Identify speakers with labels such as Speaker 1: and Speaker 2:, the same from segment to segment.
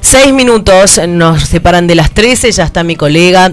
Speaker 1: Seis minutos nos separan de las 13, ya está mi colega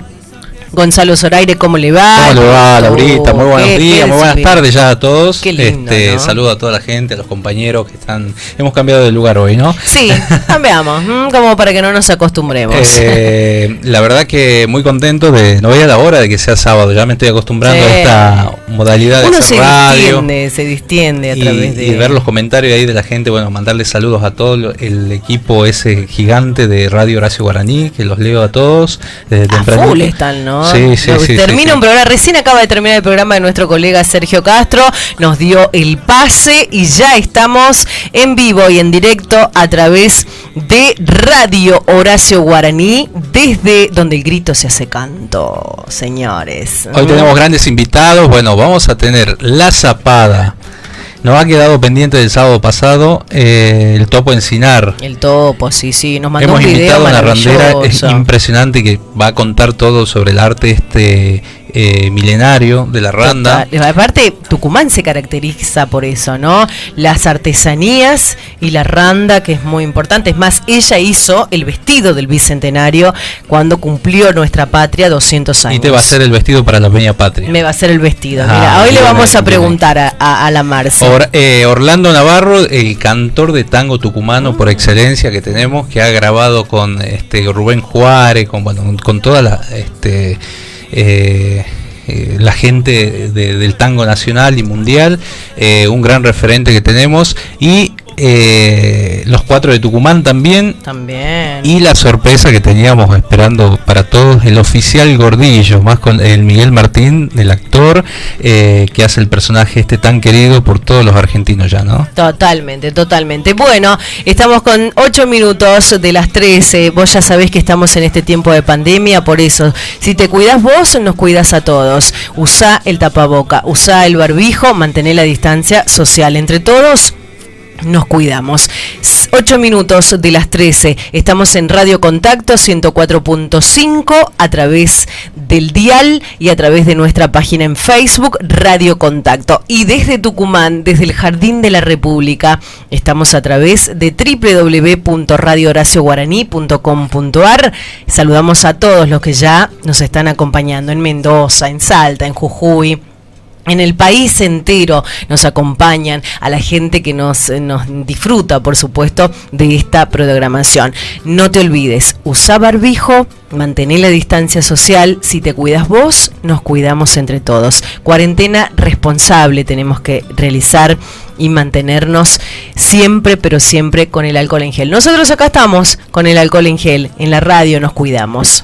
Speaker 1: Gonzalo Zoraire, ¿cómo le va?
Speaker 2: ¿Cómo le va, Laurita? Muy buenos días, muy buenas tardes ya a todos.
Speaker 1: Qué lindo,
Speaker 2: este,
Speaker 1: ¿no?
Speaker 2: Saludo a toda la gente, a los compañeros que están. Hemos cambiado de lugar hoy, ¿no?
Speaker 1: Sí, cambiamos, como para que no nos acostumbremos.
Speaker 2: Eh, la verdad que muy contento de. No veía la hora de que sea sábado, ya me estoy acostumbrando
Speaker 1: Sí.
Speaker 2: a esta modalidad de hacer
Speaker 1: se
Speaker 2: radio.
Speaker 1: distiende, se distiende a
Speaker 2: Y,
Speaker 1: través de...
Speaker 2: y ver los comentarios ahí de la gente, bueno, mandarle saludos a todo el equipo ese gigante de Radio Horacio Guaraní, que los leo a todos desde
Speaker 1: A
Speaker 2: tempranito.
Speaker 1: full están, ¿no?
Speaker 2: Sí, sí,
Speaker 1: Termina
Speaker 2: sí,
Speaker 1: un programa, recién acaba de terminar el programa de nuestro colega Sergio Castro, nos dio el pase y ya estamos en vivo y en directo a través de Radio Horacio Guaraní, desde donde el grito se hace canto, señores.
Speaker 2: Hoy
Speaker 1: Mm.
Speaker 2: tenemos grandes invitados. Bueno, vamos a tener La Zapada. Nos ha quedado pendiente del sábado pasado eh, el Topo Encinar.
Speaker 1: El topo, sí, sí, nos mandó
Speaker 2: Hemos
Speaker 1: un video
Speaker 2: invitado a una randera es impresionante que va a contar todo sobre el arte este eh, milenario de la randa.
Speaker 1: Total. Aparte, Tucumán se caracteriza por eso, ¿no? Las artesanías y la randa, que es muy importante. Es más, ella hizo el vestido del bicentenario cuando cumplió nuestra patria 200 años.
Speaker 2: Y te va a hacer el vestido para la Peña Patria.
Speaker 1: Me va a hacer el vestido.
Speaker 2: Ah,
Speaker 1: Mira, hoy le vamos a preguntar a, a- a la Marce.
Speaker 2: Or- eh, Orlando Navarro, el cantor de tango tucumano por excelencia que tenemos, que ha grabado con este Rubén Juárez, con bueno, con toda la este eh, eh, la gente de- del tango nacional y mundial, eh, un gran referente que tenemos. Y eh, los cuatro de Tucumán también
Speaker 1: También.
Speaker 2: y la sorpresa que teníamos esperando para todos, el oficial Gordillo, más con el Miguel Martín, el actor eh, que hace el personaje este tan querido por todos los argentinos ya, ¿no?
Speaker 1: Totalmente, totalmente. Bueno, estamos con 8 minutos de las 13. Vos ya sabés que estamos en este tiempo de pandemia, por eso, si te cuidas vos, nos cuidas a todos. Usá el tapaboca, usá el barbijo, mantener la distancia social entre todos. Nos cuidamos. 8 minutos de las 13. Estamos en Radio Contacto 104.5 a través del dial y a través de nuestra página en Facebook Radio Contacto. Y desde Tucumán, desde el Jardín de la República, estamos a través de www.radiohoracioguaraní.com.ar. Saludamos a todos los que ya nos están acompañando en Mendoza, en Salta, en Jujuy. En el país entero nos acompañan a la gente que nos, eh, nos disfruta, por supuesto, de esta programación. No te olvides, usa barbijo, mantén la distancia social. Si te cuidas vos, nos cuidamos entre todos. Cuarentena responsable tenemos que realizar y mantenernos siempre, pero siempre con el alcohol en gel. Nosotros acá estamos con el alcohol en gel. En la radio nos cuidamos.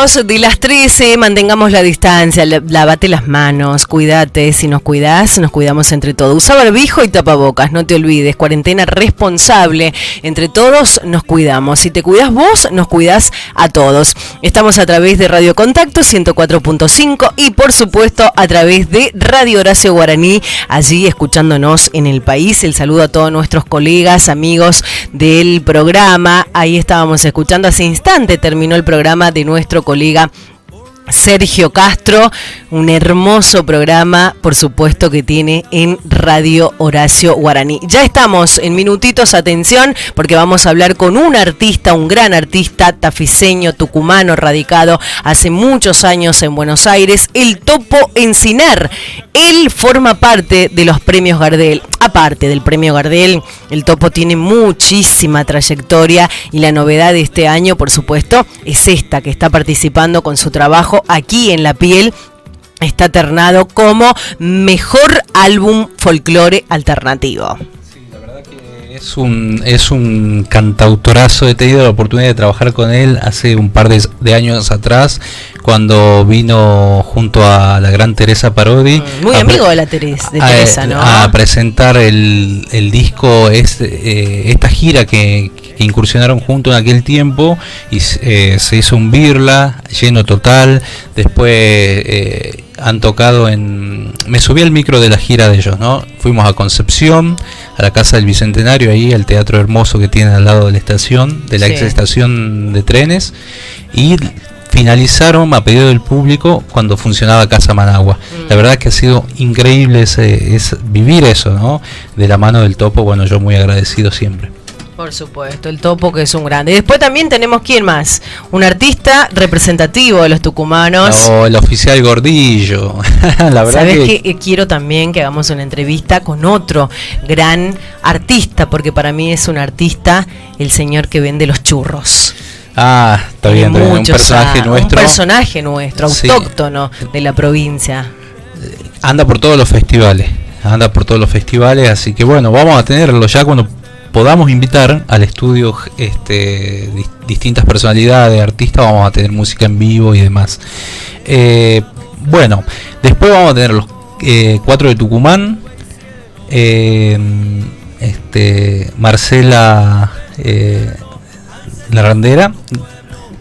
Speaker 1: de las 13, mantengamos la distancia, lavate las manos, cuídate, si nos cuidas, nos cuidamos entre todos. Usa barbijo y tapabocas, no te olvides, cuarentena responsable, entre todos nos cuidamos. Si te cuidas vos, nos cuidas a todos. Estamos a través de Radio Contacto 104.5 y por supuesto a través de Radio Horacio Guaraní, allí escuchándonos en el país. El saludo a todos nuestros colegas, amigos del programa. Ahí estábamos escuchando hace instante, terminó el programa de nuestro colega Sergio Castro, un hermoso programa, por supuesto, que tiene en Radio Horacio Guaraní. Ya estamos en minutitos, atención, porque vamos a hablar con un artista, un gran artista tafiseño, tucumano, radicado hace muchos años en Buenos Aires, el Topo Encinar. Él forma parte de los premios Gardel. Aparte del premio Gardel, el Topo tiene muchísima trayectoria y la novedad de este año, por supuesto, es esta, que está participando con su trabajo aquí en la piel está ternado como mejor álbum folclore alternativo.
Speaker 2: Es un, es un cantautorazo. He tenido la oportunidad de trabajar con él hace un par de, de años atrás, cuando vino junto a la gran Teresa Parodi.
Speaker 1: Muy
Speaker 2: a pre-
Speaker 1: amigo de la Teres- de
Speaker 2: a-
Speaker 1: Teresa, ¿no?
Speaker 2: A presentar el, el disco, es, eh, esta gira que incursionaron junto en aquel tiempo y eh, se hizo un birla lleno total. Después eh, han tocado en. Me subí al micro de la gira de ellos, ¿no? Fuimos a Concepción, a la casa del Bicentenario, ahí al teatro hermoso que tienen al lado de la estación, de la
Speaker 1: Sí.
Speaker 2: ex estación de trenes, y finalizaron a pedido del público cuando funcionaba Casa Managua. La verdad que ha sido increíble ese, es vivir eso, ¿no? De la mano del topo, bueno, yo muy agradecido siempre.
Speaker 1: Por supuesto, el Topo que es un grande. Y después también tenemos quién más, un artista representativo de los tucumanos.
Speaker 2: O el oficial Gordillo. la verdad
Speaker 1: Sabes
Speaker 2: que,
Speaker 1: que eh, quiero también que hagamos una entrevista con otro gran artista, porque para mí es un artista, el señor que vende los churros.
Speaker 2: Ah, está bien, está bien, un personaje nuestro.
Speaker 1: Un personaje nuestro,
Speaker 2: Sí.
Speaker 1: autóctono de la provincia.
Speaker 2: anda por todos los festivales, anda por todos los festivales, así que bueno, vamos a tenerlo ya cuando podamos invitar al estudio este, dis- distintas personalidades, artistas, vamos a tener música en vivo y demás. Eh, bueno, después vamos a tener los eh, cuatro de Tucumán, eh, este, Marcela La Randera,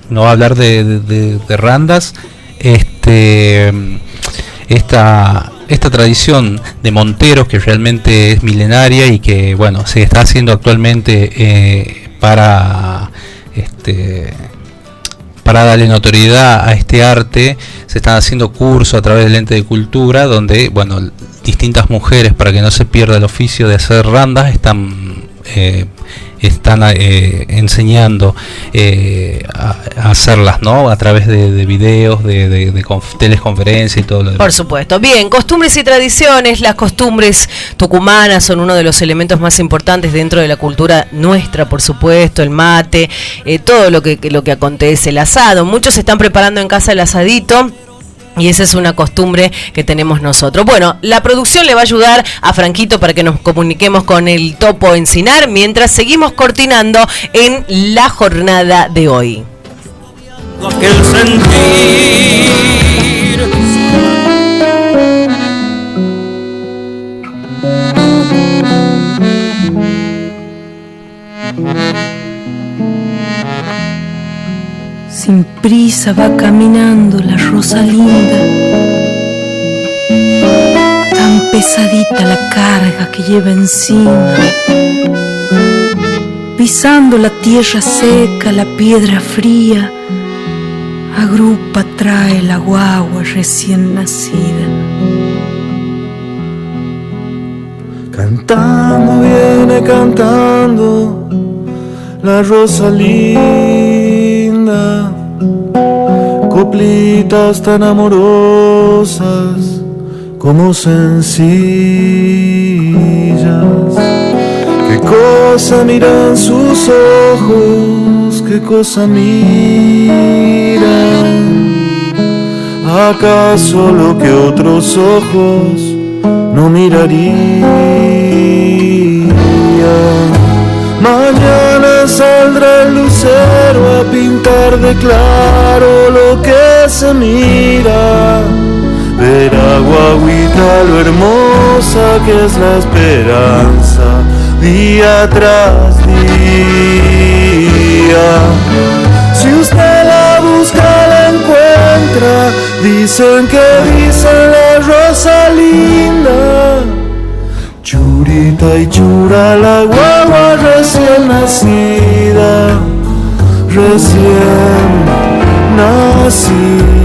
Speaker 2: no va a hablar de- de randas, este esta, esta tradición de monteros que realmente es milenaria y que bueno se está haciendo actualmente eh, para este para darle notoriedad a este arte se están haciendo cursos a través del ente de cultura donde bueno distintas mujeres para que no se pierda el oficio de hacer randas están eh, están eh, enseñando eh, a, hacerlas no a través de, de videos de, de, de conf- teleconferencias y todo lo demás
Speaker 1: Por supuesto. Bien, costumbres y tradiciones. Las costumbres tucumanas son uno de los elementos más importantes dentro de la cultura nuestra, por supuesto. El mate, eh, todo lo que, lo que acontece, el asado. Muchos están preparando en casa el asadito. Y esa es una costumbre que tenemos nosotros. Bueno, la producción le va a ayudar a Franquito para que nos comuniquemos con el topo Encinar mientras seguimos cortinando en la jornada de hoy.
Speaker 3: Sin prisa va caminando la rosa linda, tan pesadita la carga que lleva encima, pisando la tierra seca, la piedra fría, agrupa, trae la guagua recién nacida.
Speaker 4: Cantando viene cantando la rosa linda, coplitas tan amorosas como sencillas. Qué cosa miran sus ojos, qué cosa miran. ¿Acaso lo que otros ojos no mirarían? Mañana saldrá el lucero a pintar de claro lo que se mira. Ver guaguita lo hermosa que es la esperanza, día tras día. Si usted la busca, la encuentra. Dicen que dicen la rosa linda. Churita y chura la guagua recién nacida, recién nacida.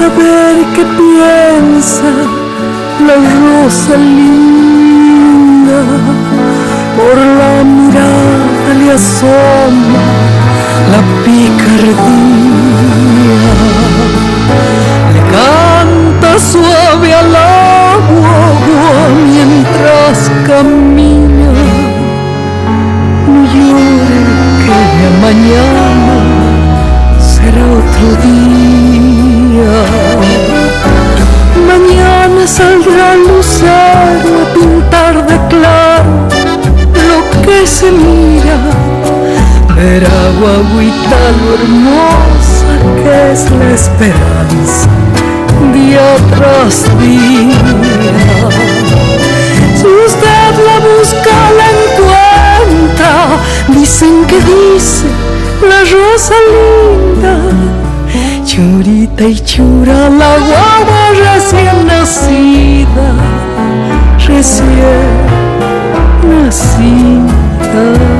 Speaker 3: Saber qué piensa la rosa linda. Por la mirada le asoma la picardía. Le canta suave al agua mientras camina. No llore que mañana saldrá el lucero a pintar de claro lo que se mira. Verá guaguita lo hermosa que es la esperanza día tras día. Si usted la busca, la encuentra. Dicen que dice la rosa linda. Churita y chura la guagua recién nacida. Recién nacida.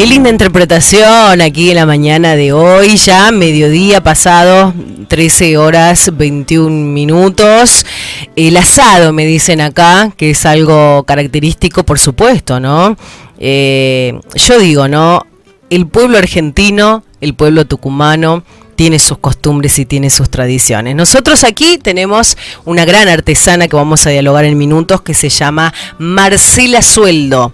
Speaker 1: Qué linda interpretación aquí en la mañana de hoy, ya mediodía pasado, 13 horas 21 minutos. El asado, me dicen acá, que es algo característico, por supuesto, ¿no? Eh, yo digo, ¿no? El pueblo argentino, el pueblo tucumano, tiene sus costumbres y tiene sus tradiciones. Nosotros aquí tenemos una gran artesana que vamos a dialogar en minutos que se llama Marcela Sueldo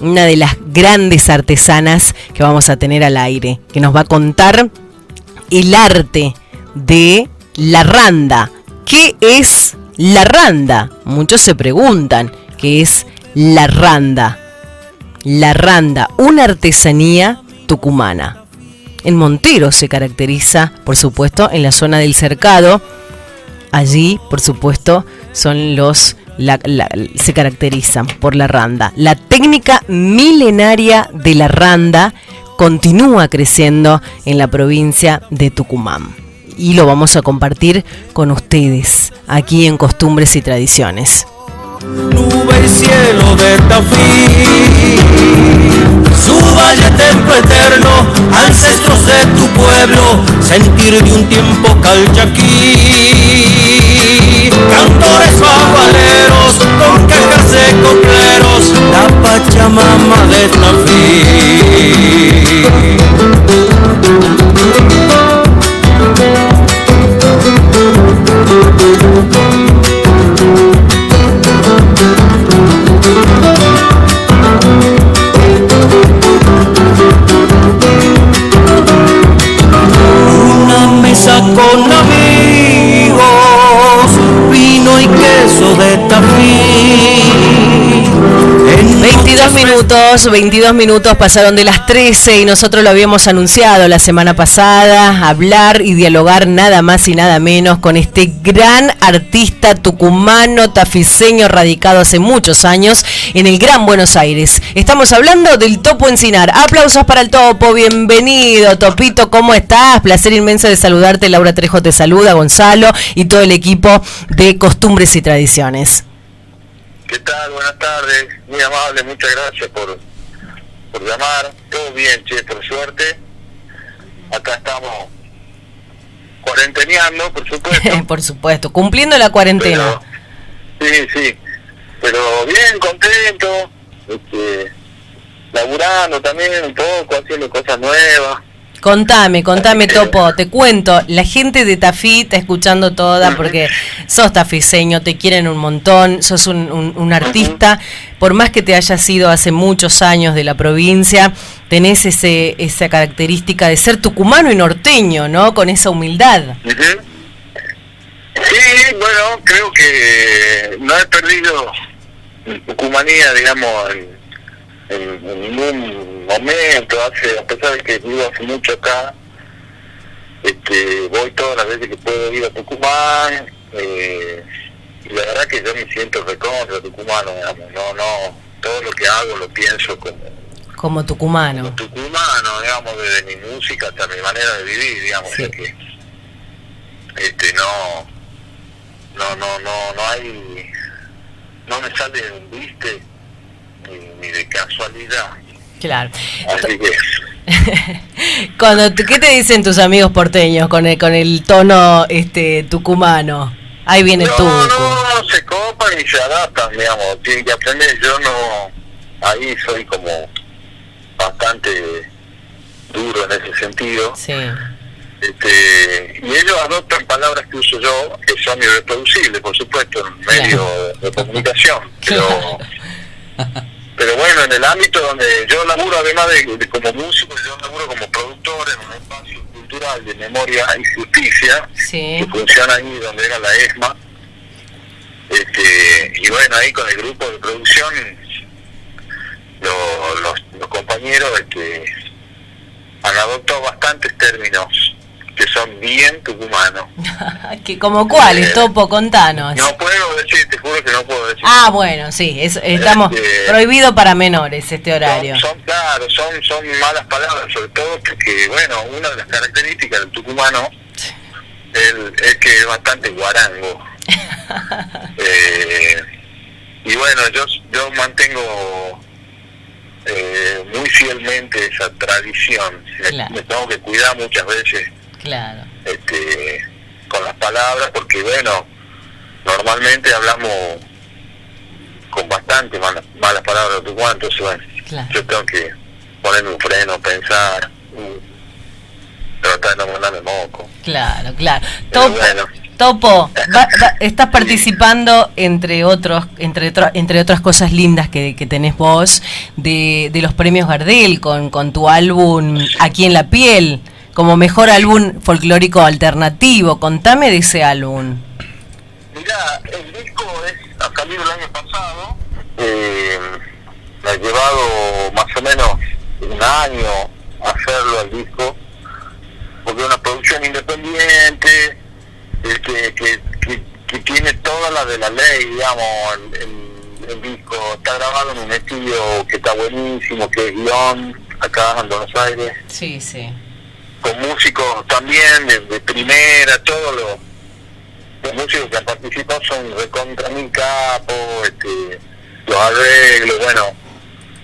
Speaker 1: una de las grandes artesanas que vamos a tener al aire, que nos va a contar el arte de la randa. ¿Qué es la randa? Muchos se preguntan qué es la randa. La randa, una artesanía tucumana. En Montero se caracteriza, por supuesto, en la zona del cercado. Allí, por supuesto, son los se caracterizan por la randa. La técnica milenaria de la randa continúa creciendo en la provincia de Tucumán. Y lo vamos a compartir con ustedes aquí en Costumbres y Tradiciones.
Speaker 5: Su valle templo eterno, ancestros de tu pueblo, sentir de un tiempo calchaquí. Cantores bagualeros, con cajas de copleros, la Pachamama de Tafí. Con amigos, vino y queso de tafí
Speaker 1: 22 minutos, 22 minutos pasaron de las 13 y nosotros lo habíamos anunciado la semana pasada, hablar y dialogar nada más y nada menos con este gran artista tucumano, tafiseño, radicado hace muchos años en el Gran Buenos Aires. Estamos hablando del Topo Encinar. Aplausos para el Topo, bienvenido Topito, ¿cómo estás? Placer inmenso de saludarte, Laura Trejo te saluda, Gonzalo y todo el equipo de Costumbres y Tradiciones.
Speaker 6: ¿Qué tal? Buenas tardes. Muy amable, muchas gracias por, por llamar. Todo bien, che, por suerte. Acá estamos cuarenteneando, por supuesto.
Speaker 1: por supuesto, cumpliendo la cuarentena.
Speaker 6: sí, sí. Pero bien, contento. Este, laburando también un poco, haciendo cosas nuevas.
Speaker 1: Contame, contame, Topo, te cuento, la gente de Tafí está escuchando toda porque sos tafiseño, te quieren un montón, sos un, artista, por más que te hayas sido hace muchos años de la provincia, tenés ese, esa característica de ser tucumano y norteño, ¿no? Con esa humildad.
Speaker 6: Sí, bueno, creo que no he perdido tucumanía, digamos, en, ningún momento, hace, a pesar de que vivo hace mucho acá, este, voy todas las veces que puedo ir a Tucumán, eh, y la verdad que yo me siento recontra tucumano, digamos, no, no, todo lo que hago lo pienso como
Speaker 1: como tucumano.
Speaker 6: Como tucumano, digamos, desde mi música hasta mi manera de vivir, digamos, que este no no no no no hay no me sale un viste ni, de casualidad.
Speaker 1: Claro.
Speaker 6: Así que...
Speaker 1: Cuando, ¿Qué te dicen tus amigos porteños con el, con el tono este tucumano? Ahí viene
Speaker 6: no,
Speaker 1: tú.
Speaker 6: No, no, se copan y se adaptan, digamos. Tienen que aprender. Yo no. Ahí soy como bastante duro en ese sentido.
Speaker 1: Sí.
Speaker 6: Este, y ellos adoptan palabras que uso yo, que son irreproducibles, por supuesto, en medio de comunicación. Pero. Pero bueno, en el ámbito donde yo laburo, además de, como músico, yo laburo como productor en un espacio cultural de memoria y justicia, que funciona ahí donde era la ESMA. Este, y bueno, ahí con el grupo de producción, los, compañeros este, han adoptado bastantes términos que son bien tucumanos.
Speaker 1: que ¿Como cuáles, eh, Topo? Contanos.
Speaker 6: No puedo decir, te juro que no puedo decir.
Speaker 1: Ah, bueno, sí, estamos este, prohibido para menores este horario.
Speaker 6: Son, claro, son, son malas palabras, sobre todo porque, bueno, una de las características del tucumano es que es bastante guarango. eh, y bueno, yo, yo mantengo eh, muy fielmente esa tradición. me tengo que cuidar muchas veces
Speaker 1: Claro.
Speaker 6: Este, con las palabras, porque bueno, normalmente hablamos con bastante malas, malas palabras entonces bueno, yo tengo que ponerme un freno, pensar, tratar de no mandarme moco.
Speaker 1: Claro, claro. Topo, Topo estás participando entre otros, entre entre otras cosas lindas que, que tenés vos, de, de los premios Gardel con, con tu álbum Aquí en la piel como mejor álbum folclórico alternativo. Contame de ese álbum.
Speaker 6: Mirá, el disco es, ha salido el año pasado. Eh, me ha llevado más o menos un año hacerlo al disco, porque es una producción independiente, que, que, que todas las de la ley, digamos, el, el- el disco está grabado en un estudio que está buenísimo, que es guion, acá en Buenos Aires,
Speaker 1: Sí, sí.
Speaker 6: Con músicos también de, de primera, todos los, los músicos que han participado son recontra mil capos, este, los arreglos, bueno,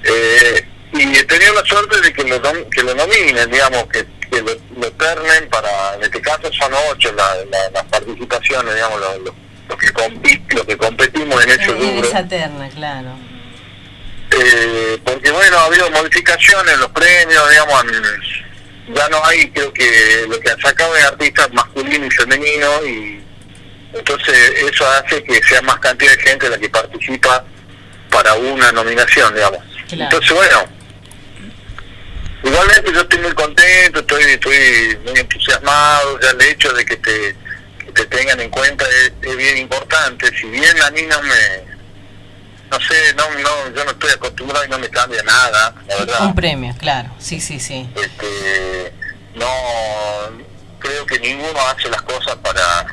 Speaker 6: eh, y he tenido la suerte de que lo, que lo nominen, digamos, que, que lo, lo ternen para, en este caso son ocho la- la- las participaciones, digamos, los, los- los que compit- los que competimos en ese rubro.
Speaker 1: esa terna, claro.
Speaker 6: Eh, porque bueno, ha habido modificaciones en los premios, digamos, en- ya no hay, creo que lo que han sacado es artistas masculinos y femeninos y entonces eso hace que sea más cantidad de gente la que participa para una nominación, digamos.
Speaker 1: Claro.
Speaker 6: Entonces bueno, igualmente yo estoy muy contento, estoy, estoy muy entusiasmado, ya el hecho de que te, que te tengan en cuenta es, es bien importante, si bien a mí no me no sé, no, no, yo no estoy acostumbrado y no me cambia nada, la verdad.
Speaker 1: Un premio, claro. Sí, sí, sí.
Speaker 6: Este, no, creo que ninguno hace las cosas para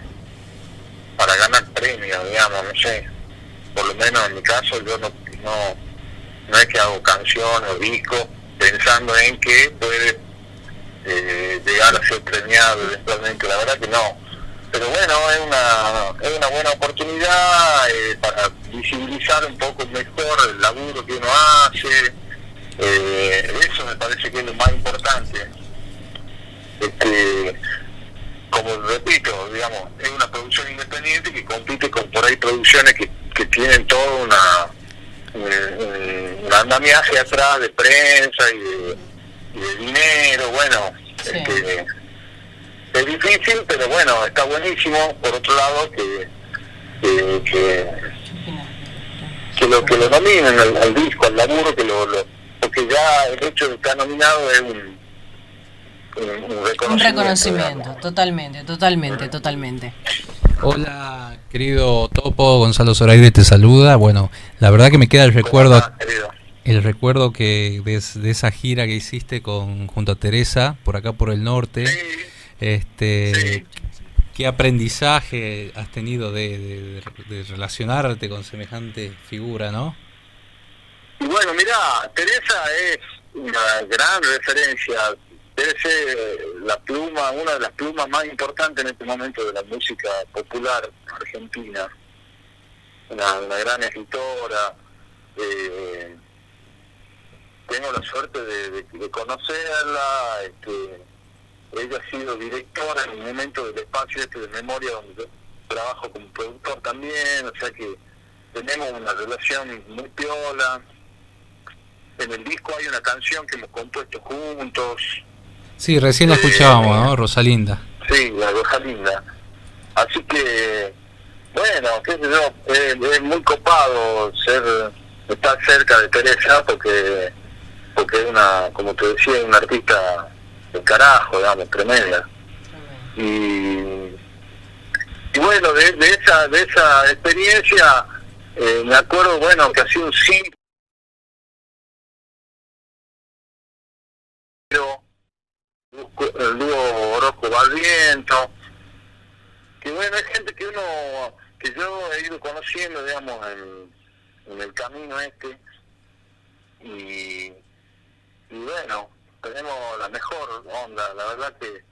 Speaker 6: para ganar premios, digamos, no sé. Por lo menos en mi caso yo no, no, no es que hago canciones o discos pensando en que puede eh, llegar a ser premiado eventualmente, la verdad que no. Pero bueno, es una, es una buena oportunidad eh, para visibilizar un poco mejor el laburo que uno hace. Eh, eso me parece que es lo más importante. Este, como repito, digamos, es una producción independiente que compite con por ahí producciones que, que tienen toda una, un, un- un andamiaje atrás de prensa y de, y de dinero, bueno,
Speaker 1: Sí.
Speaker 6: este, es difícil, pero bueno, está buenísimo, por otro lado, que, que, que, que lo que lo nominen al, al disco, al laburo, que lo, lo- porque ya el hecho de estar nominado es un, un, un reconocimiento.
Speaker 1: Un reconocimiento, totalmente, totalmente, totalmente.
Speaker 2: Hola, querido Topo, Gonzalo Zoraide te saluda. Bueno, la verdad que me queda el
Speaker 6: ¿Cómo
Speaker 2: recuerdo, el recuerdo que de, de esa gira que hiciste con junto a Teresa por acá por el norte.
Speaker 6: Sí,
Speaker 2: Este,
Speaker 6: Sí.
Speaker 2: ¿Qué aprendizaje has tenido de, de- de relacionarte con semejante figura, no?
Speaker 6: Y bueno, mira, Teresa es una gran referencia. Debe ser la pluma, una de las plumas más importantes en este momento de la música popular argentina. Una, una gran escritora. eh, tengo la suerte de, de- de conocerla. Este, ella ha sido directora en un momento del espacio este de memoria donde yo trabajo como productor también, o sea que tenemos una relación muy piola. En el disco hay una canción que hemos compuesto juntos,
Speaker 2: Sí, recién la
Speaker 6: Eh,
Speaker 2: escuchábamos, ¿no? Rosalinda.
Speaker 6: sí, la Rosalinda. Así que, bueno, qué sé yo, es, es muy copado ser estar cerca de Teresa porque porque es una, como te decía, es una artista de carajo, digamos, tremenda. Y, y bueno, de, de esa de esa experiencia eh, me acuerdo, bueno, que hacía un sí el dúo Orozco Barriento, que bueno, es gente que uno, que yo he ido conociendo, digamos, en, en el camino este, y, y bueno, tenemos la mejor onda, la verdad que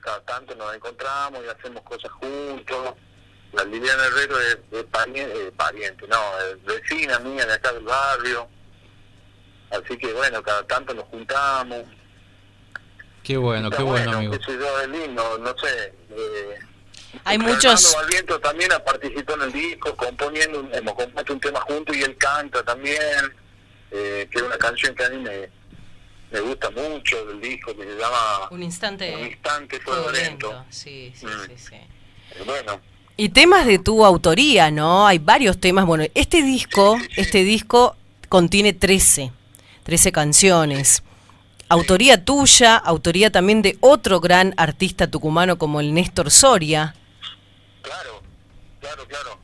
Speaker 6: cada tanto nos encontramos y hacemos cosas juntos. La Liliana Herrero es, es pariente, eh, pariente, no, es vecina mía de acá del barrio. Así que bueno, cada tanto nos juntamos.
Speaker 2: Qué bueno,
Speaker 6: Está
Speaker 2: qué bueno, amigo.
Speaker 6: qué sé yo, es lindo, no sé. Eh,
Speaker 1: Hay muchos,
Speaker 6: Barriento también ha participado en el disco, componiendo, un- hemos compuesto un tema juntos y él canta también, eh, que es una canción que a mí me, me gusta mucho del disco, que se llama
Speaker 1: un instante,
Speaker 6: Un instante lento.
Speaker 1: Sí, sí,
Speaker 6: Mm.
Speaker 1: sí, sí.
Speaker 6: Bueno,
Speaker 1: Y temas de tu autoría, ¿no? Hay varios temas. Bueno, este disco,
Speaker 6: Sí, sí, sí.
Speaker 1: este disco contiene 13, 13 canciones. Autoría tuya, autoría también de otro gran artista tucumano como el Néstor Soria.
Speaker 6: claro, claro, claro.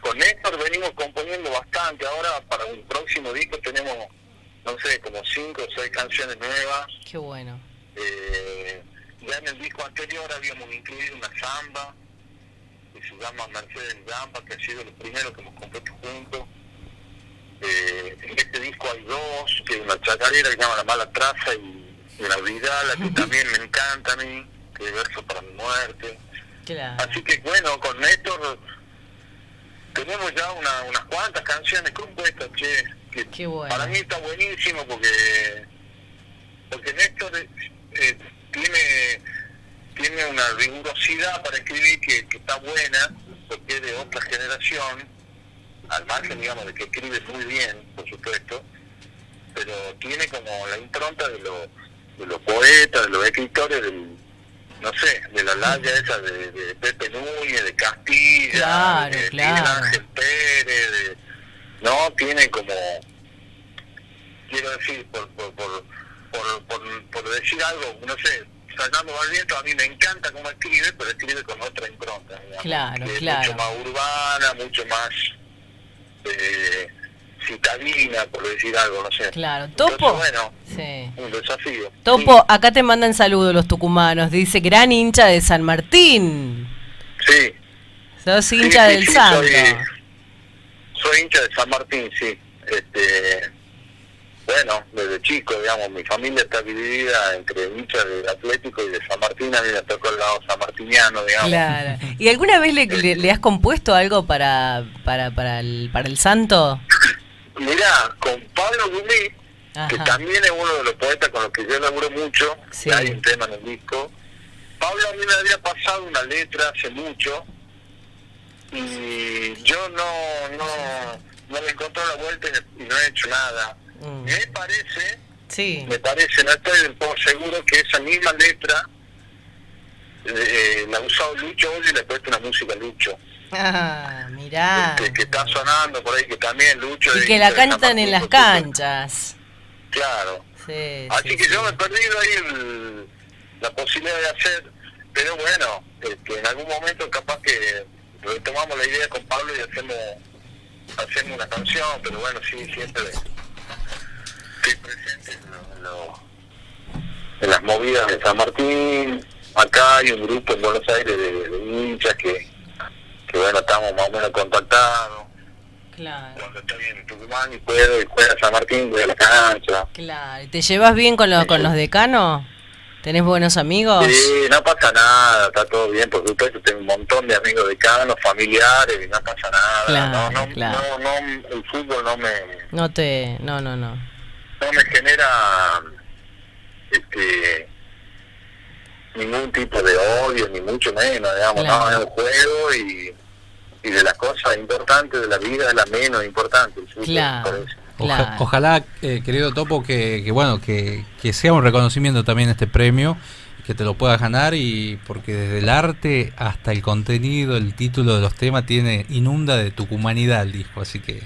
Speaker 6: Con Néstor venimos componiendo bastante, ahora para un próximo disco tenemos, no sé, como cinco o seis canciones nuevas.
Speaker 1: Qué bueno.
Speaker 6: Eh, ya en el disco anterior habíamos incluido una samba que se llama Mercedes Gamba, que ha sido el primero que hemos compuesto juntos. Eh, en este disco hay dos, que hay una chacarera que se llama La Mala Traza y, y La Vidala, que también me encanta a mí, que es verso para mi muerte.
Speaker 1: Claro.
Speaker 6: Así que bueno, con Néstor tenemos ya una, unas cuantas canciones compuestas, che. Que
Speaker 1: Qué bueno.
Speaker 6: Para mí está buenísimo porque porque Néstor eh, eh, tiene tiene una rigurosidad para escribir que, que está buena, porque es de otra generación, al margen, digamos, de que escribe muy bien, por supuesto, pero tiene como la impronta de, los de los poetas, de los escritores del, no sé, de la laya esa de, de Pepe Núñez, de Castilla,
Speaker 1: Claro,
Speaker 6: de
Speaker 1: claro.
Speaker 6: Ángel Pérez, de, no, tiene como, quiero decir, por, por, por, por, por, por decir algo, no sé, Fernando Barrientos a mí me encanta cómo escribe, pero escribe con otra impronta, digamos,
Speaker 1: Claro,
Speaker 6: que es
Speaker 1: claro.
Speaker 6: mucho más urbana, mucho más eh, citadina, por decir algo, no sé.
Speaker 1: Claro.
Speaker 6: Entonces,
Speaker 1: Topo.
Speaker 6: bueno,
Speaker 1: Sí.
Speaker 6: un desafío.
Speaker 1: Topo, acá te mandan saludos los tucumanos. Dice, gran hincha de San Martín.
Speaker 6: Sí,
Speaker 1: Sos hincha
Speaker 6: sí,
Speaker 1: del
Speaker 6: sí,
Speaker 1: Santo.
Speaker 6: Soy, soy hincha de San Martín, sí. Este, bueno, desde chico, digamos, mi familia está dividida entre hinchas del Atlético y de San Martín. A mí me tocó el lado sanmartiniano, digamos.
Speaker 1: Claro. ¿Y alguna vez le, le- le has compuesto algo para, para, para, el, para el Santo?
Speaker 6: Mirá, con Pablo Gumí, que también es uno de los poetas con los que yo laburo mucho,
Speaker 1: Sí.
Speaker 6: hay un tema en el disco. Pablo a mí me había pasado una letra hace mucho y yo no, no, no le encontré la vuelta y no he hecho nada.
Speaker 1: Mm.
Speaker 6: Me parece,
Speaker 1: Sí.
Speaker 6: me parece, no estoy del todo seguro que esa misma letra eh, la ha usado Lucho hoy y le ha puesto una música a Lucho,
Speaker 1: Ah, mirá.
Speaker 6: que, que está sonando por ahí, que también Lucho...
Speaker 1: Y que la cantan en las canchas.
Speaker 6: Claro.
Speaker 1: Sí,
Speaker 6: Así
Speaker 1: sí,
Speaker 6: que
Speaker 1: sí.
Speaker 6: yo me he perdido ahí el- la posibilidad de hacer, pero bueno, este, en algún momento capaz que retomamos la idea con Pablo y hacemos hacemos una canción, pero bueno, sí, siempre estoy presente en, lo- en las movidas de San Martín. Acá hay un grupo en Buenos Aires de, de hinchas que, que bueno, estamos más o menos contactados.
Speaker 1: Claro,
Speaker 6: Cuando estoy en Tucumán y puedo y juega San Martín, voy a la cancha.
Speaker 1: claro. ¿Y ¿Te llevas bien con, los con los decanos? ¿Tenés buenos amigos?
Speaker 6: Sí, no pasa nada, está todo bien, por supuesto, tengo un montón de amigos decanos, familiares, y no pasa nada.
Speaker 1: Claro,
Speaker 6: no, no,
Speaker 1: claro.
Speaker 6: no, no, el fútbol no me,
Speaker 1: No te... No, no, no.
Speaker 6: no me genera este ningún tipo de odio, ni mucho menos, digamos,
Speaker 1: Claro.
Speaker 6: no, es un juego y, y de las cosas importantes de la vida es la menos importante, el fútbol,
Speaker 1: Claro.
Speaker 6: por eso.
Speaker 2: Oja- ojalá, eh, querido Topo, que, que bueno, que, que sea un reconocimiento también este premio, que te lo puedas ganar y porque desde el arte hasta el contenido, el título de los temas tiene inunda de tucumanidad el disco, así que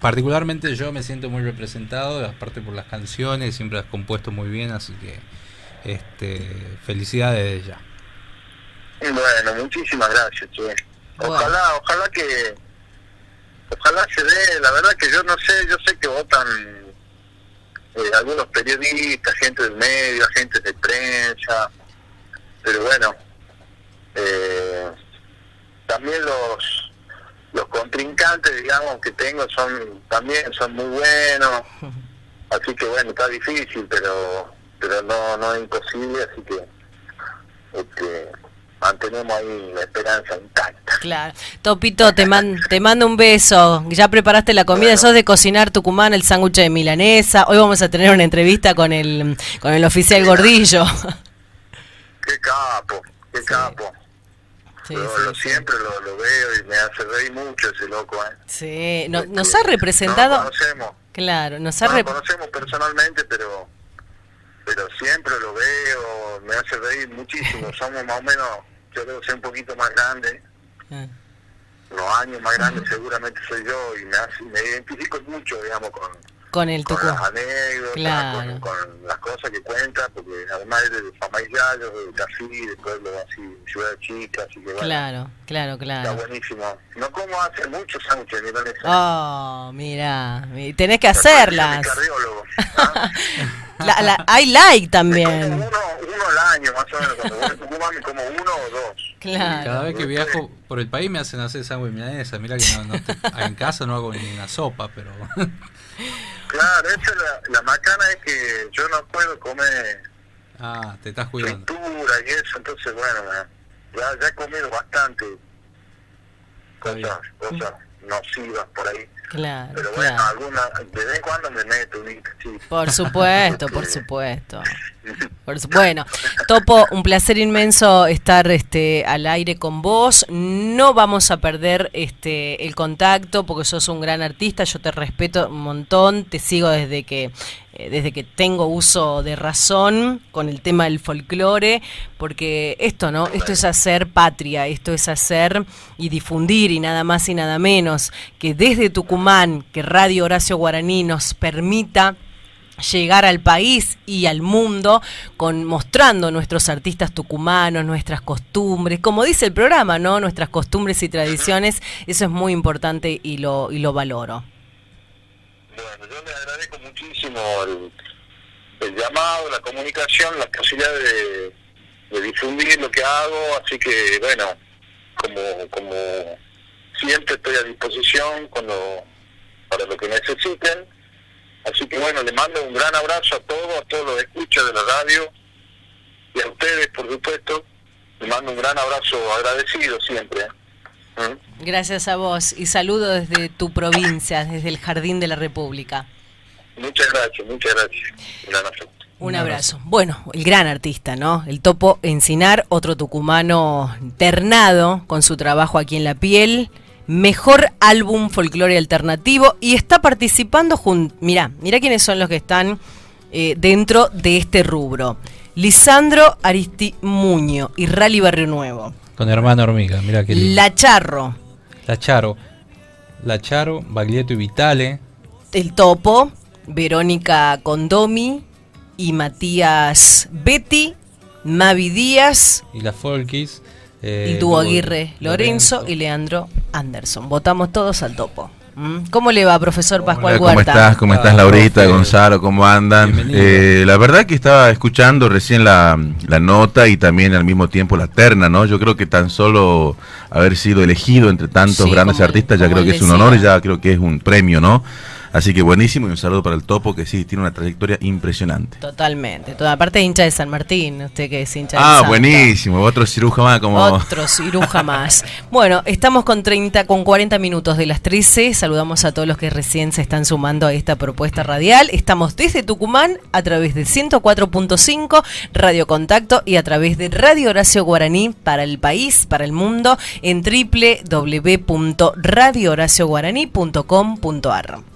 Speaker 2: particularmente yo me siento muy representado, aparte por las canciones, siempre has compuesto muy bien, así que este felicidades ya.
Speaker 6: Bueno, muchísimas gracias, che.
Speaker 1: Bueno.
Speaker 6: Ojalá, ojalá que, ojalá se dé, la verdad que yo no sé, yo sé que votan eh, algunos periodistas, gente del medio, agentes de prensa, pero bueno, eh, también los los contrincantes, digamos, que tengo son también son muy buenos, así que bueno, está difícil, pero pero no no es imposible, así que este, mantenemos ahí la esperanza intacta.
Speaker 1: Claro. Topito, te, man- te mando un beso. Ya preparaste la comida,
Speaker 6: Bueno.
Speaker 1: sos de cocinar Tucumán, el sándwich de milanesa. Hoy vamos a tener una entrevista con el, con el oficial Gordillo.
Speaker 6: Qué capo, qué capo.
Speaker 1: Sí,
Speaker 6: Lo-
Speaker 1: sí,
Speaker 6: lo
Speaker 1: sí.
Speaker 6: siempre lo, lo veo y me hace reír mucho ese loco, ¿eh?
Speaker 1: Sí, no- nos ha
Speaker 6: No
Speaker 1: representado.
Speaker 6: lo conocemos,
Speaker 1: Claro, nos ha
Speaker 6: no
Speaker 1: rep-
Speaker 6: conocemos personalmente, pero pero siempre lo veo, me hace reír muchísimo. Somos más o menos, yo debo ser un poquito más grande,
Speaker 1: Ah,
Speaker 6: unos años más grandes seguramente soy yo y me, hace, me identifico mucho, digamos, con,
Speaker 1: Con el
Speaker 6: con las anécdotas,
Speaker 1: Claro.
Speaker 6: con, con las cosas que cuenta, porque además es de Famaillayo, de Tafí, de pueblo así, ciudad chica, así que bueno,
Speaker 1: Claro, claro,
Speaker 6: está
Speaker 1: claro.
Speaker 6: buenísimo. No como hace muchos sándwiches milanesa.
Speaker 1: Oh, mira, mi- tenés que
Speaker 6: Soy
Speaker 1: hacerlas.
Speaker 6: cardiólogo.
Speaker 1: La- la- hay like
Speaker 6: como
Speaker 1: también.
Speaker 6: uno, uno al año, más o menos, cuando voy a Tucumán me como uno o dos.
Speaker 1: Claro.
Speaker 2: Cada vez que viajo por el país me hacen hacer sándwich milanesa. Mira que no, no te- en casa no hago ni una sopa, pero
Speaker 6: Claro, esa es la, la macana es que yo no puedo comer
Speaker 2: ah, te estás cuidando.
Speaker 6: fritura y eso, entonces bueno, ya, ya he comido bastante cosas, cosas nocivas por ahí.
Speaker 1: Claro,
Speaker 6: Pero bueno,
Speaker 1: claro.
Speaker 6: alguna, de vez en cuando me meto un sí.
Speaker 1: Por supuesto, por supuesto. Por su- Bueno, Topo, un placer inmenso estar este al aire con vos. No vamos a perder este el contacto porque sos un gran artista, yo te respeto un montón, te sigo desde que desde que tengo uso de razón con el tema del folclore, porque esto, ¿no? Esto es hacer patria, esto es hacer y difundir y nada más y nada menos que desde Tucumán, que Radio Horacio Guaraní nos permita llegar al país y al mundo con mostrando nuestros artistas tucumanos, nuestras costumbres, como dice el programa, ¿no? Nuestras costumbres y tradiciones, eso es muy importante y lo y lo valoro.
Speaker 6: Bueno, yo le agradezco muchísimo el, llamado, la comunicación, la posibilidad de, difundir lo que hago, así que bueno, como, como siempre estoy a disposición cuando, para lo que necesiten. Así que bueno, le mando un gran abrazo a todos, a todos los escuchas de la radio y a ustedes, por supuesto. Le mando un gran abrazo agradecido siempre.
Speaker 1: Gracias a vos y saludo desde tu provincia, desde el Jardín de la República.
Speaker 6: Muchas gracias, muchas gracias. Un abrazo.
Speaker 1: Un abrazo. Bueno, el gran artista, ¿no? El Topo Encinar, otro tucumano ternado con su trabajo aquí en la piel. Mejor álbum folclore alternativo y está participando junto. Mirá, mirá quiénes son los que están eh, dentro de este rubro. Lisandro Aristimuño y Rally Barrio Nuevo.
Speaker 2: Con hermano hormiga, mira que.
Speaker 1: La Charro,
Speaker 2: La Charo. La Charo, Baglietto y Vitale.
Speaker 1: El Topo, Verónica Condomi y Matías Betty, Mavi Díaz,
Speaker 2: y la Folkis. eh,
Speaker 1: dúo Aguirre Lorenzo, y Leandro Anderson. Votamos todos al topo. ¿Mm? ¿Cómo le va, profesor Pascual
Speaker 7: Hola, ¿Cómo
Speaker 1: Huerta?
Speaker 7: estás? ¿Cómo estás, Laurita. Gonzalo? ¿Cómo andan? Eh, la verdad que estaba escuchando recién la, la nota y también al mismo tiempo la terna, ¿no? Yo creo que tan solo haber sido elegido entre tantos
Speaker 1: Sí,
Speaker 7: grandes artistas ya creo que es un honor y ya creo que es un premio, ¿no? Así que buenísimo y un saludo para el Topo que sí, tiene una trayectoria impresionante.
Speaker 1: Totalmente. Toda aparte hincha de San Martín, usted que es hincha de
Speaker 7: Ah, buenísimo, otro ciruja más como...
Speaker 1: Otro ciruja más. Bueno, estamos con 30, con 40 minutos de las 13. Saludamos a todos los que recién se están sumando a esta propuesta radial. Estamos desde Tucumán a través de 104.5 Radio Contacto y a través de Radio Horacio Guaraní para el país, para el mundo, en www.radiohoracioguaraní.com.ar.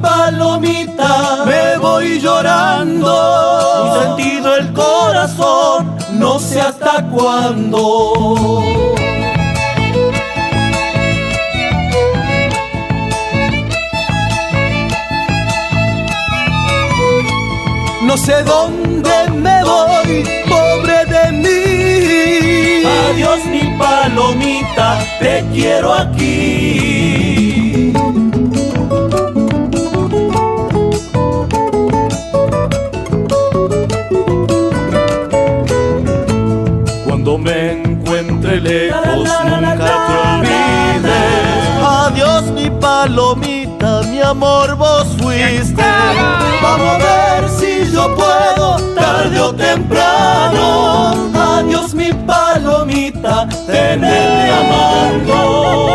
Speaker 5: palomita. Me voy llorando. Un sentido el corazón. No sé hasta cuándo. No sé dónde me voy, pobre de mí. Adiós mi palomita, te quiero aquí. Palomita, mi amor vos fuiste. Vamos a ver si yo puedo, tarde o temprano. Adiós mi palomita, tenerme amando.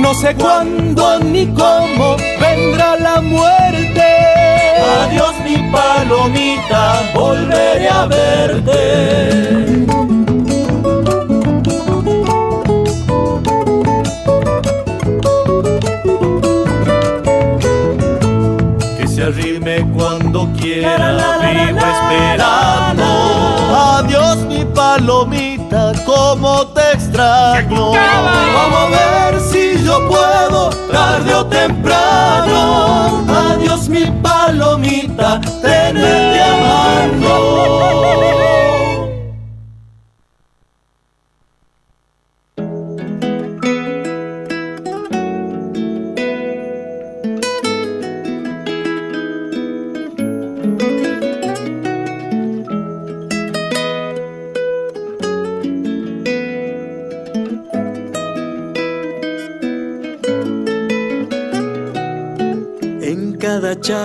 Speaker 5: No sé cuándo ni cómo vendrá la muerte. Adiós mi palomita, volveré a verte. Cuando quiera, vivo esperando. Adiós mi palomita, cómo te extraño. Vamos a ver si yo puedo, tarde o temprano. Adiós mi palomita, tenerte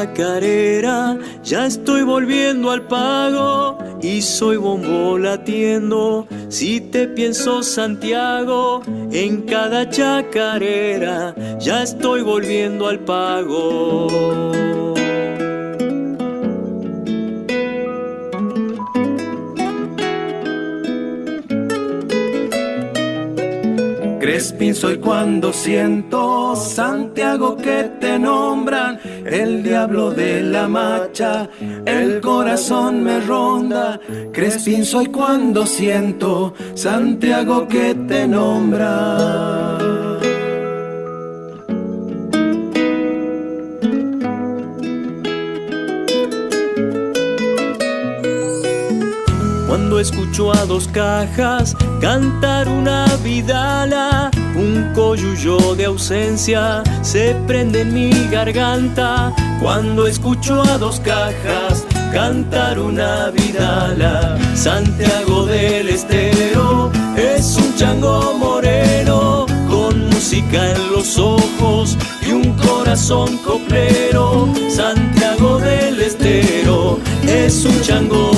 Speaker 8: chacarera ya estoy volviendo al pago y soy bombo latiendo. Si te pienso Santiago, en cada chacarera ya estoy volviendo al pago.
Speaker 5: Crespin soy cuando siento Santiago que te nombran el diablo de la macha, el corazón me ronda. Crespin soy cuando siento Santiago que te nombra.
Speaker 8: Cuando escucho a dos cajas cantar una vidala, un coyullo de ausencia se prende en mi garganta. Cuando escucho a dos cajas cantar una vidala, Santiago del Estero es un chango moreno con música en los ojos y un corazón coplero. Santiago del Estero es un chango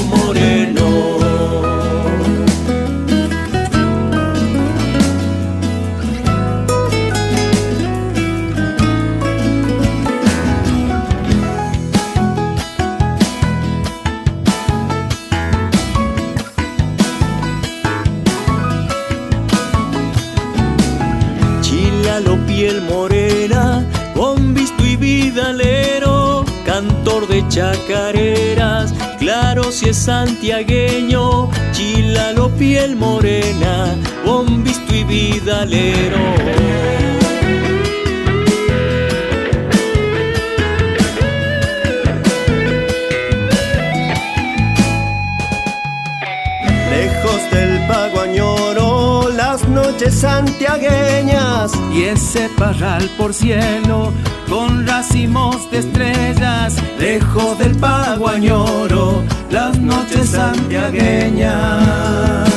Speaker 5: y ese parral por cielo con racimos de estrellas. Lejos del pago añoro las noches santiagueñas.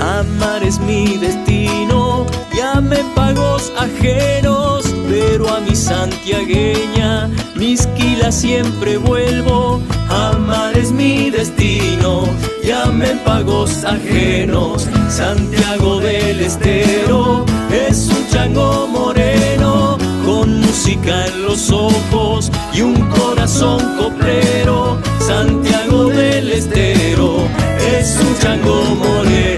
Speaker 8: Amar es mi destino, llame pagos ajenos, pero a mi santiagueña, mis siempre vuelvo. Amar es mi destino, llame pagos ajenos, Santiago del Estero es un chango moreno, con música en los ojos y un corazón coplero. Santiago del Estero es un chango moreno.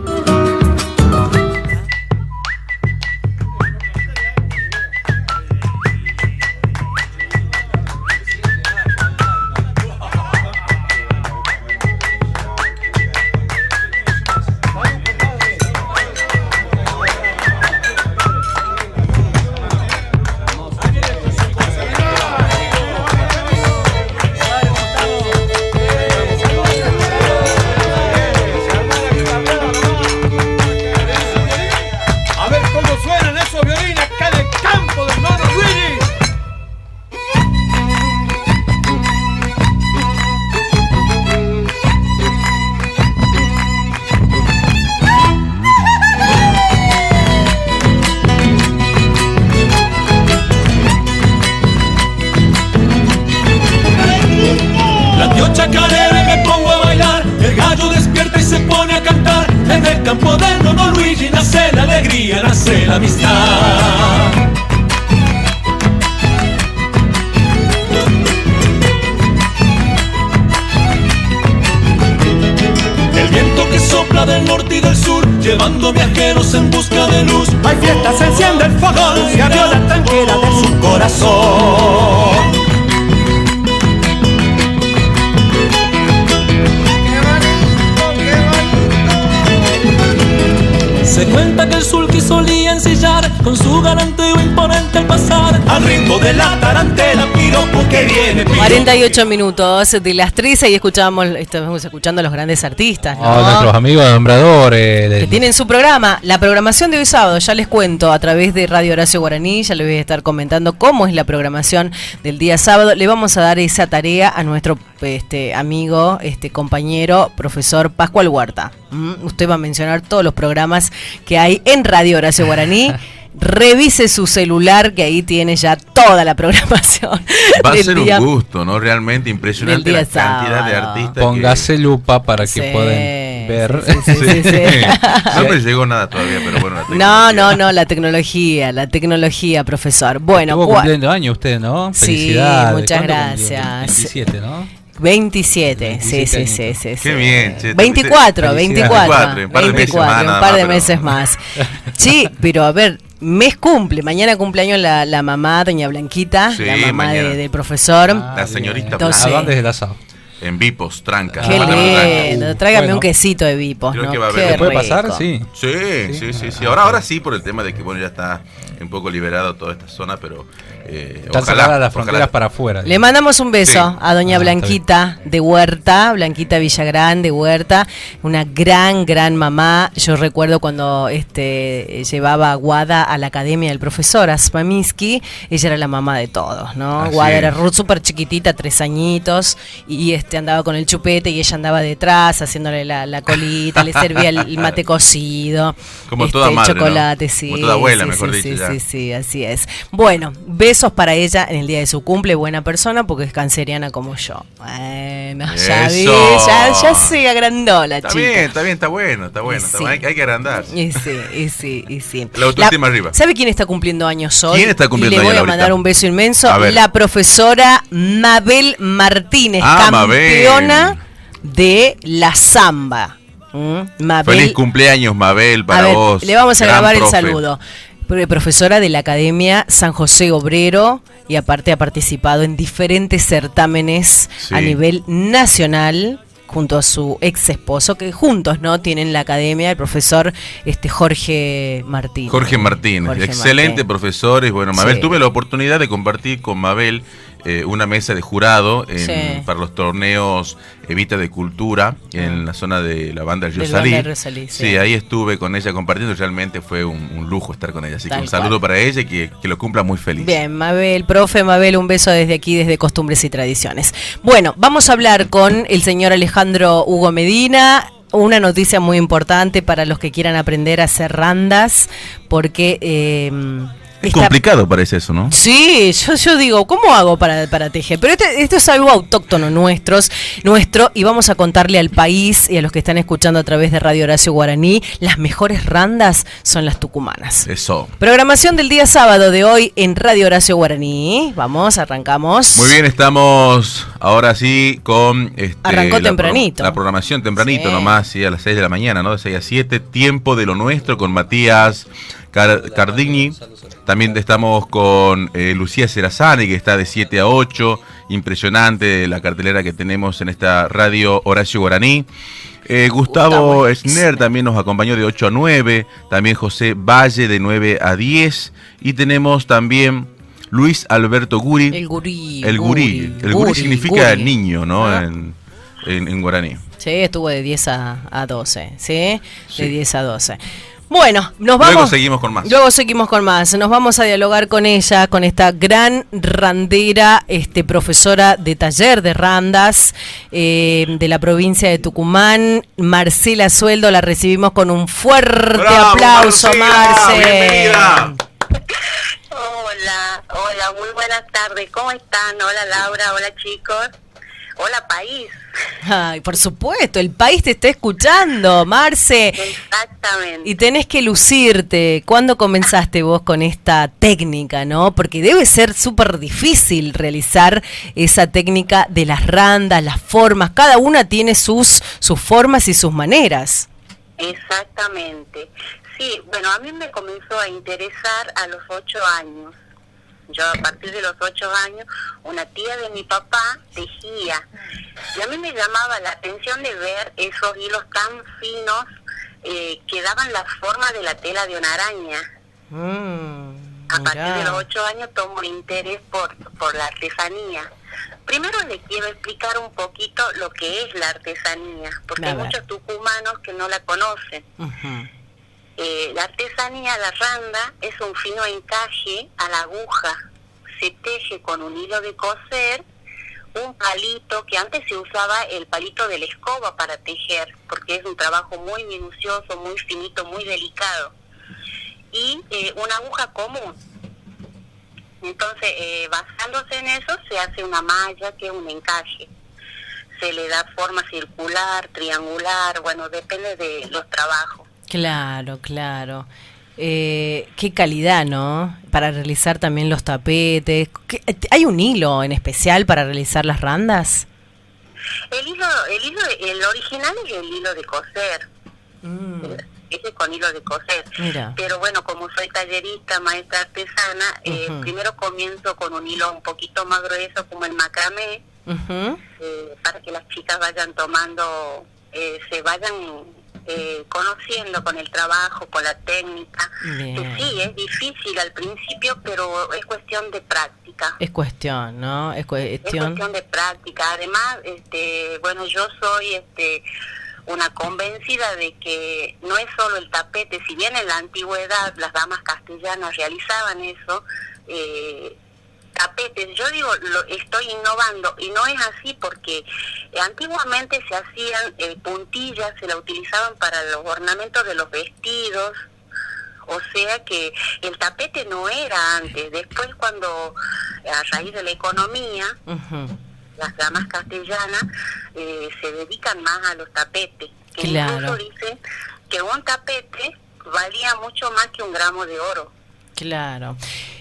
Speaker 8: con su galanteo imponente al pasar al ritmo de la tarantela, piropo que viene, piropo
Speaker 1: 48 minutos de las 13 y escuchamos, estamos escuchando a los grandes artistas, ¿no?
Speaker 2: Oh, nuestros amigos nombradores.
Speaker 1: que tienen su programa. La programación de hoy sábado, ya les cuento a través de Radio Horacio Guaraní, ya les voy a estar comentando cómo es la programación del día sábado. Le vamos a dar esa tarea a nuestro este, amigo, este compañero, profesor Pascual Huerta. Mm, Usted va a mencionar todos los programas que hay en Radio Horacio Guaraní. Revise su celular, que ahí tiene ya toda la programación.
Speaker 7: Va a ser
Speaker 1: día-
Speaker 7: un gusto, ¿no? Realmente impresionante la cantidad de artistas.
Speaker 2: Póngase lupa para que
Speaker 1: Sí,
Speaker 2: puedan ver.
Speaker 1: sí, sí, sí, sí, sí.
Speaker 7: no me llegó nada todavía, pero bueno. la
Speaker 1: No, no, no, la tecnología, la tecnología, profesor. Bueno,
Speaker 2: Estuvo cumpliendo años usted, ¿no?
Speaker 1: Sí, muchas gracias.
Speaker 2: 27, ¿no?
Speaker 1: 27, sí,
Speaker 2: 27
Speaker 1: sí,
Speaker 2: añitos.
Speaker 1: sí, sí,
Speaker 7: Qué
Speaker 1: sí.
Speaker 7: bien, che,
Speaker 1: 24,
Speaker 2: felicidades.
Speaker 1: 24,
Speaker 7: 24, un par de meses
Speaker 1: 24,
Speaker 7: más
Speaker 1: un
Speaker 7: nada
Speaker 1: par
Speaker 7: más,
Speaker 1: de
Speaker 7: pero-
Speaker 1: meses más. Sí, pero a ver, mes cumple, mañana cumpleaños la, la mamá, doña Blanquita,
Speaker 7: Sí,
Speaker 1: la mamá de- del profesor.
Speaker 7: La señorita
Speaker 1: Entonces-
Speaker 2: ¿A dónde es el asado?
Speaker 7: en Vipos, Tranca.
Speaker 1: Qué lindo, tráigame
Speaker 2: Bueno.
Speaker 1: un quesito de vipos,
Speaker 7: Creo
Speaker 1: ¿no?
Speaker 7: que va a haber-
Speaker 2: ¿Puede pasar? Sí.
Speaker 7: Sí, sí, sí, sí. Ahora, ahora sí, por el tema de que bueno ya está un poco liberado toda esta zona, pero eh,
Speaker 2: Están
Speaker 7: ojalá,
Speaker 2: cerradas las
Speaker 7: ojalá.
Speaker 2: fronteras para afuera.
Speaker 1: Le mandamos un beso
Speaker 7: Sí.
Speaker 1: a doña
Speaker 2: Ah,
Speaker 1: Blanquita de Huerta, Blanquita Villagrán de Huerta, una gran, gran mamá. Yo recuerdo cuando este llevaba a Guada a la academia del profesor Aspamiski, ella era la mamá de todos, ¿no?
Speaker 7: Así
Speaker 1: Guada
Speaker 7: es.
Speaker 1: era ru- súper chiquitita, tres añitos, y este andaba con el chupete y ella andaba detrás haciéndole la, la colita, le servía el, el mate cocido,
Speaker 7: Como
Speaker 1: este,
Speaker 7: toda
Speaker 1: el
Speaker 7: madre,
Speaker 1: sí.
Speaker 7: Como toda abuela,
Speaker 1: sí,
Speaker 7: mejor
Speaker 1: sí,
Speaker 7: dicho,
Speaker 1: sí,
Speaker 7: ya.
Speaker 1: sí, sí, así es. Bueno, besos para ella en el día de su cumple, buena persona porque es canceriana como yo. Bueno, ya vi, ya, ya se agrandó la
Speaker 7: Está
Speaker 1: chica.
Speaker 7: bien, está bien, está bueno, está bueno. está
Speaker 1: Sí.
Speaker 7: bueno, Hay, hay que agrandar.
Speaker 1: Y sí, y sí, y sí.
Speaker 7: La autoestima arriba.
Speaker 1: ¿Sabe quién está cumpliendo años hoy?
Speaker 7: ¿Quién está cumpliendo
Speaker 1: y le voy
Speaker 7: años
Speaker 1: a
Speaker 7: ahorita?
Speaker 1: mandar un beso inmenso. La profesora Mabel Martínez,
Speaker 7: Ah,
Speaker 1: campeona
Speaker 7: Mabel.
Speaker 1: de la samba. ¿Mm? Mabel
Speaker 7: Feliz cumpleaños, Mabel, para
Speaker 1: a ver,
Speaker 7: vos.
Speaker 1: Le vamos a grabar el saludo. Pro- Profesora de la Academia San José Obrero y aparte ha participado en diferentes certámenes
Speaker 7: Sí.
Speaker 1: a nivel nacional junto a su ex esposo, que juntos no tienen la academia, el profesor este Jorge Martín.
Speaker 7: Jorge Martínez,
Speaker 1: Jorge
Speaker 7: excelente
Speaker 1: Martín.
Speaker 7: profesor. Y bueno, Mabel,
Speaker 1: Sí.
Speaker 7: tuve la oportunidad de compartir con Mabel eh, una mesa de jurado en-
Speaker 1: Sí.
Speaker 7: para los torneos Evita de Cultura en la zona de la banda del
Speaker 1: del
Speaker 7: Riosalí,
Speaker 1: sí.
Speaker 7: sí. ahí estuve con ella compartiendo. Realmente fue un, un lujo estar con ella. Así
Speaker 1: Tal
Speaker 7: que un saludo
Speaker 1: cual.
Speaker 7: para ella y que, que lo cumpla muy feliz.
Speaker 1: Bien, Mabel, profe Mabel, un beso desde aquí, desde Costumbres y Tradiciones. Bueno, vamos a hablar con el señor Alejandro Hugo Medina. Una noticia muy importante para los que quieran aprender a hacer randas, porque... eh,
Speaker 7: Es complicado parece eso, ¿no?
Speaker 1: Sí, yo, yo digo, ¿cómo hago para, para tejer? Pero este- esto es algo autóctono nuestros, nuestro, y vamos a contarle al país y a los que están escuchando a través de Radio Horacio Guaraní, las mejores randas son las tucumanas.
Speaker 7: Eso.
Speaker 1: Programación del día sábado de hoy en Radio Horacio Guaraní. Vamos, arrancamos.
Speaker 7: Muy bien, estamos ahora sí con este,
Speaker 1: Arrancó
Speaker 7: la pro-
Speaker 1: tempranito.
Speaker 7: La, programación tempranito
Speaker 1: Sí.
Speaker 7: nomás, sí, a las 6 de la mañana, ¿no? De 6 a 7, tiempo de lo nuestro con Matías Car- Cardigni. También estamos con eh, Lucía Cerazani, que está de 7 a 8. Impresionante la cartelera que tenemos en esta radio Horacio Guaraní. Eh, Gustavo Schner también nos acompañó de 8 a 9. También José Valle de 9 a 10. Y tenemos también Luis Alberto Guri.
Speaker 1: El gurí.
Speaker 7: El gurí. El gurí significa
Speaker 1: gurí.
Speaker 7: niño, ¿no?
Speaker 1: Ah.
Speaker 7: En, en, en guaraní.
Speaker 1: Sí, estuvo de 10 a, a 12, ¿sí?
Speaker 7: Sí.
Speaker 1: De 10 a 12. Bueno, nos
Speaker 7: Luego
Speaker 1: vamos.
Speaker 7: seguimos con más.
Speaker 1: Luego seguimos con más. Nos vamos a dialogar con ella, con esta gran randera, este, profesora de taller de randas eh, de la provincia de Tucumán, Marcela Sueldo. La recibimos con un fuerte
Speaker 7: ¡Bravo,
Speaker 1: aplauso,
Speaker 7: Marcela!
Speaker 1: Marce.
Speaker 9: Hola, hola, muy buenas tardes. ¿Cómo están? Hola Laura, hola chicos. Hola país.
Speaker 1: Ay, por supuesto, el país te está escuchando, Marce.
Speaker 9: Exactamente.
Speaker 1: Y tenés que lucirte. ¿Cuándo comenzaste vos con esta técnica, no? Porque debe ser súper difícil realizar esa técnica de las randas, las formas. Cada una tiene sus, sus formas y sus maneras.
Speaker 9: Exactamente. Sí, bueno, a mí me comenzó a interesar a los ocho años. Yo a partir de los ocho años, una tía de mi papá tejía. Y a mí me llamaba la atención de ver esos hilos tan finos eh, que daban la forma de la tela de una araña.
Speaker 1: Mm,
Speaker 9: A partir de los ocho años tomo interés por, por la artesanía. Primero le quiero explicar un poquito lo que es la artesanía, porque hay muchos tucumanos que no la conocen. Eh, la artesanía, la randa, es un fino encaje a la aguja. Se teje con un hilo de coser, un palito, que antes se usaba el palito de la escoba para tejer, porque es un trabajo muy minucioso, muy finito, muy delicado. Y eh, una aguja común. Entonces, eh, basándose en eso, se hace una malla que es un encaje. Se le da forma circular, triangular, bueno, depende de los trabajos.
Speaker 1: Claro, claro. Eh, qué calidad, ¿no? Para realizar también los tapetes. ¿Qué- ¿Hay un hilo en especial para realizar las randas?
Speaker 9: El hilo, el hilo, el original es el hilo de coser. Ese con hilo de coser.
Speaker 1: Mira.
Speaker 9: Pero bueno, como soy tallerista, maestra artesana, eh, primero comienzo con un hilo un poquito más grueso como el macramé, eh, para que las chicas vayan tomando, eh, se vayan eh, conociendo con el trabajo, con la técnica.
Speaker 1: Bien.
Speaker 9: Que sí, es difícil al principio, pero es cuestión de práctica.
Speaker 1: Es cuestión, ¿no? Es
Speaker 9: Es
Speaker 1: cuestión.
Speaker 9: cuestión de práctica. Además, este, bueno, yo soy este una convencida de que no es solo el tapete, si bien en la antigüedad las damas castellanas realizaban eso, eh, tapetes, yo digo, lo estoy innovando y no es así porque antiguamente se hacían eh, puntillas, se la utilizaban para los ornamentos de los vestidos, o sea que el tapete no era antes, después cuando a raíz de la economía, las damas castellanas eh, se dedican más a los tapetes, que
Speaker 1: Claro.
Speaker 9: incluso dicen que un tapete valía mucho más que un gramo de oro.
Speaker 1: Claro.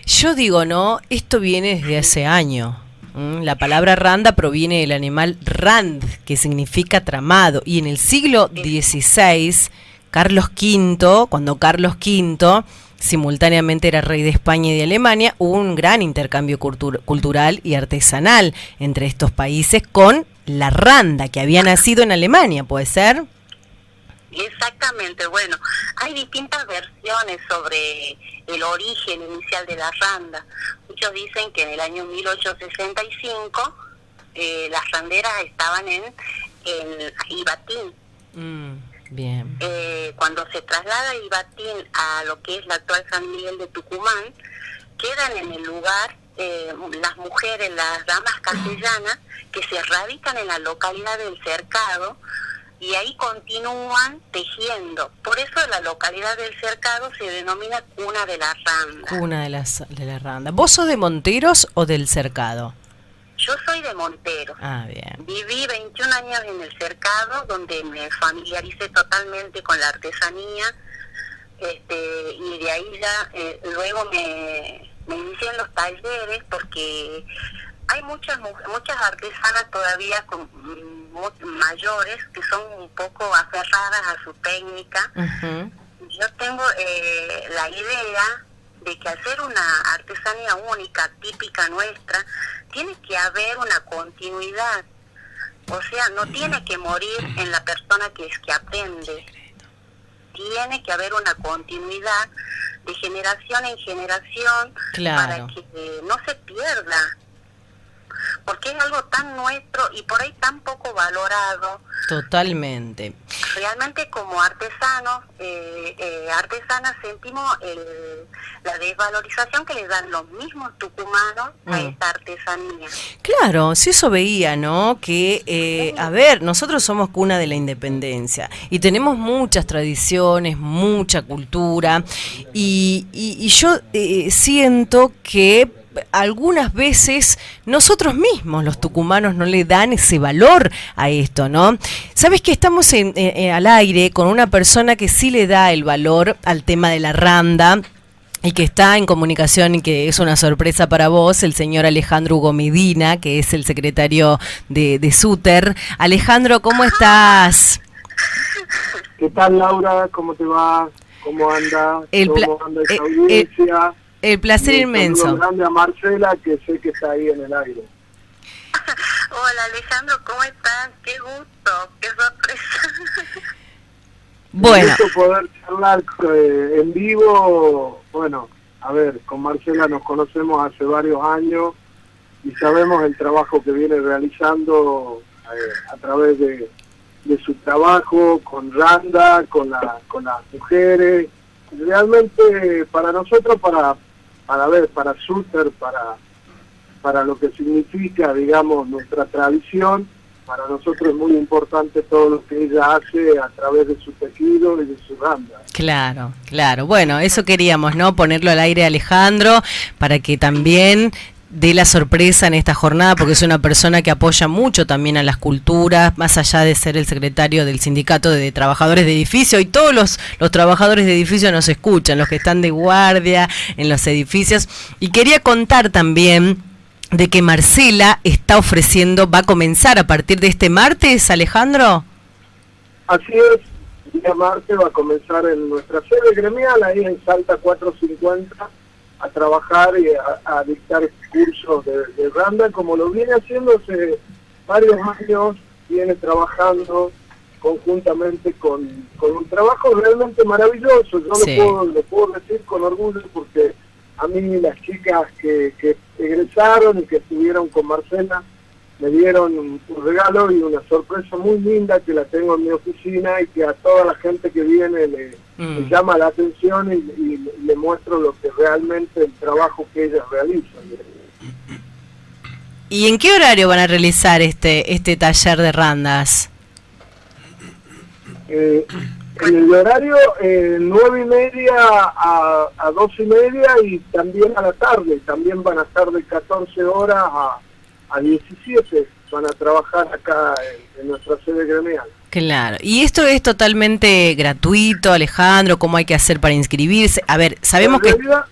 Speaker 1: Yo digo, ¿no? Esto viene desde hace años. La palabra randa proviene del animal rand, que significa tramado. Y en el siglo XVI, Carlos V, cuando Carlos V simultáneamente era rey de España y de Alemania, hubo un gran intercambio cultur- cultural y artesanal entre estos países con la randa, que había nacido en Alemania, ¿puede ser?
Speaker 9: Exactamente, bueno, hay distintas versiones sobre el origen inicial de la randa. Muchos dicen que en el año 1865 eh, las randeras estaban en, en Ibatín.
Speaker 1: Mm, bien.
Speaker 9: Eh, cuando se traslada Ibatín a lo que es la actual San Miguel de Tucumán, quedan en el lugar eh, las mujeres, las damas castellanas, que se radican en la localidad del Cercado y ahí continúan tejiendo. Por eso la localidad del Cercado se denomina Cuna de la Randa.
Speaker 1: Una de las de la randa. ¿Vos sos de Monteros o del Cercado?
Speaker 9: Yo soy de Montero.
Speaker 1: Ah, bien.
Speaker 9: Viví 21 años en el cercado, donde me familiaricé totalmente con la artesanía, este, y de ahí ya eh, luego me, me inicié en los talleres, porque hay muchas mu- muchas artesanas todavía con, mayores que son un poco aferradas a su técnica. Yo tengo eh, la idea de que al ser una artesanía única, típica nuestra, tiene que haber una continuidad. O sea, no tiene que morir en la persona que es que aprende. Tiene que haber una continuidad de generación en generación
Speaker 1: Claro.
Speaker 9: para que eh, no se pierda. Porque es algo tan nuestro y por ahí tan poco valorado
Speaker 1: Totalmente.
Speaker 9: realmente como artesanos, eh, eh, artesanas sentimos el- la desvalorización que le dan los mismos tucumanos a
Speaker 1: Mm.
Speaker 9: esta artesanía.
Speaker 1: Claro, si eso veía, ¿no? Que, eh, a ver, nosotros somos cuna de la independencia y tenemos muchas tradiciones, mucha cultura y, y- y yo eh, siento que algunas veces nosotros mismos, los tucumanos, no le dan ese valor a esto, ¿no? Sabes que estamos en, eh, eh, al aire con una persona que sí le da el valor al tema de la randa y que está en comunicación y que es una sorpresa para vos, el señor Alejandro Hugo Medina, que es el secretario de, de SUTER. Alejandro, ¿cómo estás?
Speaker 10: ¿Qué tal, Laura? ¿Cómo te va? ¿Cómo anda?
Speaker 1: El
Speaker 10: ¿Cómo anda esa
Speaker 1: eh,
Speaker 10: audiencia?
Speaker 1: El placer
Speaker 10: Y un
Speaker 1: inmenso.
Speaker 10: grande a Marcela, que sé que está ahí en el aire.
Speaker 9: Hola Alejandro, ¿cómo estás? Qué gusto, qué sorpresa.
Speaker 1: Bueno.
Speaker 10: Gusto poder charlar eh, en vivo. Bueno, a ver, con Marcela nos conocemos hace varios años y sabemos el trabajo que viene realizando eh, a través de, de su trabajo con Randa, con, la, con las mujeres. Realmente para nosotros, para, para ver, para Suter, para, para lo que significa, digamos, nuestra tradición, para nosotros es muy importante todo lo que ella hace a través de su tejido y de su randa.
Speaker 1: Claro, claro. Bueno, eso queríamos, ¿no? Ponerlo al aire Alejandro para que también dé la sorpresa en esta jornada, porque es una persona que apoya mucho también a las culturas, más allá de ser el secretario del sindicato de trabajadores de edificio, y todos los, los trabajadores de edificio nos escuchan, los que están de guardia en los edificios. Y quería contar también de que Marcela está ofreciendo, va a comenzar a partir de este martes, Alejandro.
Speaker 10: Así es, día martes va a comenzar en nuestra sede gremial, ahí en Salta 450, a trabajar y a, a dictar cursos de, de randa, como lo viene haciendo hace varios años, viene trabajando conjuntamente con, con un trabajo realmente maravilloso. Yo
Speaker 1: Sí.
Speaker 10: lo, puedo, lo puedo decir con orgullo porque a mí las chicas que, que egresaron y que estuvieron con Marcela me dieron un, un regalo y una sorpresa muy linda que la tengo en mi oficina y que a toda la gente que viene le, le llama la atención y, y le muestro lo que realmente el trabajo que ellas realizan.
Speaker 1: ¿Y en qué horario van a realizar este este taller de randas?
Speaker 10: Eh, en el horario eh, nueve y media a, a dos y media y también a la tarde, también van a estar de 14 horas a, a 17, van a trabajar acá en, en nuestra sede gremial.
Speaker 1: Claro. ¿Y esto es totalmente gratuito, Alejandro? ¿Cómo hay que hacer para inscribirse? A ver, sabemos
Speaker 10: en
Speaker 1: que...
Speaker 10: Realidad,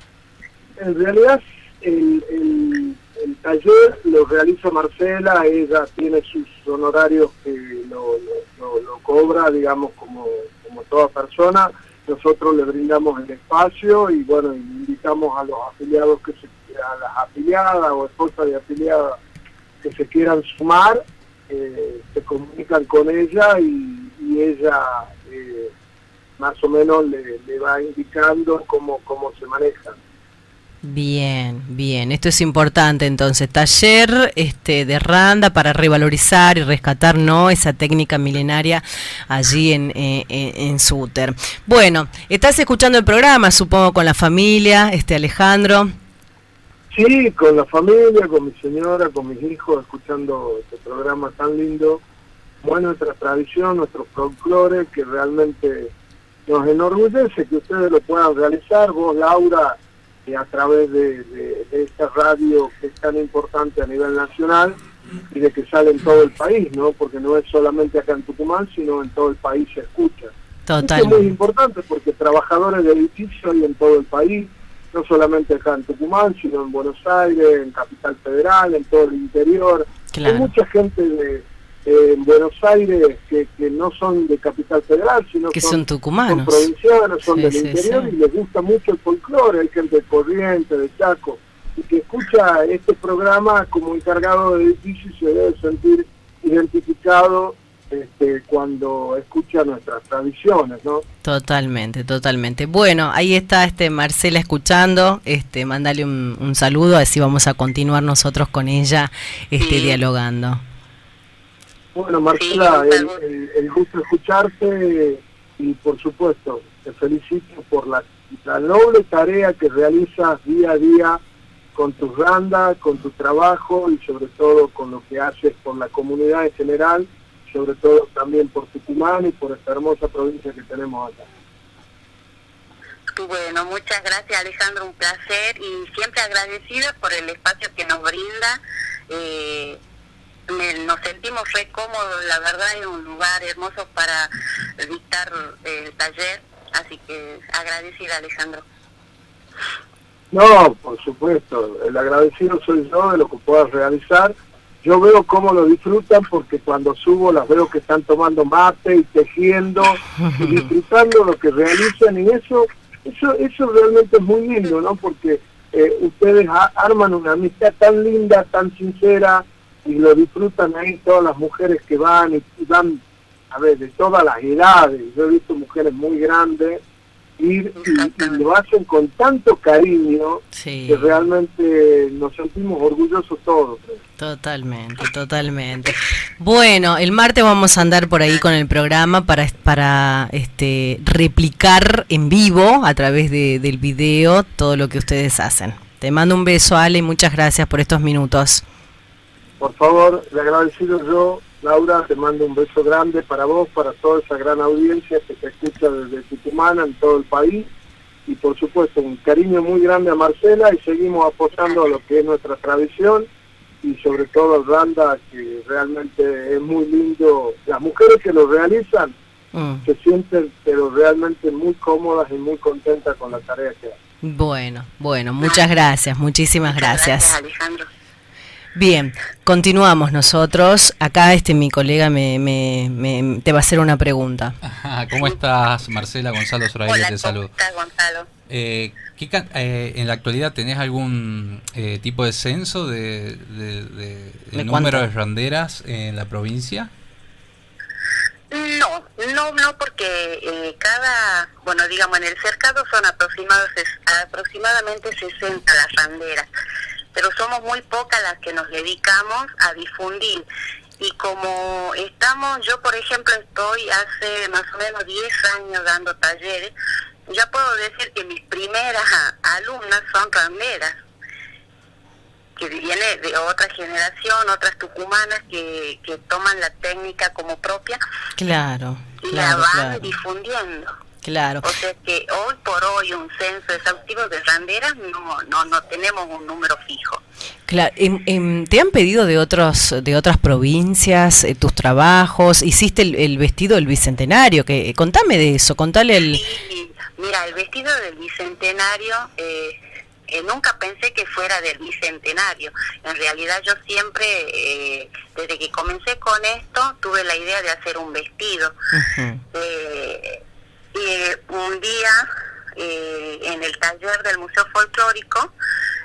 Speaker 10: en realidad, el, el- el taller lo realiza Marcela, ella tiene sus honorarios que lo, lo- lo- lo cobra, digamos, como, como toda persona. Nosotros le brindamos el espacio y, bueno, invitamos a los afiliados, que se, a las afiliadas o esposas de afiliadas que se quieran sumar, eh, se comunican con ella y, ella eh, más o menos le, va indicando cómo, cómo se manejan.
Speaker 1: Bien, bien. Esto es importante entonces. Taller este, de Randa para revalorizar y rescatar ¿no? esa técnica milenaria allí en, eh, en Suter. Bueno, estás escuchando el programa, supongo, con la familia, este Alejandro.
Speaker 10: Sí, con la familia, con mi señora, con mis hijos, escuchando este programa tan lindo. Bueno, nuestra tradición, nuestro folclore, que realmente nos enorgullece que ustedes lo puedan realizar. Vos, Laura, eh, a través de, de- de esta radio que es tan importante a nivel nacional y de que sale en todo el país, ¿no? Porque no es solamente acá en Tucumán, sino en todo el país se escucha. Esto es muy importante porque trabajadores de edificios hay en todo el país, no solamente acá en Tucumán, sino en Buenos Aires, en Capital Federal, en todo el interior.
Speaker 1: Claro.
Speaker 10: Hay mucha gente de, eh, en Buenos Aires que, que no son de Capital Federal, sino
Speaker 1: Que son tucumanos.
Speaker 10: son provincianos, son
Speaker 1: Sí,
Speaker 10: del
Speaker 1: sí,
Speaker 10: interior
Speaker 1: sí.
Speaker 10: y les gusta mucho el folclore, hay gente de Corrientes, de Chaco, y que escucha este programa como encargado de edificios y se debe sentir identificado este, cuando escucha nuestras tradiciones, ¿no?
Speaker 1: Totalmente, totalmente. Bueno, ahí está este Marcela escuchando, este, mandale un, un saludo, así vamos a continuar nosotros con ella este, dialogando.
Speaker 10: Bueno, Marcela, el, el- el gusto de escucharte y por supuesto te felicito por la, la noble tarea que realizas día a día con tus bandas, con tu trabajo y sobre todo con lo que haces por la comunidad en general, sobre todo también por Tucumán y por esta hermosa provincia que tenemos acá.
Speaker 9: Bueno, muchas gracias Alejandro, un placer y siempre agradecida por el espacio que nos brinda. Eh, me- nos sentimos re cómodos, la verdad es un lugar hermoso para dictar el taller, así que agradecida Alejandro.
Speaker 10: No, por supuesto, el agradecido soy yo de lo que puedas realizar. Yo veo cómo lo disfrutan porque cuando subo las veo que están tomando mate y tejiendo y disfrutando lo que realizan y eso eso eso realmente es muy lindo, ¿no? Porque eh, ustedes a- arman una amistad tan linda, tan sincera y lo disfrutan ahí todas las mujeres que van y, y van, a ver, de todas las edades. Yo he visto mujeres muy grandes y, y lo hacen con tanto cariño
Speaker 1: Sí.
Speaker 10: que realmente nos sentimos orgullosos todos.
Speaker 1: Totalmente, totalmente. Bueno, el martes vamos a andar por ahí con el programa para, para este, replicar en vivo a través de- del video todo lo que ustedes hacen. Te mando un beso, Ale, y muchas gracias por estos minutos.
Speaker 10: Por favor, le agradecido yo, Laura, te mando un beso grande para vos, para toda esa gran audiencia que te escucha desde Tucumán en todo el país y por supuesto un cariño muy grande a Marcela y seguimos apoyando a lo que es nuestra tradición y sobre todo al Randa que realmente es muy lindo. Las mujeres que lo realizan
Speaker 1: Mm,
Speaker 10: se sienten pero realmente muy cómodas y muy contentas con la tarea que hacen.
Speaker 1: Bueno, bueno, muchas gracias, muchísimas gracias.
Speaker 9: Alejandro.
Speaker 1: Bien, continuamos nosotros. Acá este mi colega me, me- me- te va a hacer una pregunta.
Speaker 2: Ajá, ¿Cómo estás, Marcela? Gonzalo Zoraide
Speaker 9: Hola,
Speaker 2: te
Speaker 9: ¿cómo estás Gonzalo?
Speaker 2: Eh, ¿qué can- eh, ¿En la actualidad tenés algún eh, tipo de censo de, de- de-
Speaker 1: ¿De
Speaker 2: número
Speaker 1: cuánto?
Speaker 2: de randeras en la provincia?
Speaker 9: No, no, no, porque eh, cada, bueno, digamos, en el cercado son aproximados, aproximadamente 60 las randeras, pero somos muy pocas las que nos dedicamos a difundir. Y como estamos, yo por ejemplo estoy hace más o menos 10 años dando talleres, ya puedo decir que mis primeras alumnas son randeras que viene de otra generación, otras tucumanas que, que toman la técnica como propia
Speaker 1: Claro,
Speaker 9: y
Speaker 1: claro,
Speaker 9: la van
Speaker 1: claro,
Speaker 9: difundiendo.
Speaker 1: Claro.
Speaker 9: O sea que hoy por hoy un censo exhaustivo de randeras no, no, no tenemos un número fijo.
Speaker 1: Claro, em- em, ¿te han pedido de otros de otras provincias eh, tus trabajos? Hiciste el, el vestido del bicentenario, que contame de eso, contale el
Speaker 9: Y mira, el vestido del bicentenario, eh, eh, nunca pensé que fuera del bicentenario. En realidad yo siempre, eh, desde que comencé con esto, tuve la idea de hacer un vestido. Eh, y un día eh, en el taller del Museo Folclórico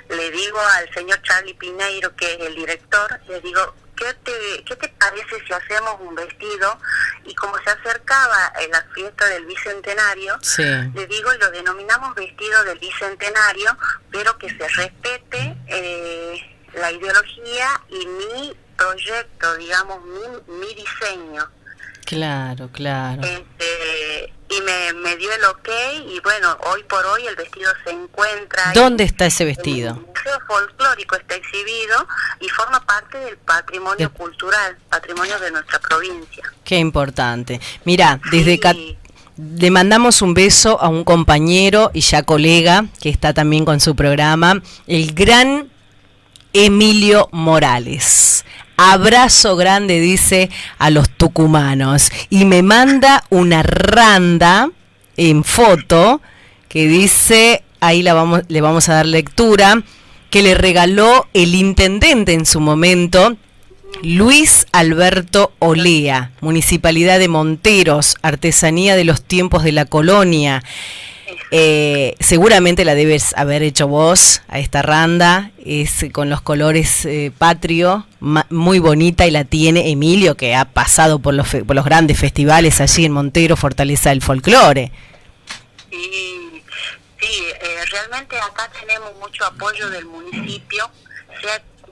Speaker 9: le digo al señor Charlie Pineiro, que es el director, le digo, ¿qué te, ¿qué te parece si hacemos un vestido? Y como se acercaba eh, la fiesta del Bicentenario,
Speaker 1: Sí.
Speaker 9: le digo, lo denominamos vestido del Bicentenario, pero que se respete eh, la ideología y mi proyecto, digamos, mi, mi diseño.
Speaker 1: Claro, claro.
Speaker 9: Este, y me, me dio el ok y bueno, hoy por hoy el vestido se encuentra.
Speaker 1: ¿Dónde está ese
Speaker 9: En el
Speaker 1: vestido?
Speaker 9: Museo Folclórico está exhibido y forma parte del patrimonio cultural, patrimonio de nuestra provincia.
Speaker 1: Qué importante. Mira, desde Cat- le mandamos un beso a un compañero y ya colega que está también con su programa, el gran Emilio Morales. Abrazo grande, dice a los tucumanos. Y me manda una randa en foto que dice, ahí la vamos, le vamos a dar lectura, que le regaló el intendente en su momento, Luis Alberto Olea, Municipalidad de Monteros, Artesanía de los Tiempos de la Colonia. Eh, seguramente la debes haber hecho vos a esta randa, es con los colores eh, patrio, muy bonita y la tiene Emilio que ha pasado por los, por los grandes festivales allí en Montero, Fortaleza del Folclore.
Speaker 9: Y sí, eh, realmente acá tenemos mucho apoyo del municipio,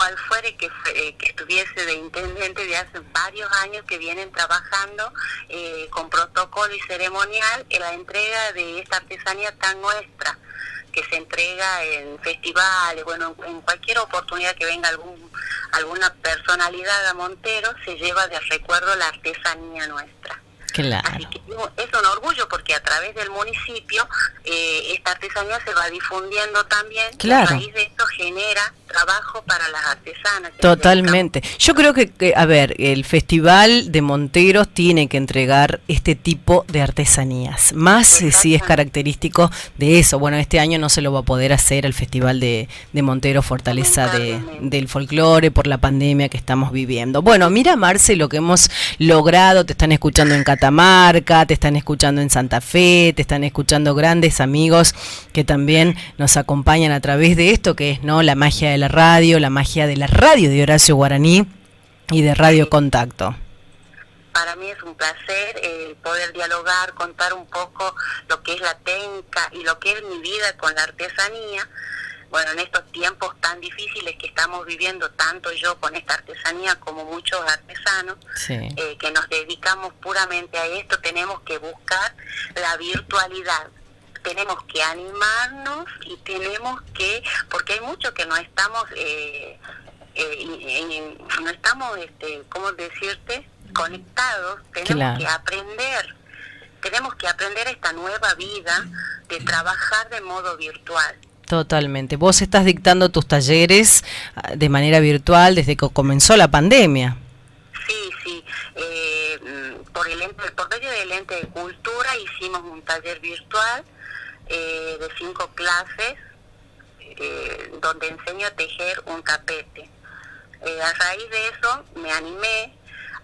Speaker 9: cual fuere que, eh, que estuviese de intendente de hace varios años que vienen trabajando eh, con protocolo y ceremonial en la entrega de esta artesanía tan nuestra que se entrega en festivales, bueno, en cualquier oportunidad que venga alguna personalidad a Montero, se lleva de recuerdo la artesanía nuestra.
Speaker 1: Claro.
Speaker 9: Así que es un orgullo porque a través del municipio eh, esta artesanía se va difundiendo también.
Speaker 1: Claro.
Speaker 9: Y a raíz de esto genera trabajo para las artesanas.
Speaker 1: Totalmente. Yo creo que, que, a ver, el Festival de Monteros tiene que entregar este tipo de artesanías, más eh, si es característico de eso. Bueno, este año no se lo va a poder hacer el Festival de, de Monteros Fortaleza de, del Folclore por la pandemia que estamos viviendo. Bueno, mira, Marce, lo que hemos logrado, te están escuchando en Catamarca, te están escuchando en Santa Fe, te están escuchando grandes amigos que también nos acompañan a través de esto que es no la magia de la radio, la magia de la radio de Horacio Guaraní y de Radio Contacto.
Speaker 9: Para mí es un placer eh, poder dialogar, contar un poco lo que es la técnica y lo que es mi vida con la artesanía. Bueno, en estos tiempos tan difíciles que estamos viviendo, tanto yo con esta artesanía como muchos artesanos,
Speaker 1: Sí.
Speaker 9: eh, que nos dedicamos puramente a esto, tenemos que buscar la virtualidad. Tenemos que animarnos y tenemos que, porque hay mucho que no estamos, eh, eh, no estamos, este, ¿cómo decirte? Conectados. Tenemos
Speaker 1: Claro.
Speaker 9: que aprender, tenemos que aprender esta nueva vida de trabajar de modo virtual.
Speaker 1: Totalmente. Vos estás dictando tus talleres ah, de manera virtual desde que comenzó la pandemia.
Speaker 9: Sí, sí. Eh, mm, por, el por medio del ente de cultura hicimos un taller virtual eh, de cinco clases eh, donde enseño a tejer un tapete. Eh, a raíz de eso me animé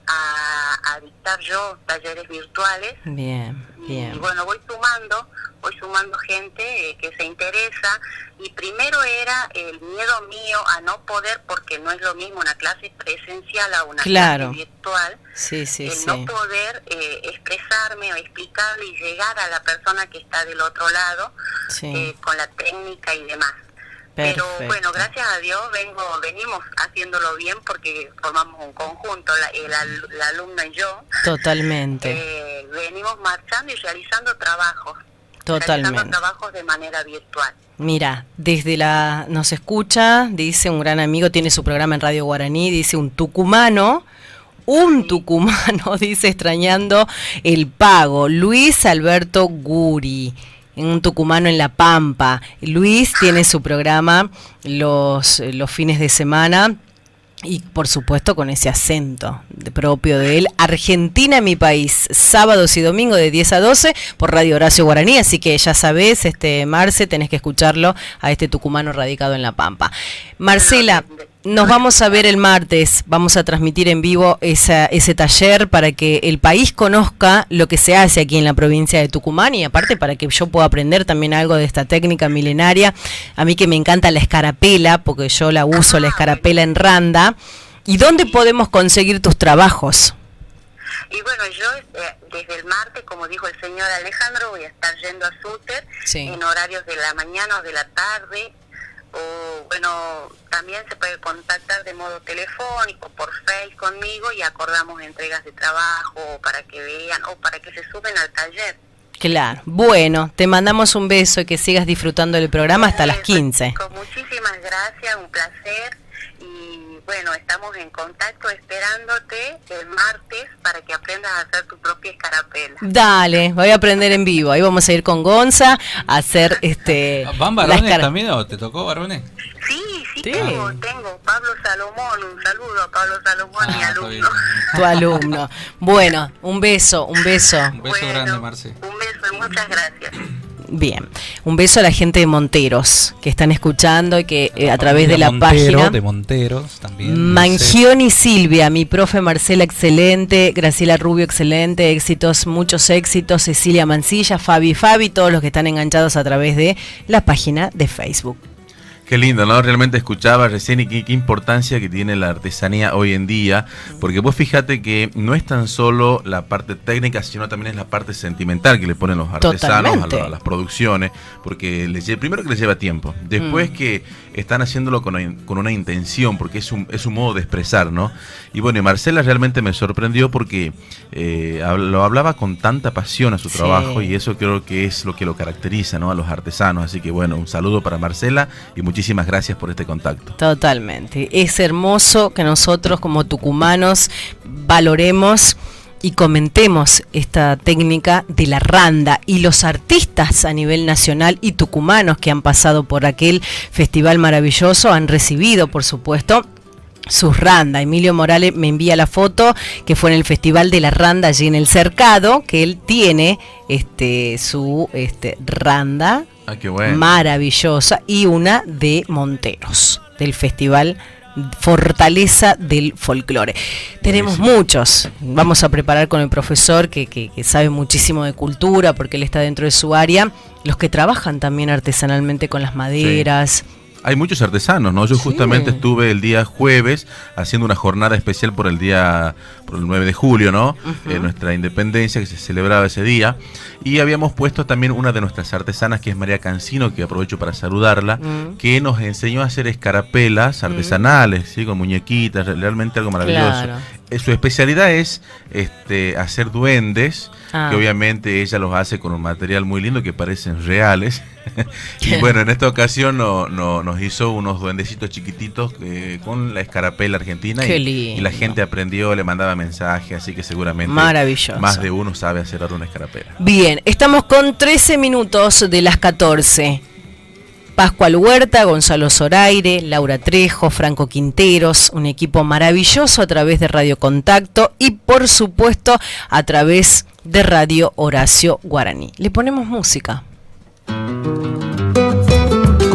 Speaker 9: a, a dictar yo talleres virtuales
Speaker 1: Bien,
Speaker 9: y
Speaker 1: bien.
Speaker 9: bueno, voy sumando, voy sumando gente eh, que se interesa y primero era el miedo mío a no poder porque no es lo mismo una clase presencial a una
Speaker 1: Claro.
Speaker 9: clase virtual,
Speaker 1: Sí, sí,
Speaker 9: el
Speaker 1: sí.
Speaker 9: no poder eh, expresarme o explicarle y llegar a la persona que está del otro lado
Speaker 1: Sí.
Speaker 9: eh, con la técnica y demás. Pero bueno, gracias a Dios vengo, venimos haciéndolo bien porque formamos un conjunto, la, el la alumna y yo.
Speaker 1: Totalmente.
Speaker 9: Eh, venimos marchando y realizando trabajos.
Speaker 1: Totalmente.
Speaker 9: Realizando trabajos de manera virtual.
Speaker 1: Mira, desde la nos escucha, dice un gran amigo, tiene su programa en Radio Guaraní, dice un tucumano, un tucumano, dice extrañando el pago, Luis Alberto Guri, un tucumano en La Pampa. Luis tiene su programa los, los fines de semana. Y por supuesto con ese acento de- propio de él. Argentina, mi país, sábados y domingos de 10 a 12 por Radio Horacio Guaraní. Así que ya sabes, este Marce, tenés que escucharlo a este tucumano radicado en La Pampa. Marcela, nos vamos a ver el martes. Vamos a transmitir en vivo esa, ese taller para que el país conozca lo que se hace aquí en la provincia de Tucumán y aparte para que yo pueda aprender también algo de esta técnica milenaria. A mí que me encanta la escarapela, porque yo la uso, la escarapela en randa. ¿Y dónde podemos conseguir tus trabajos?
Speaker 9: Y bueno, yo eh, desde el martes, como dijo el señor Alejandro, voy a estar yendo a Súter
Speaker 1: Sí.
Speaker 9: en horarios de la mañana o de la tarde. O bueno, también se puede contactar de modo telefónico, por Face conmigo y acordamos entregas de trabajo para que vean o para que se suben al taller.
Speaker 1: Claro. Bueno, te mandamos un beso y que sigas disfrutando del programa hasta las 15.
Speaker 9: Con muchísimas gracias, un placer. Bueno, estamos en contacto esperándote el martes para que aprendas a hacer tu propia escarapela.
Speaker 1: Dale, voy a aprender en vivo. Ahí vamos a ir con Gonza a hacer este.
Speaker 2: ¿Van varones también o te tocó varones?
Speaker 9: Sí, sí,
Speaker 1: Sí.
Speaker 9: Tengo, tengo. Pablo Salomón, un saludo a Pablo Salomón,
Speaker 2: Ah,
Speaker 9: mi alumno.
Speaker 1: Tu alumno. Bueno, un beso, un beso.
Speaker 2: Un beso grande, Marce.
Speaker 9: Un beso y muchas gracias.
Speaker 1: Bien, un beso a la gente de Monteros que están escuchando y que eh, a través de la
Speaker 2: Montero,
Speaker 1: página.
Speaker 2: De Monteros también. no sé.
Speaker 1: Mangioni Silvia, mi profe Marcela excelente, Graciela Rubio excelente, éxitos, muchos éxitos, Cecilia Mancilla, Fabi Fabi, todos los que están enganchados a través de la página de Facebook.
Speaker 7: Qué lindo, ¿no? Realmente escuchaba recién y qué, qué importancia que tiene la artesanía hoy en día, porque vos fíjate que no es tan solo la parte técnica, sino también es la parte sentimental que le ponen los artesanos a, las producciones, porque les, primero que les lleva tiempo, después
Speaker 1: Mm.
Speaker 7: que están haciéndolo con, una- con una intención, porque es un, es un modo de expresar, ¿no? Y bueno, y Marcela realmente me sorprendió porque eh, lo hablaba con tanta pasión a su
Speaker 1: Sí.
Speaker 7: trabajo y eso creo que es lo que lo caracteriza, ¿no? A los artesanos. Así que bueno, un saludo para Marcela y muchísimas gracias por este contacto.
Speaker 1: Totalmente. Es hermoso que nosotros como tucumanos valoremos y comentemos esta técnica de la randa y los artistas a nivel nacional y tucumanos que han pasado por aquel festival maravilloso han recibido, por supuesto, sus randa. Emilio Morales me envía la foto que fue en el Festival de la Randa allí en el Cercado, que él tiene este su este randa
Speaker 7: Ah, qué bueno.
Speaker 1: maravillosa y una de Monteros del Festival Fortaleza del Folclore. Tenemos muchos. Vamos a preparar con el profesor que, que- que sabe muchísimo de cultura porque él está dentro de su área. Los que trabajan también artesanalmente con las maderas.
Speaker 7: Hay muchos artesanos, ¿no? Yo justamente estuve el día jueves haciendo una jornada especial por el día, por el 9 de julio, ¿no? Eh, nuestra independencia que se celebraba ese día. Y habíamos puesto también una de nuestras artesanas, que es María Cancino, que aprovecho para saludarla,
Speaker 1: Mm.
Speaker 7: que nos enseñó a hacer escarapelas artesanales, ¿sí? Con muñequitas, re- realmente algo maravilloso.
Speaker 1: Claro.
Speaker 7: Eh, Su especialidad es este, hacer duendes,
Speaker 1: Ah.
Speaker 7: que obviamente ella los hace con un material muy lindo que parecen reales. y bueno, en esta ocasión no- no- nos hizo unos duendecitos chiquititos eh, con la escarapela argentina
Speaker 1: Qué
Speaker 7: y,
Speaker 1: lindo.
Speaker 7: y la gente aprendió, le mandaba mensajes, así que seguramente
Speaker 1: Maravilloso.
Speaker 7: más de uno sabe hacer ahora una escarapela.
Speaker 1: Bien, estamos con 13 minutos de las 14. Pascual Huerta, Gonzalo Zoraire, Laura Trejo, Franco Quinteros, un equipo maravilloso a través de Radio Contacto y por supuesto a través de Radio Horacio Guaraní. Le ponemos música.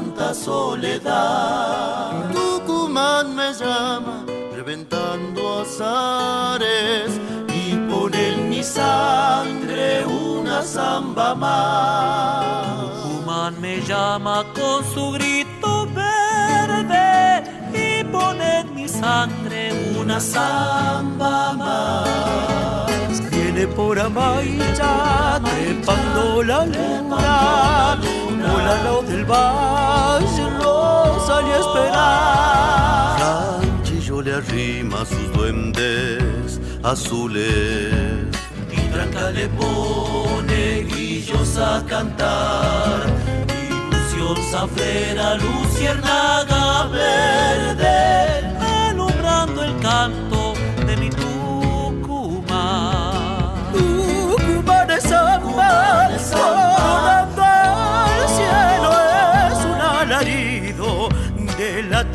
Speaker 8: tanta soledad. Tucumán me llama, reventando azares y pone en mi sangre una zamba más. Tucumán me llama con su grito verde y pone en mi sangre una zamba más. Viene por Amaya trepando la luna, lado del valle lo salí a esperar. Ranchillo le arrima sus duendes azules y tranca le pone grillos a cantar. Ilusión safrera, luciérnaga verde, alumbrando el canto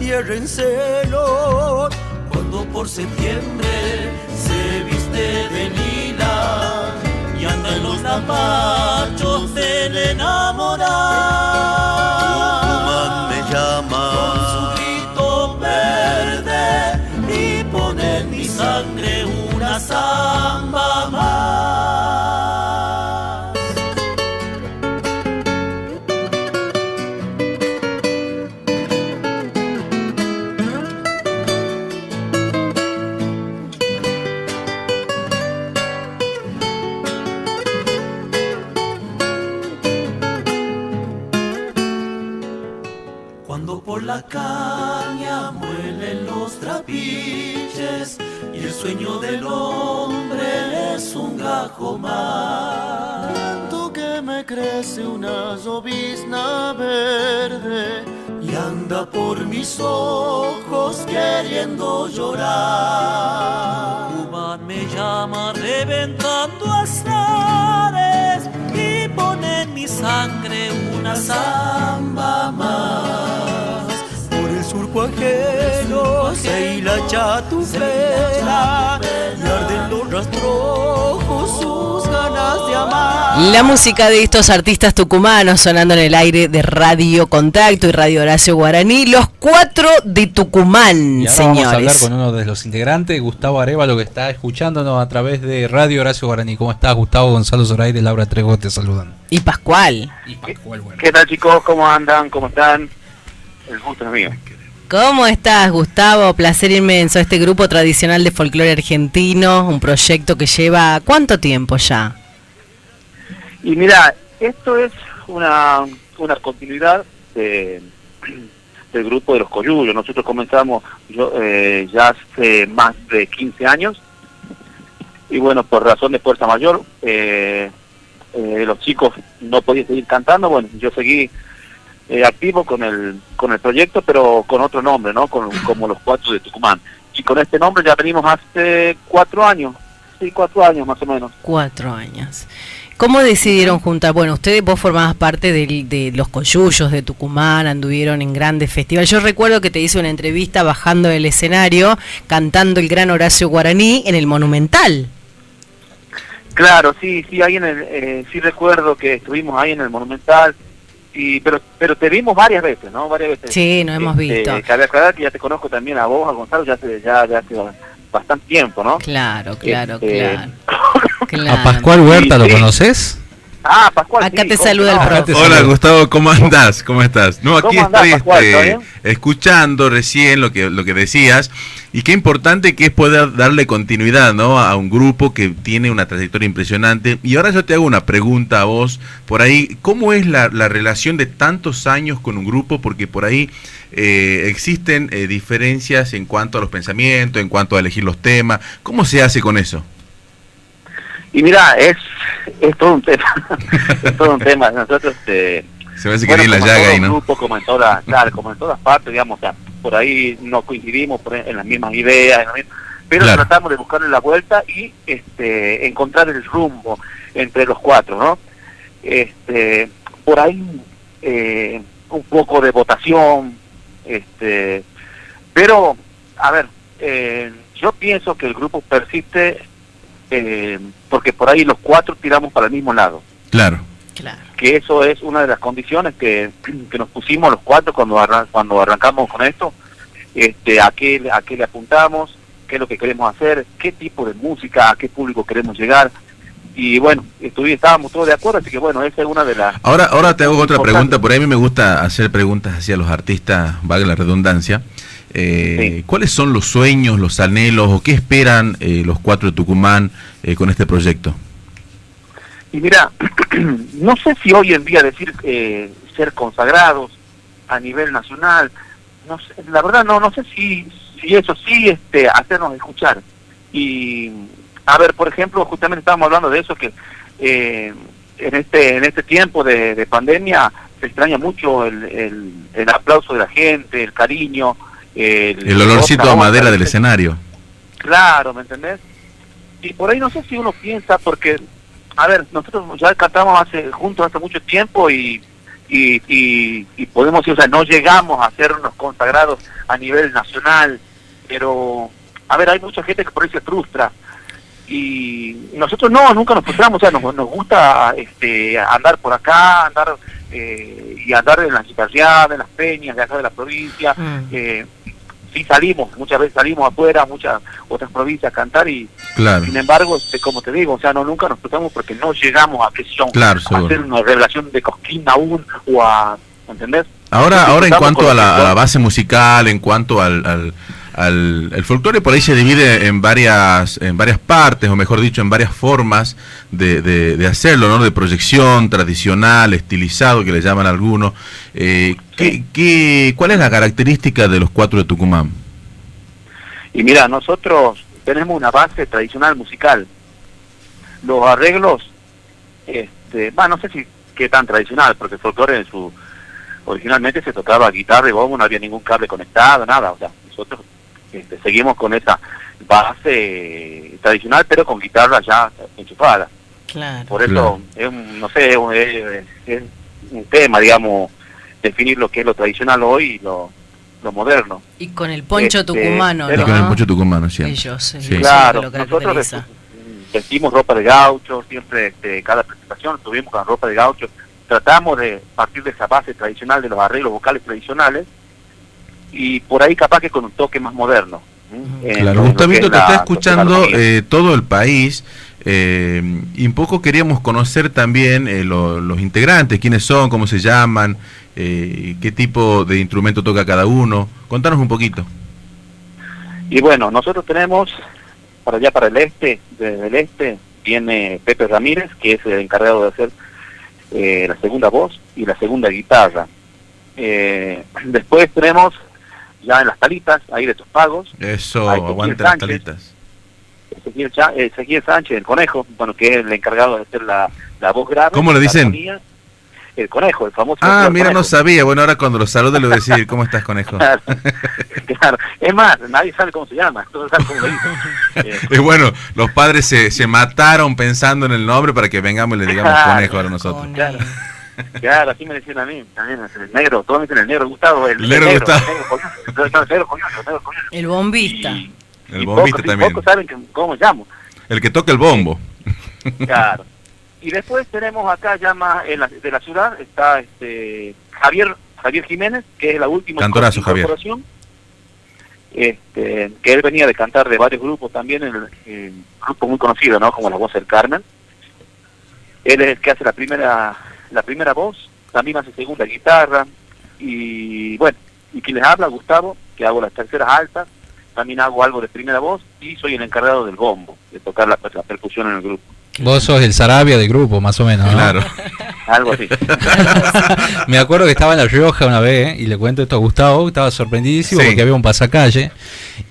Speaker 8: de la tierra en celo. Cuando por septiembre se viste de lila y anda en los lapachos del enamorado. Sueño del hombre es un gajo más. Tanto que me crece una llovizna verde y anda por mis ojos queriendo llorar. Cuban me llama reventando azares y pone en mi sangre una samba más. Surco ajeno se hila chatufera y arden los rastrojos sus ganas de amar.
Speaker 1: La música de estos artistas tucumanos sonando en el aire de Radio Contacto y Radio Horacio Guaraní, los cuatro de Tucumán,
Speaker 2: Y ahora vamos a hablar
Speaker 1: señores.
Speaker 2: con uno de los integrantes, Gustavo Arevalo, que está escuchándonos a través de Radio Horacio Guaraní. ¿Cómo estás, Gustavo? Gonzalo Zoraide, Laura Trejo te saludan.
Speaker 1: Y Pascual.
Speaker 2: Y Pascual, bueno.
Speaker 11: ¿Qué tal chicos? ¿Cómo andan? ¿Cómo están? El gusto es mío.
Speaker 1: ¿Cómo estás, Gustavo? Placer inmenso. Este grupo tradicional de folclore argentino, un proyecto que lleva ¿cuánto tiempo ya?
Speaker 12: Y mira, esto es una, una continuidad de, del grupo de los coyullos. Nosotros comenzamos yo, eh, ya hace más de 15 años y bueno, por razón de fuerza mayor, eh, eh, los chicos no podían seguir cantando, bueno, yo seguí eh, activo con el con el proyecto, pero con otro nombre, ¿no? Con, como los cuatro de Tucumán. Y con este nombre ya venimos hace cuatro años, sí, cuatro años más o menos.
Speaker 1: Cuatro años. ¿Cómo decidieron juntar? Bueno, ustedes vos formabas parte del- de, los coyullos de Tucumán, anduvieron en grandes festivales. Yo recuerdo que te hice una entrevista bajando del escenario, cantando el gran Horacio Guaraní en el Monumental.
Speaker 12: Claro, sí, sí, ahí en el, eh, sí recuerdo que estuvimos ahí en el Monumental, y pero pero te vimos varias veces, ¿no? Varias veces.
Speaker 1: Sí, nos hemos
Speaker 12: Este,
Speaker 1: visto.
Speaker 12: Cabe aclarar que ya te conozco también a vos, a Gonzalo, ya hace, ya, ya hace bastante tiempo, ¿no?
Speaker 1: Claro, claro,
Speaker 12: Este,
Speaker 1: claro.
Speaker 2: ¿A Pascual Huerta lo
Speaker 12: Sí, sí.
Speaker 2: conoces?
Speaker 12: Ah, Pascual.
Speaker 1: Acá
Speaker 12: sí,
Speaker 1: te
Speaker 12: ¿cómo
Speaker 1: saluda el profe.
Speaker 7: Hola Gustavo, ¿cómo andás? ¿Cómo estás? No, aquí
Speaker 12: ¿Cómo andás,
Speaker 7: estoy
Speaker 12: Pascual?
Speaker 7: este, escuchando recién lo que lo que decías y qué importante que es poder darle continuidad, ¿no? A un grupo que tiene una trayectoria impresionante. Y ahora yo te hago una pregunta a vos por ahí, ¿cómo es la, la relación de tantos años con un grupo? Porque por ahí eh, existen eh, diferencias en cuanto a los pensamientos, en cuanto a elegir los temas. ¿Cómo se hace con eso?
Speaker 12: Y mira, es, es todo un tema, es todo un tema. Nosotros, este,
Speaker 7: Se que
Speaker 12: bueno,
Speaker 7: la
Speaker 12: como
Speaker 7: llaga
Speaker 12: todo
Speaker 7: ahí, ¿no?
Speaker 12: grupo, como en todas, claro, como en todas partes, digamos, o sea, por ahí no coincidimos por- en las mismas ideas, en las mismas- pero
Speaker 7: Claro.
Speaker 12: tratamos de buscarle la vuelta y este, encontrar el rumbo entre los cuatro, ¿no? Este, por ahí eh, un poco de votación, este, pero, a ver, eh, yo pienso que el grupo persiste eh, porque por ahí los cuatro tiramos para el mismo lado
Speaker 7: Claro.
Speaker 12: que eso es una de las condiciones que, que nos pusimos los cuatro cuando arran- cuando arrancamos con esto este a qué a qué le apuntamos qué es lo que queremos hacer qué tipo de música a qué público queremos llegar y bueno estuvi- estábamos todos de acuerdo así que bueno esa es una de las
Speaker 7: Ahora, ahora te hago otra
Speaker 12: Importante.
Speaker 7: pregunta. Por ahí a mí me gusta hacer preguntas hacia los artistas, valga la redundancia. Eh, ¿Cuáles son los sueños, los anhelos o qué esperan eh, los cuatro de Tucumán eh, con este proyecto?
Speaker 12: Y mira, no sé si hoy en día decir eh, ser consagrados a nivel nacional, no sé, la verdad no no sé si si eso sí este hacernos escuchar. Y a ver, por ejemplo, justamente estábamos hablando de eso que eh, en este en este tiempo de, de pandemia se extraña mucho el, el, el aplauso de la gente, el cariño, el,
Speaker 7: El olorcito
Speaker 12: otra
Speaker 7: a madera del escenario.
Speaker 12: Claro, ¿me entendés? Y por ahí no sé si uno piensa, porque, a ver, nosotros ya cantamos hace juntos hace mucho tiempo y, y, y, y podemos decir, o sea, no llegamos a ser unos consagrados a nivel nacional, pero, a ver, hay mucha gente que por ahí se frustra. Y nosotros no, nunca nos frustramos, o sea, nos, nos gusta este, andar por acá, andar eh, y andar en las guitarreadas, en las peñas de acá de la provincia.
Speaker 1: Mm.
Speaker 12: Eh, sí salimos, muchas veces salimos afuera, muchas otras provincias a cantar y
Speaker 7: Claro.
Speaker 12: sin embargo, este, como te digo, o sea, no nunca nos frustramos porque no llegamos a presión,
Speaker 7: Claro,
Speaker 12: a hacer una revelación de cosquín aún o a, ¿entendés?
Speaker 7: Ahora, ahora en cuanto a la, a base musical, en cuanto al, al, al- el folclore, por ahí se divide en varias, en varias partes, o mejor dicho, en varias formas de, de- de hacerlo, ¿no? De proyección tradicional, estilizado, que le llaman algunos. Eh, ¿qué, qué, ¿Cuál es la característica de los cuatro de Tucumán?
Speaker 12: Y mira, nosotros tenemos una base tradicional musical. Los arreglos, este, bah, no sé si qué tan tradicional, porque el folclore en su originalmente se tocaba guitarra y bombo, no había ningún cable conectado, nada. O sea, nosotros este, seguimos con esa base tradicional, pero con guitarra ya enchufada.
Speaker 1: Claro.
Speaker 12: Por eso,
Speaker 7: Claro.
Speaker 12: es un, no sé, es un, es- es un tema, digamos, definir lo que es lo tradicional hoy y lo, lo moderno.
Speaker 1: Y con el poncho
Speaker 12: Este,
Speaker 1: tucumano,
Speaker 12: pero-
Speaker 7: Y con el mucho tucumano, siempre.
Speaker 1: Ellos, sí,
Speaker 12: Claro,
Speaker 1: lo
Speaker 12: nosotros vestimos ropa de gaucho, siempre este, cada presentación estuvimos con ropa de gaucho, tratamos de partir de esa base tradicional de los arreglos vocales tradicionales y por ahí capaz que con un toque más moderno.
Speaker 7: Claro, Gustavito, te está escuchando eh, todo el país eh, y un poco queríamos conocer también eh, lo- los integrantes, quiénes son, cómo se llaman, eh, qué tipo de instrumento toca cada uno. Contanos un poquito.
Speaker 12: Y bueno, nosotros tenemos para allá, para el este, desde el este, viene Pepe Ramírez, que es el encargado de hacer eh, la segunda voz y la segunda guitarra. Eh, después tenemos ya en las talitas, ahí de tus pagos,
Speaker 7: Eso, aguante las
Speaker 12: Sánchez.
Speaker 7: talitas.
Speaker 12: Ezequiel, Sánchez, el conejo, bueno, que es el encargado de hacer la, la voz grave.
Speaker 7: ¿Cómo le dicen?
Speaker 12: armonía. El conejo, el famoso.
Speaker 7: Ah, mira, no sabía. Bueno, ahora cuando lo salude le voy a decir, ¿cómo estás, conejo?
Speaker 12: Claro, claro. Es más, nadie sabe cómo se llama, todos saben cómo le dicen. Eh,
Speaker 7: Y bueno, los padres se, se mataron pensando en el nombre para que vengamos y le digamos
Speaker 12: Claro.
Speaker 7: conejo a nosotros.
Speaker 12: Claro, claro, así me decían a mí, también, el negro, todos me dicen el negro Gustavo, el,
Speaker 7: El negro Gustavo.
Speaker 12: el negro el negro el negro Coñuelo.
Speaker 1: El bombista.
Speaker 7: El
Speaker 12: Y
Speaker 7: bombista
Speaker 12: pocos, y
Speaker 7: también.
Speaker 12: pocos saben que- cómo me llamo,
Speaker 7: El que toca el bombo.
Speaker 12: claro. Y después tenemos acá ya más en la, de la ciudad, está este Javier Javier Jiménez, que es la última
Speaker 7: Cantorazo, Javier.
Speaker 12: este, que él venía de cantar de varios grupos también, en el, en grupo muy conocido, ¿no? Como la voz del Carmen. Él es el que hace la primera la primera voz, también hace segunda guitarra y bueno, y quien les habla, Gustavo, que hago las terceras altas, también hago algo de primera voz y soy el encargado del bombo, de tocar la, la percusión en el grupo.
Speaker 2: Vos sos el Sarabia del grupo, más o menos. ¿no?
Speaker 7: Claro.
Speaker 12: Algo así.
Speaker 2: Me acuerdo que estaba en La Rioja una vez ¿eh? y le cuento esto a Gustavo, estaba sorprendidísimo
Speaker 7: Sí.
Speaker 2: porque había un pasacalle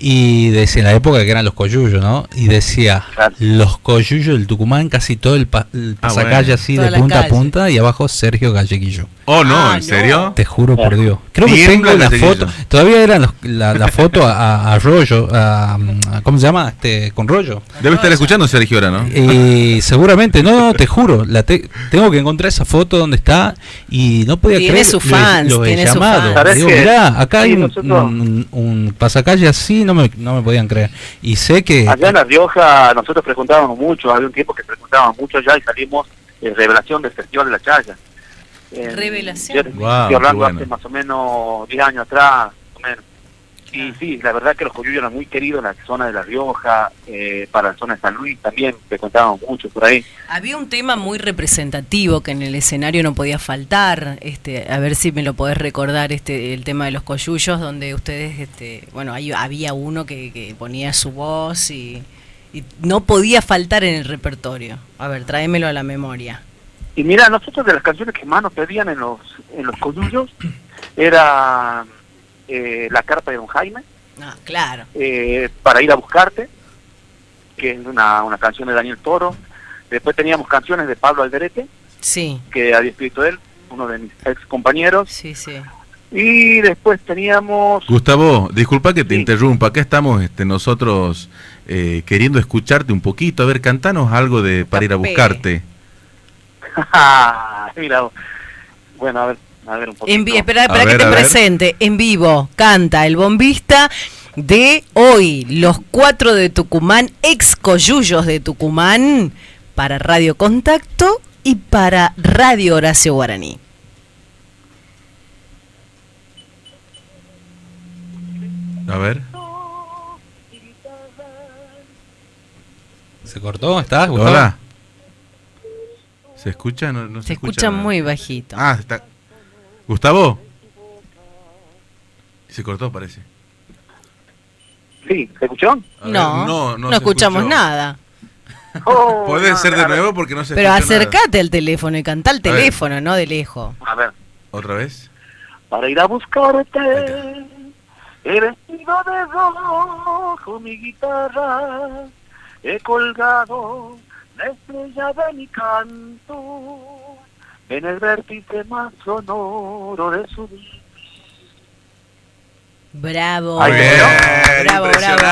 Speaker 2: y decía en la época que eran los coyuyos, ¿no? Y decía, los coyuyos del Tucumán, casi todo el, pa- el
Speaker 7: Ah,
Speaker 2: pasacalle
Speaker 7: bueno.
Speaker 2: así
Speaker 1: Toda
Speaker 2: de punta a punta y abajo Sergio Galleguillo.
Speaker 7: Oh, no,
Speaker 1: Ah,
Speaker 7: ¿en serio?
Speaker 2: Te juro por Dios. Creo que tengo la
Speaker 7: Galleguillo.
Speaker 2: foto. Todavía eran los- la, la foto a, a Rollo, a, a- ¿cómo se llama? Este, con Rollo.
Speaker 7: Debe estar escuchando Sergio ahora, ¿no?
Speaker 2: Y seguramente, no, no, te juro, la te- tengo que encontrar esa foto donde está y no podía
Speaker 1: Tiene
Speaker 2: creer.
Speaker 1: sus
Speaker 2: lo he-
Speaker 1: fans,
Speaker 2: lo he
Speaker 1: tiene sus
Speaker 2: llamado.
Speaker 1: fans.
Speaker 12: ¿Sabés
Speaker 2: Digo,
Speaker 12: qué?
Speaker 2: mirá, acá hay un,
Speaker 12: nosotros-
Speaker 2: un- un pasacalle así, no me, no me podían creer. Y sé que
Speaker 12: Allá en La Rioja nosotros frecuentábamos mucho, había un tiempo que frecuentábamos mucho allá y salimos en revelación del Festival de la Chaya.
Speaker 1: Revelación.
Speaker 12: yo
Speaker 7: Guau,
Speaker 12: estoy hablando
Speaker 7: bueno.
Speaker 12: hace más o menos 10 años atrás, Y sí, la verdad que los coyuyos eran muy queridos en la zona de La Rioja, eh, para la zona de San Luis también frecuentábamos mucho por ahí.
Speaker 1: Había un tema muy representativo que en el escenario no podía faltar, este, a ver si me lo podés recordar, este, el tema de los coyullos, donde ustedes, este, bueno, ahí había uno que, que ponía su voz y, y no podía faltar en el repertorio. A ver, tráemelo a la memoria.
Speaker 12: Y mira, nosotros de las canciones que más nos pedían en los, en los coyullos era eh, La Carta de Don Jaime,
Speaker 1: Ah, claro.
Speaker 12: eh, para ir a buscarte, que es una, una canción de Daniel Toro. Después teníamos canciones de Pablo Alderete,
Speaker 1: Sí,
Speaker 12: que había escrito él, uno de mis ex compañeros.
Speaker 1: sí, sí.
Speaker 12: Y después teníamos...
Speaker 7: Gustavo, disculpa que te
Speaker 12: Sí.
Speaker 7: interrumpa. Acá estamos este, nosotros eh, queriendo escucharte un poquito. A ver, cantanos algo de para ir a buscarte.
Speaker 12: Mira, vos. bueno, a ver, a ver un poquito.
Speaker 1: En espera, espera
Speaker 7: A
Speaker 1: que
Speaker 7: ver,
Speaker 1: te presente. En vivo canta el bombista de hoy, los cuatro de Tucumán, ex coyullos de Tucumán, para Radio Contacto y para Radio Horacio Guaraní.
Speaker 7: A ver.
Speaker 2: se cortó, ¿estás?
Speaker 7: Hola. ¿Se escucha? No, no se,
Speaker 1: Se escucha
Speaker 7: nada.
Speaker 1: muy bajito.
Speaker 7: Ah, está. Gustavo. Se cortó, parece.
Speaker 12: Sí, ¿se escuchó?
Speaker 7: Ver,
Speaker 1: no,
Speaker 7: no,
Speaker 1: no, escuchamos
Speaker 7: escuchó.
Speaker 1: nada.
Speaker 12: Oh,
Speaker 7: Puede
Speaker 12: no,
Speaker 7: ser de
Speaker 12: ver,
Speaker 7: nuevo porque no se
Speaker 1: Pero
Speaker 7: nada.
Speaker 1: acércate al teléfono y canta al teléfono, no de lejos.
Speaker 12: A ver.
Speaker 7: ¿Otra vez?
Speaker 12: Para ir a buscarte, he vestido de rojo mi guitarra, he colgado la estrella de mi canto en el vértice más sonoro de su vida.
Speaker 1: Bravo.
Speaker 12: Ay,
Speaker 7: bien,
Speaker 1: bravo,
Speaker 7: impresionante.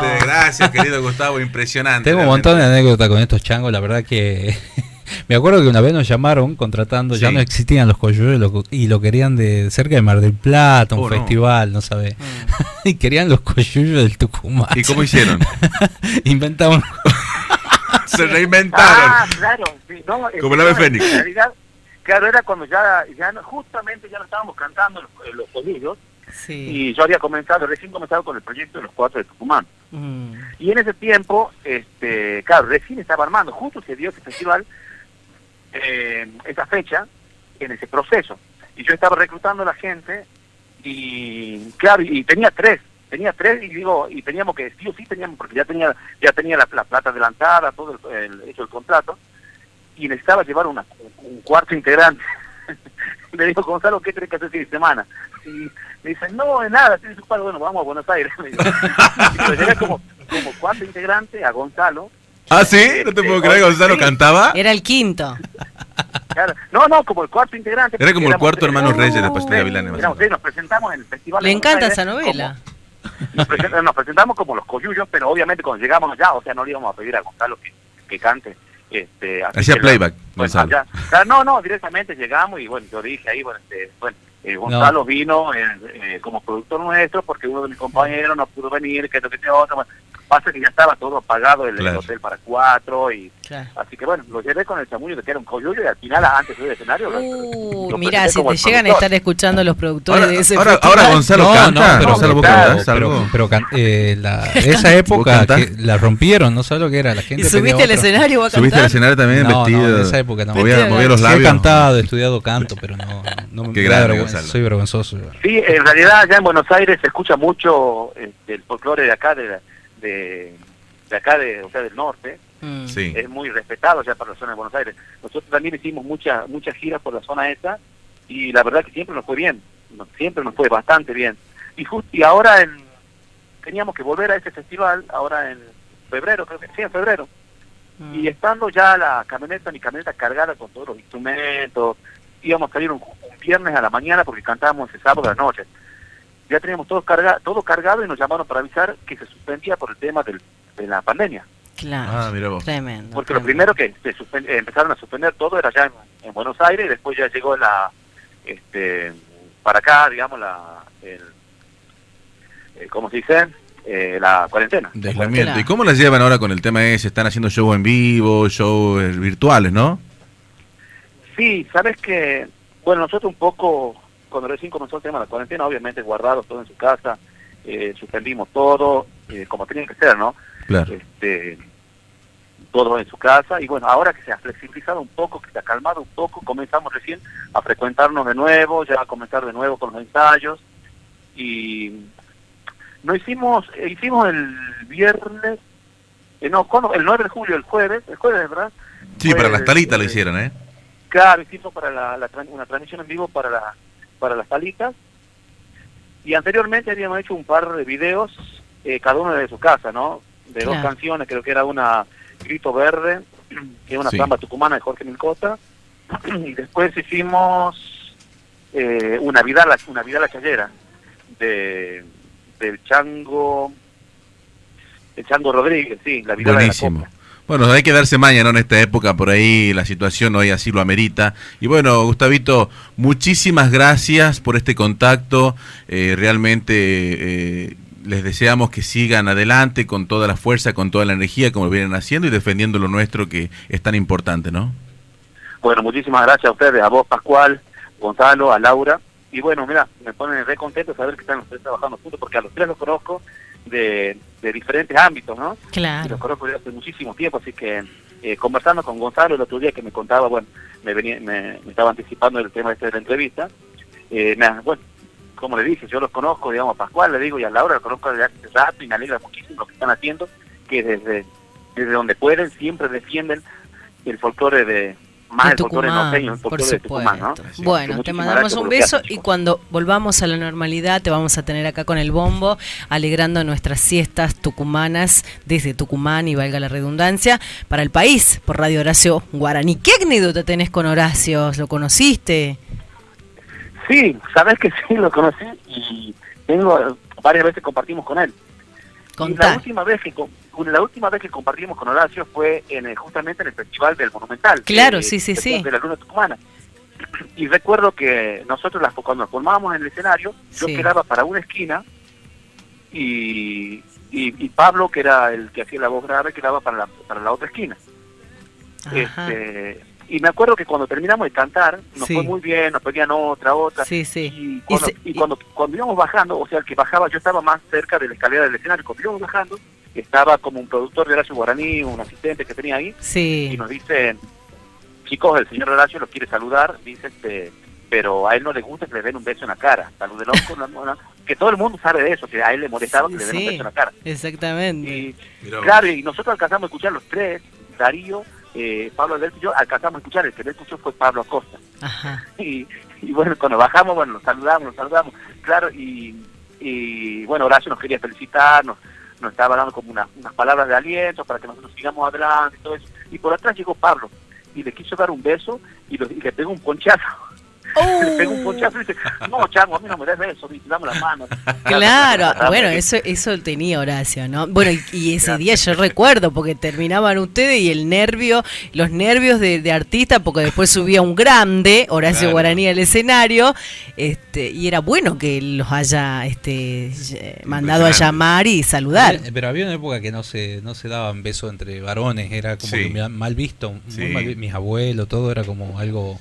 Speaker 1: bravo.
Speaker 7: Gracias, querido Gustavo, impresionante.
Speaker 2: Tengo un montón de anécdotas con estos changos, la verdad que me acuerdo que una vez nos llamaron contratando, ya no existían los coyuyos y lo- y lo querían de cerca de Mar del Plata, un
Speaker 7: Oh, no.
Speaker 2: festival, no sabes. y querían los coyuyos del Tucumán.
Speaker 7: ¿Y cómo hicieron?
Speaker 2: Inventaban
Speaker 7: Se reinventaron.
Speaker 12: Ah, claro, sí, no, es
Speaker 7: Como el ave
Speaker 12: no,
Speaker 7: fénix.
Speaker 12: En realidad, claro, era cuando ya, ya no- justamente ya no estábamos cantando los, eh, los colillos,
Speaker 1: Sí.
Speaker 12: Y yo había comenzado, recién comenzado con el proyecto de los cuatro de Tucumán.
Speaker 1: Mm.
Speaker 12: Y en ese tiempo, este, claro, recién estaba armando, justo se dio ese festival, eh, esa fecha, en ese proceso. Y yo estaba reclutando a la gente y, claro, y tenía tres, tenía tres y digo, y teníamos que, sí o sí teníamos, porque ya tenía ya tenía la, la plata adelantada, todo el, el- hecho el contrato, y necesitaba llevar una, un cuarto integrante. Le digo, Gonzalo, ¿qué tenés que hacer fin de semana? Y me dicen, no, es nada, estoy ocupado, bueno, vamos a Buenos Aires. Me dice. llevé como, como cuarto integrante a Gonzalo.
Speaker 7: Ah, sí, no te puedo creer, Gonzalo
Speaker 12: Sí.
Speaker 7: cantaba.
Speaker 1: Era el quinto.
Speaker 12: Claro. No, no, como el cuarto integrante.
Speaker 7: Era como el cuarto
Speaker 12: tres.
Speaker 7: hermano Reyes de la
Speaker 12: Éramos tres, nos presentamos en el festival.
Speaker 1: Le encanta
Speaker 12: Aires
Speaker 1: esa novela.
Speaker 12: como- nos, present- nos presentamos como los coyullos, pero obviamente cuando llegamos allá, o sea, no le íbamos a pedir a Gonzalo que, que cante. Este,
Speaker 7: Hacía playback,
Speaker 12: bueno,
Speaker 7: Gonzalo.
Speaker 12: allá- no, no, directamente llegamos y bueno, yo dije ahí, bueno, este, bueno eh, Gonzalo vino eh, eh, como productor nuestro porque uno de mis compañeros no pudo venir, que esto, que este otro. Bueno, pasa que ya estaba todo pagado el, hotel para cuatro y
Speaker 1: Claro.
Speaker 12: así que bueno, lo llevé con el chamullo de que era un coyullo y al final antes del escenario
Speaker 1: Uh, mira, si te
Speaker 12: el
Speaker 1: llegan a estar escuchando los productores
Speaker 7: Ahora-
Speaker 1: de ese
Speaker 7: ahora-
Speaker 1: festival.
Speaker 7: ahora Gonzalo
Speaker 2: no,
Speaker 7: canta,
Speaker 2: no, pero,
Speaker 7: Gonzalo, vos cantás algo.
Speaker 2: pero eh, la- esa época que la rompieron, no sabes lo que era la gente.
Speaker 1: ¿Y subiste al escenario a
Speaker 7: Subiste al escenario también
Speaker 2: No,
Speaker 7: vestido.
Speaker 2: no, en esa época no.
Speaker 7: Movía, movía los
Speaker 2: Sí, he
Speaker 7: labios.
Speaker 2: cantado, he estudiado canto, pero no, no me vergüenza, soy vergonzoso.
Speaker 12: Sí, en realidad allá en Buenos Aires se escucha mucho este, el folclore de acá, de, la- de, de acá, de, o sea, del norte.
Speaker 1: Mm.
Speaker 7: Sí.
Speaker 12: Es muy respetado ya para la zona de Buenos Aires. Nosotros también hicimos muchas muchas giras por la zona esa y la verdad que siempre nos fue bien, siempre nos fue bastante bien. Y justo y ahora en, teníamos que volver a ese festival, ahora en febrero, creo que sí, en febrero.
Speaker 1: Mm.
Speaker 12: Y estando ya la camioneta, mi camioneta cargada con todos los instrumentos, íbamos a salir un, un viernes a la mañana porque cantábamos ese sábado a la noche. Ya teníamos todo, carga, todo cargado y nos llamaron para avisar que se suspendía por el tema del, de la pandemia.
Speaker 1: Claro.
Speaker 7: Ah, mira vos.
Speaker 1: Tremendo.
Speaker 12: Porque lo primero que se suspen- eh, empezaron a suspender todo era ya en, en Buenos Aires y después ya llegó la, este, para acá, digamos, la, el, eh, ¿cómo se dice? Eh, la cuarentena.
Speaker 7: De aislamiento.
Speaker 1: Claro.
Speaker 7: ¿Y cómo la llevan ahora con el tema ese? Están haciendo shows en vivo, shows virtuales, ¿no?
Speaker 12: Sí, sabes que, bueno, nosotros un poco, cuando recién comenzó el tema de la cuarentena, obviamente guardados todo en su casa, eh, suspendimos todo, eh, como tenía que ser, ¿no?
Speaker 7: Claro.
Speaker 12: Este, todo en su casa, y bueno, ahora que se ha flexibilizado un poco, que se ha calmado un poco, comenzamos recién a frecuentarnos de nuevo, ya a comenzar de nuevo con los ensayos, y no hicimos, eh, hicimos el viernes, eh, no, ¿cuándo? el 9 de julio, el jueves, el jueves, ¿verdad?
Speaker 7: Sí, para las talitas lo hicieron, ¿eh?
Speaker 12: Claro, hicimos para la, la una transmisión en vivo para, la, para las salitas. Y anteriormente habíamos hecho un par de videos, eh, cada uno de su casa, ¿no? De dos canciones, creo que era una Grito Verde, que es una
Speaker 7: Sí.
Speaker 12: samba tucumana de Jorge Milcota. y después hicimos eh, una vida la, una vida la chayera de del Chango el Chango Rodríguez, sí, la vida de la
Speaker 7: Buenísimo. Bueno, hay que darse maña, ¿no? En esta época, por ahí la situación hoy así lo amerita. Y bueno, Gustavito, muchísimas gracias por este contacto. Eh, realmente eh, les deseamos que sigan adelante con toda la fuerza, con toda la energía, como vienen haciendo y defendiendo lo nuestro que es tan importante, ¿no?
Speaker 12: Bueno, muchísimas gracias a ustedes, a vos, Pascual, Gonzalo, a Laura. Y bueno, mira, me ponen re contento saber que están los tres trabajando juntos, porque a los tres los conozco de, de diferentes ámbitos, ¿no? Y
Speaker 1: Claro.
Speaker 12: los conozco desde hace muchísimo tiempo, así que eh, conversando con Gonzalo el otro día que me contaba, bueno, me, venía, me, me estaba anticipando el tema este de la entrevista. Eh, me, bueno, como le dije, yo los conozco, digamos, a Pascual, le digo, y a Laura los conozco desde hace rato y me alegra muchísimo lo que están haciendo, que desde, desde donde pueden siempre defienden el folclore de, más
Speaker 1: De
Speaker 12: el folclore
Speaker 1: Tucumán,
Speaker 12: norteño, el
Speaker 1: por
Speaker 12: folclore de Tucumán, ¿no? que
Speaker 1: Bueno, te mandamos un beso y cuando volvamos a la normalidad te vamos a tener acá con el bombo, alegrando nuestras siestas tucumanas desde Tucumán y valga la redundancia, para el país, por Radio Horacio Guaraní. ¿Qué anécdota tenés con Horacio? ¿Lo conociste?
Speaker 12: Sí, sabes que sí, lo conocí y tengo varias veces compartimos con él. Y la última vez que la última vez que compartimos con Horacio fue en el- justamente en el festival del Monumental.
Speaker 1: Claro,
Speaker 12: eh,
Speaker 1: sí, sí,
Speaker 12: después
Speaker 1: sí.
Speaker 12: De la Luna Tucumana. Y recuerdo que nosotros las, cuando nos formábamos en el escenario, yo
Speaker 1: Sí.
Speaker 12: quedaba para una esquina y, y, y Pablo, que era el que hacía la voz grave, quedaba para la, para la otra esquina.
Speaker 1: Ajá.
Speaker 12: Este, y me acuerdo que cuando terminamos de cantar, nos
Speaker 1: Sí.
Speaker 12: fue muy bien, nos pedían otra, otra.
Speaker 1: Sí, sí.
Speaker 12: Y cuando, y cuando, cuando íbamos bajando, o sea, el que bajaba, yo estaba más cerca de la escalera del escenario, cuando íbamos bajando, estaba como un productor de Horacio Guaraní, un asistente que tenía ahí,
Speaker 1: Sí.
Speaker 12: y nos dicen, chicos, el señor Horacio los quiere saludar, dice, este, pero a él no le gusta que le den un beso en la cara. Salúdelo con la mano. Que todo el mundo sabe de eso, que a él le molestaba que le den un beso en la cara.
Speaker 1: exactamente.
Speaker 12: Claro, y nosotros alcanzamos a escuchar los tres, Darío, eh, Pablo Alberto y yo, alcanzamos a escuchar, el que no escuchó fue Pablo Acosta.
Speaker 1: Ajá.
Speaker 12: Y, y bueno, cuando bajamos, bueno, nos saludamos, nos saludamos, claro, y, y bueno, Horacio nos quería felicitar, nos, nos estaba dando como una- unas palabras de aliento para que nosotros sigamos adelante y todo eso. Y por atrás llegó Pablo y le quiso dar un beso y, lo- y le pegó un ponchazo. Le pegó un ponchazo y dice, no, chango, a mí no me des beso, dame las manos.
Speaker 1: Claro, bueno, eso eso tenía Horacio, ¿no? Bueno, y, y ese día yo recuerdo, porque terminaban ustedes y el nervio, los nervios de, de artista, porque después subía un grande, Horacio
Speaker 2: Claro.
Speaker 1: Guaraní al escenario, este, y era bueno que los haya este, mandado a llamar y saludar.
Speaker 2: Pero había una época que no se no se daban besos entre varones, era como
Speaker 7: Sí.
Speaker 2: que mal- mal visto,
Speaker 7: Sí.
Speaker 2: mal mis abuelos, todo era como algo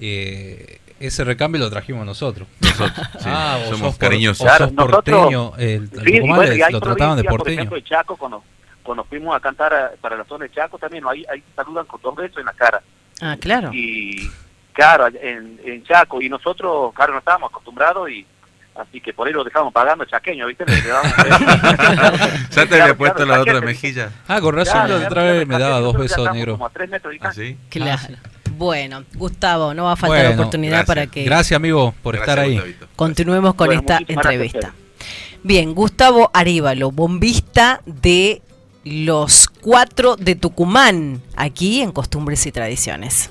Speaker 2: eh, ese recambio lo trajimos nosotros.
Speaker 7: Nosotros, sí,
Speaker 2: ah, vos
Speaker 7: somos
Speaker 2: sos por-
Speaker 7: cariñosos.
Speaker 2: vos sos
Speaker 12: Nosotros-
Speaker 2: porteño, el,
Speaker 12: Sí,
Speaker 2: el
Speaker 12: y
Speaker 2: Tucumán
Speaker 12: bueno,
Speaker 2: lo trataban de
Speaker 12: provincias, Por
Speaker 2: porteño.
Speaker 12: ejemplo, el Chaco, cuando, cuando fuimos a cantar a- para la zona de Chaco también, ahí, ahí saludan con dos besos en la cara.
Speaker 1: Ah, claro.
Speaker 12: Y claro, en, en Chaco, y nosotros, claro, no estábamos acostumbrados y así que por ahí lo dejamos pagando chaqueño, ¿viste? Le, beso.
Speaker 7: ¿Ya te había puesto la otra mejilla?
Speaker 2: Ah, con razón,
Speaker 12: Claro,
Speaker 2: la otra vez me daba dos besos negros.
Speaker 12: Como a tres metros
Speaker 7: ¿Ah?
Speaker 1: Claro. Bueno, Gustavo, no va a faltar
Speaker 2: Bueno,
Speaker 1: oportunidad
Speaker 2: gracias.
Speaker 1: para que
Speaker 2: Gracias, amigo, por
Speaker 7: Gracias,
Speaker 2: estar ahí.
Speaker 7: Gustavito.
Speaker 1: continuemos con
Speaker 12: Bueno,
Speaker 1: esta
Speaker 12: gracias
Speaker 1: entrevista. Bien, Gustavo Arévalo, bombista de los cuatro de Tucumán, aquí en Costumbres y Tradiciones.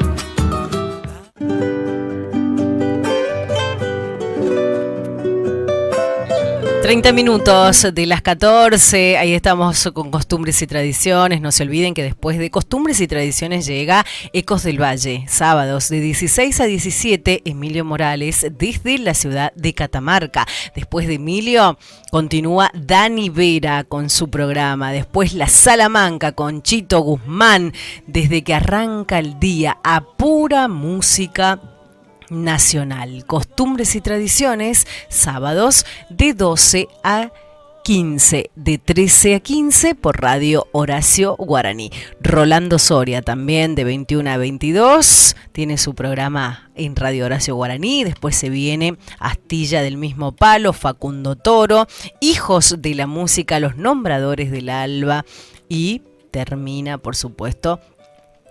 Speaker 1: 30 minutos de las 14, ahí estamos con costumbres y tradiciones. No se olviden que después de costumbres y tradiciones llega Ecos del Valle, sábados de 16 a 17, Emilio Morales desde la ciudad de Catamarca. Después de Emilio continúa Dani Vera con su programa, después La Salamanca con Chito Guzmán, desde que arranca el día a pura música nacional. Costumbres y tradiciones, sábados de 12 a 15, de 13 a 15 por Radio Horacio Guaraní. Rolando Soria también de 21 a 22 tiene su programa en Radio Horacio Guaraní. Después se viene Astilla del mismo palo, Facundo Toro, Hijos de la Música, Los Nombradores del Alba y termina, por supuesto,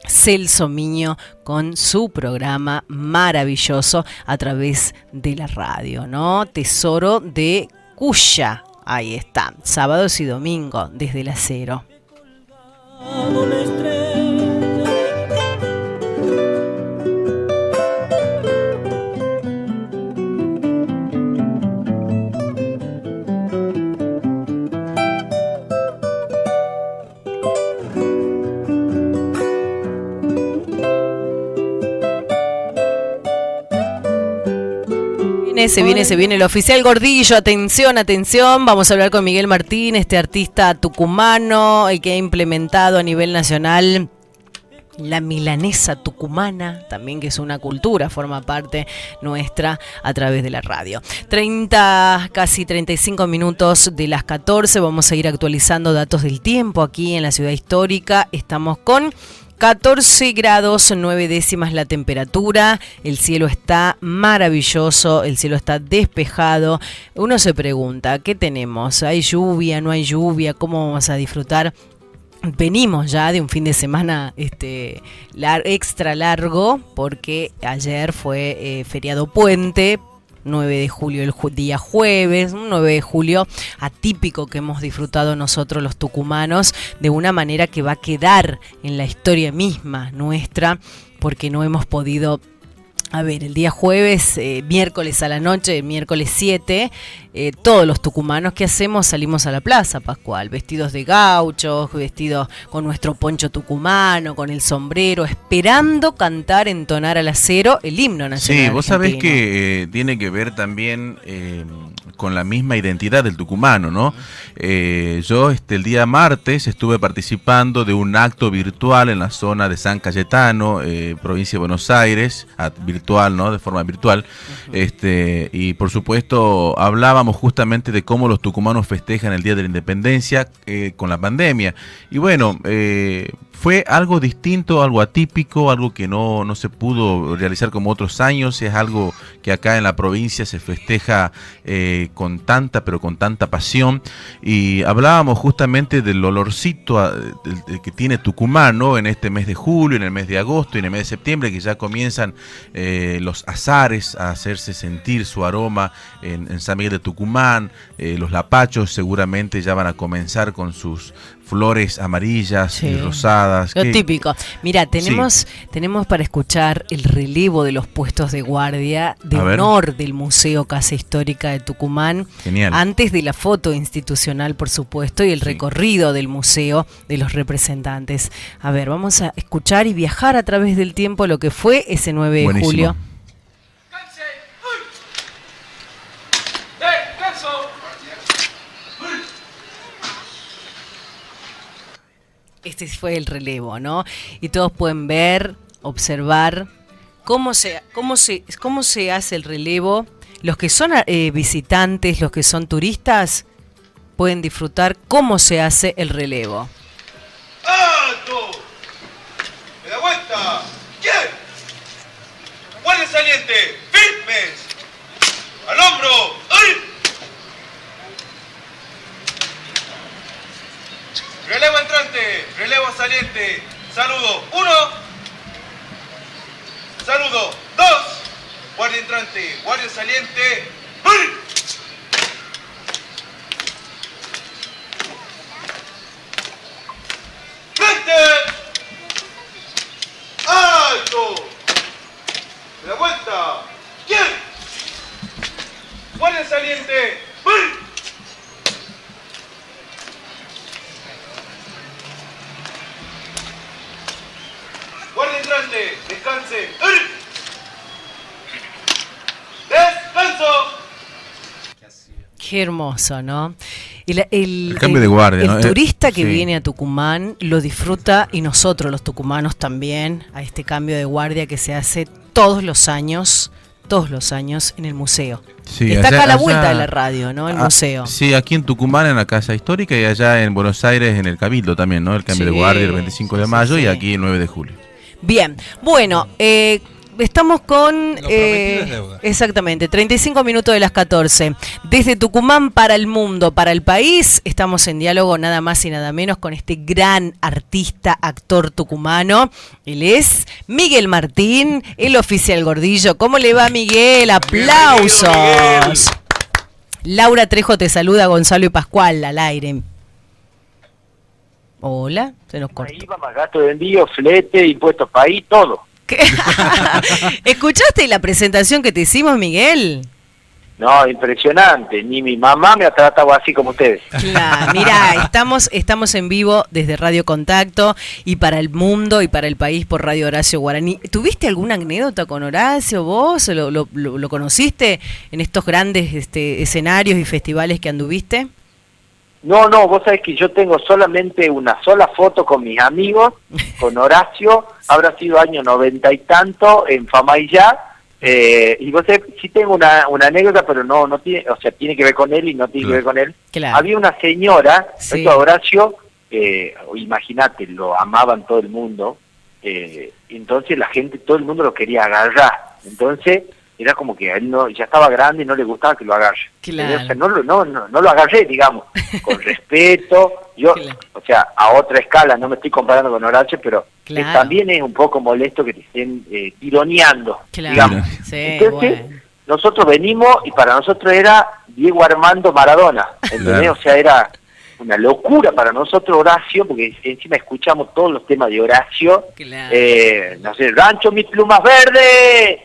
Speaker 1: Celso Miño con su programa maravilloso a través de la radio, ¿no? Tesoro de Cuya. Ahí está, sábados y domingo desde la cero. Viene, se viene, se viene el oficial Gordillo. Atención, atención. Vamos a hablar con Miguel Martín, este artista tucumano, el que ha implementado a nivel nacional la milanesa tucumana, también que es una cultura, forma parte nuestra a través de la radio. 30, casi 35 minutos de las 14, vamos a ir actualizando datos del tiempo aquí en la ciudad histórica. Estamos con 14 grados 9 décimas la temperatura, el cielo está maravilloso, el cielo está despejado. Uno se pregunta, ¿qué tenemos? ¿Hay lluvia? ¿No hay lluvia? ¿Cómo vamos a disfrutar? Venimos ya de un fin de semana este, extra largo porque ayer fue eh, feriado puente 9 de julio el día jueves, un 9 de julio atípico que hemos disfrutado nosotros los tucumanos de una manera que va a quedar en la historia misma nuestra porque no hemos podido a ver, el día jueves, eh, miércoles a la noche, miércoles 7, eh, todos los tucumanos que hacemos salimos a la plaza, Pascual, vestidos de gauchos, vestidos con nuestro poncho tucumano, con el sombrero, esperando cantar, entonar al acero el himno nacional.
Speaker 7: Sí, vos sabés
Speaker 1: argentino.
Speaker 7: que eh, tiene que ver también eh, con la misma identidad del tucumano, ¿no? Yo este, el día martes estuve participando de un acto virtual en la zona de San Cayetano, provincia de Buenos Aires, virtual, ¿no? De forma virtual. este, y por supuesto justamente de cómo los tucumanos festejan el Día de la Independencia eh, con la pandemia. Y bueno, eh, fue algo distinto, algo atípico, algo que no, no se pudo realizar como otros años. Es algo que acá en la provincia se festeja eh, con tanta, pero con tanta pasión. Y hablábamos justamente del olorcito que tiene Tucumán, ¿no? En este mes de julio, en el mes de agosto y en el mes de septiembre, que ya comienzan eh, los azares a hacerse sentir su aroma en, en San Miguel de Tucumán. Eh, los lapachos seguramente ya van a comenzar con sus flores amarillas y rosadas.
Speaker 1: Lo
Speaker 7: que-
Speaker 1: típico. Mira, tenemos, tenemos para escuchar el relevo de los puestos de guardia de
Speaker 7: A ver.
Speaker 1: honor del Museo Casa Histórica de Tucumán.
Speaker 7: Genial.
Speaker 1: Antes de la foto institucional, por supuesto, y el recorrido del museo de los representantes. A ver, vamos a escuchar y viajar a través del tiempo lo que fue ese 9 de julio. Este fue el relevo, ¿no? Y todos pueden ver, observar cómo se, cómo se, cómo se hace el relevo. Los que son eh, visitantes, los que son turistas, pueden disfrutar cómo se hace el relevo.
Speaker 13: ¡Alto! ¡Me da vuelta! ¿Quién? ¡Guardia saliente! ¡Firmes! ¡Al hombro! ¡Ay! Relevo entrante, relevo saliente. Saludo. Uno. Saludo. Dos. Guardia entrante, guardia saliente. ¡Ay! ¡Frente! ¡Alto! ¡Me da vuelta! ¿Quién? Guardia saliente. ¡Ay! Guardia entrante, descanse. ¡Descanso!
Speaker 1: Qué hermoso, ¿no? El, el-
Speaker 7: El cambio de guardia,
Speaker 1: el
Speaker 7: ¿no? Eh,
Speaker 1: turista que
Speaker 7: sí.
Speaker 1: viene a Tucumán lo disfruta y nosotros los tucumanos también a este cambio de guardia que se hace todos los años, todos los años en el museo.
Speaker 7: Sí,
Speaker 1: Está
Speaker 7: allá-
Speaker 1: acá a la
Speaker 7: allá-
Speaker 1: vuelta de la radio, ¿no? El
Speaker 7: Ah,
Speaker 1: museo.
Speaker 7: Sí, aquí en Tucumán, en la Casa Histórica, y allá en Buenos Aires, en el Cabildo también, ¿no? El cambio
Speaker 1: Sí,
Speaker 7: de guardia el 25 de mayo y
Speaker 1: sí.
Speaker 7: aquí el 9 de julio.
Speaker 1: Bien, bueno, eh, estamos con...
Speaker 2: prometido
Speaker 1: eh,
Speaker 2: es deuda.
Speaker 1: exactamente, 35 minutos de las 14. Desde Tucumán para el mundo, para el país, estamos en diálogo nada más y nada menos con este gran artista, actor tucumano. Él es Miguel Martín, el oficial gordillo. ¿Cómo le va Miguel? Aplausos. Laura Trejo te saluda, Gonzalo y Pascual al aire. Hola, se nos cortó.
Speaker 11: Ahí va más gasto de envío, flete, impuestos país, todo.
Speaker 1: ¿Escuchaste la presentación que te hicimos, Miguel?
Speaker 11: No, impresionante. Ni mi mamá me ha tratado así como ustedes.
Speaker 1: Claro, mira, estamos, estamos en vivo desde Radio Contacto y para el mundo y para el país por Radio Horacio Guaraní. ¿Tuviste alguna anécdota con Horacio vos? ¿Lo, lo- lo- lo conociste en estos grandes este, escenarios y festivales que anduviste?
Speaker 11: No, no, vos sabés que yo tengo solamente una sola foto con mis amigos, con Horacio, habrá sido año noventa y tanto, en Famayá, eh, y vos sabés, sí tengo una, una anécdota, pero no, no tiene, o sea, tiene que ver con él y no tiene que ver con él.
Speaker 1: Claro.
Speaker 11: Había una señora,
Speaker 1: Sí.
Speaker 11: esto a Horacio, eh, imagínate, lo amaban todo el mundo, eh, entonces la gente, todo el mundo lo quería agarrar, entonces era como que a él no, ya estaba grande y no le gustaba que lo agarre.
Speaker 1: Claro.
Speaker 11: O sea, no, lo- no, no, no lo agarré, digamos, con respeto, yo, o sea, a otra escala, no me estoy comparando con Horacio, pero eh,
Speaker 1: Claro.
Speaker 11: también es un poco molesto que te estén eh, tironeando,
Speaker 1: Claro,
Speaker 11: digamos.
Speaker 1: sí,
Speaker 11: Entonces,
Speaker 1: bueno.
Speaker 11: nosotros venimos y para nosotros era Diego Armando Maradona, ¿entendés?
Speaker 7: Claro.
Speaker 11: O sea, era una locura para nosotros Horacio, porque encima escuchamos todos los temas de Horacio. Eh, no sé, Rancho, mis plumas verdes,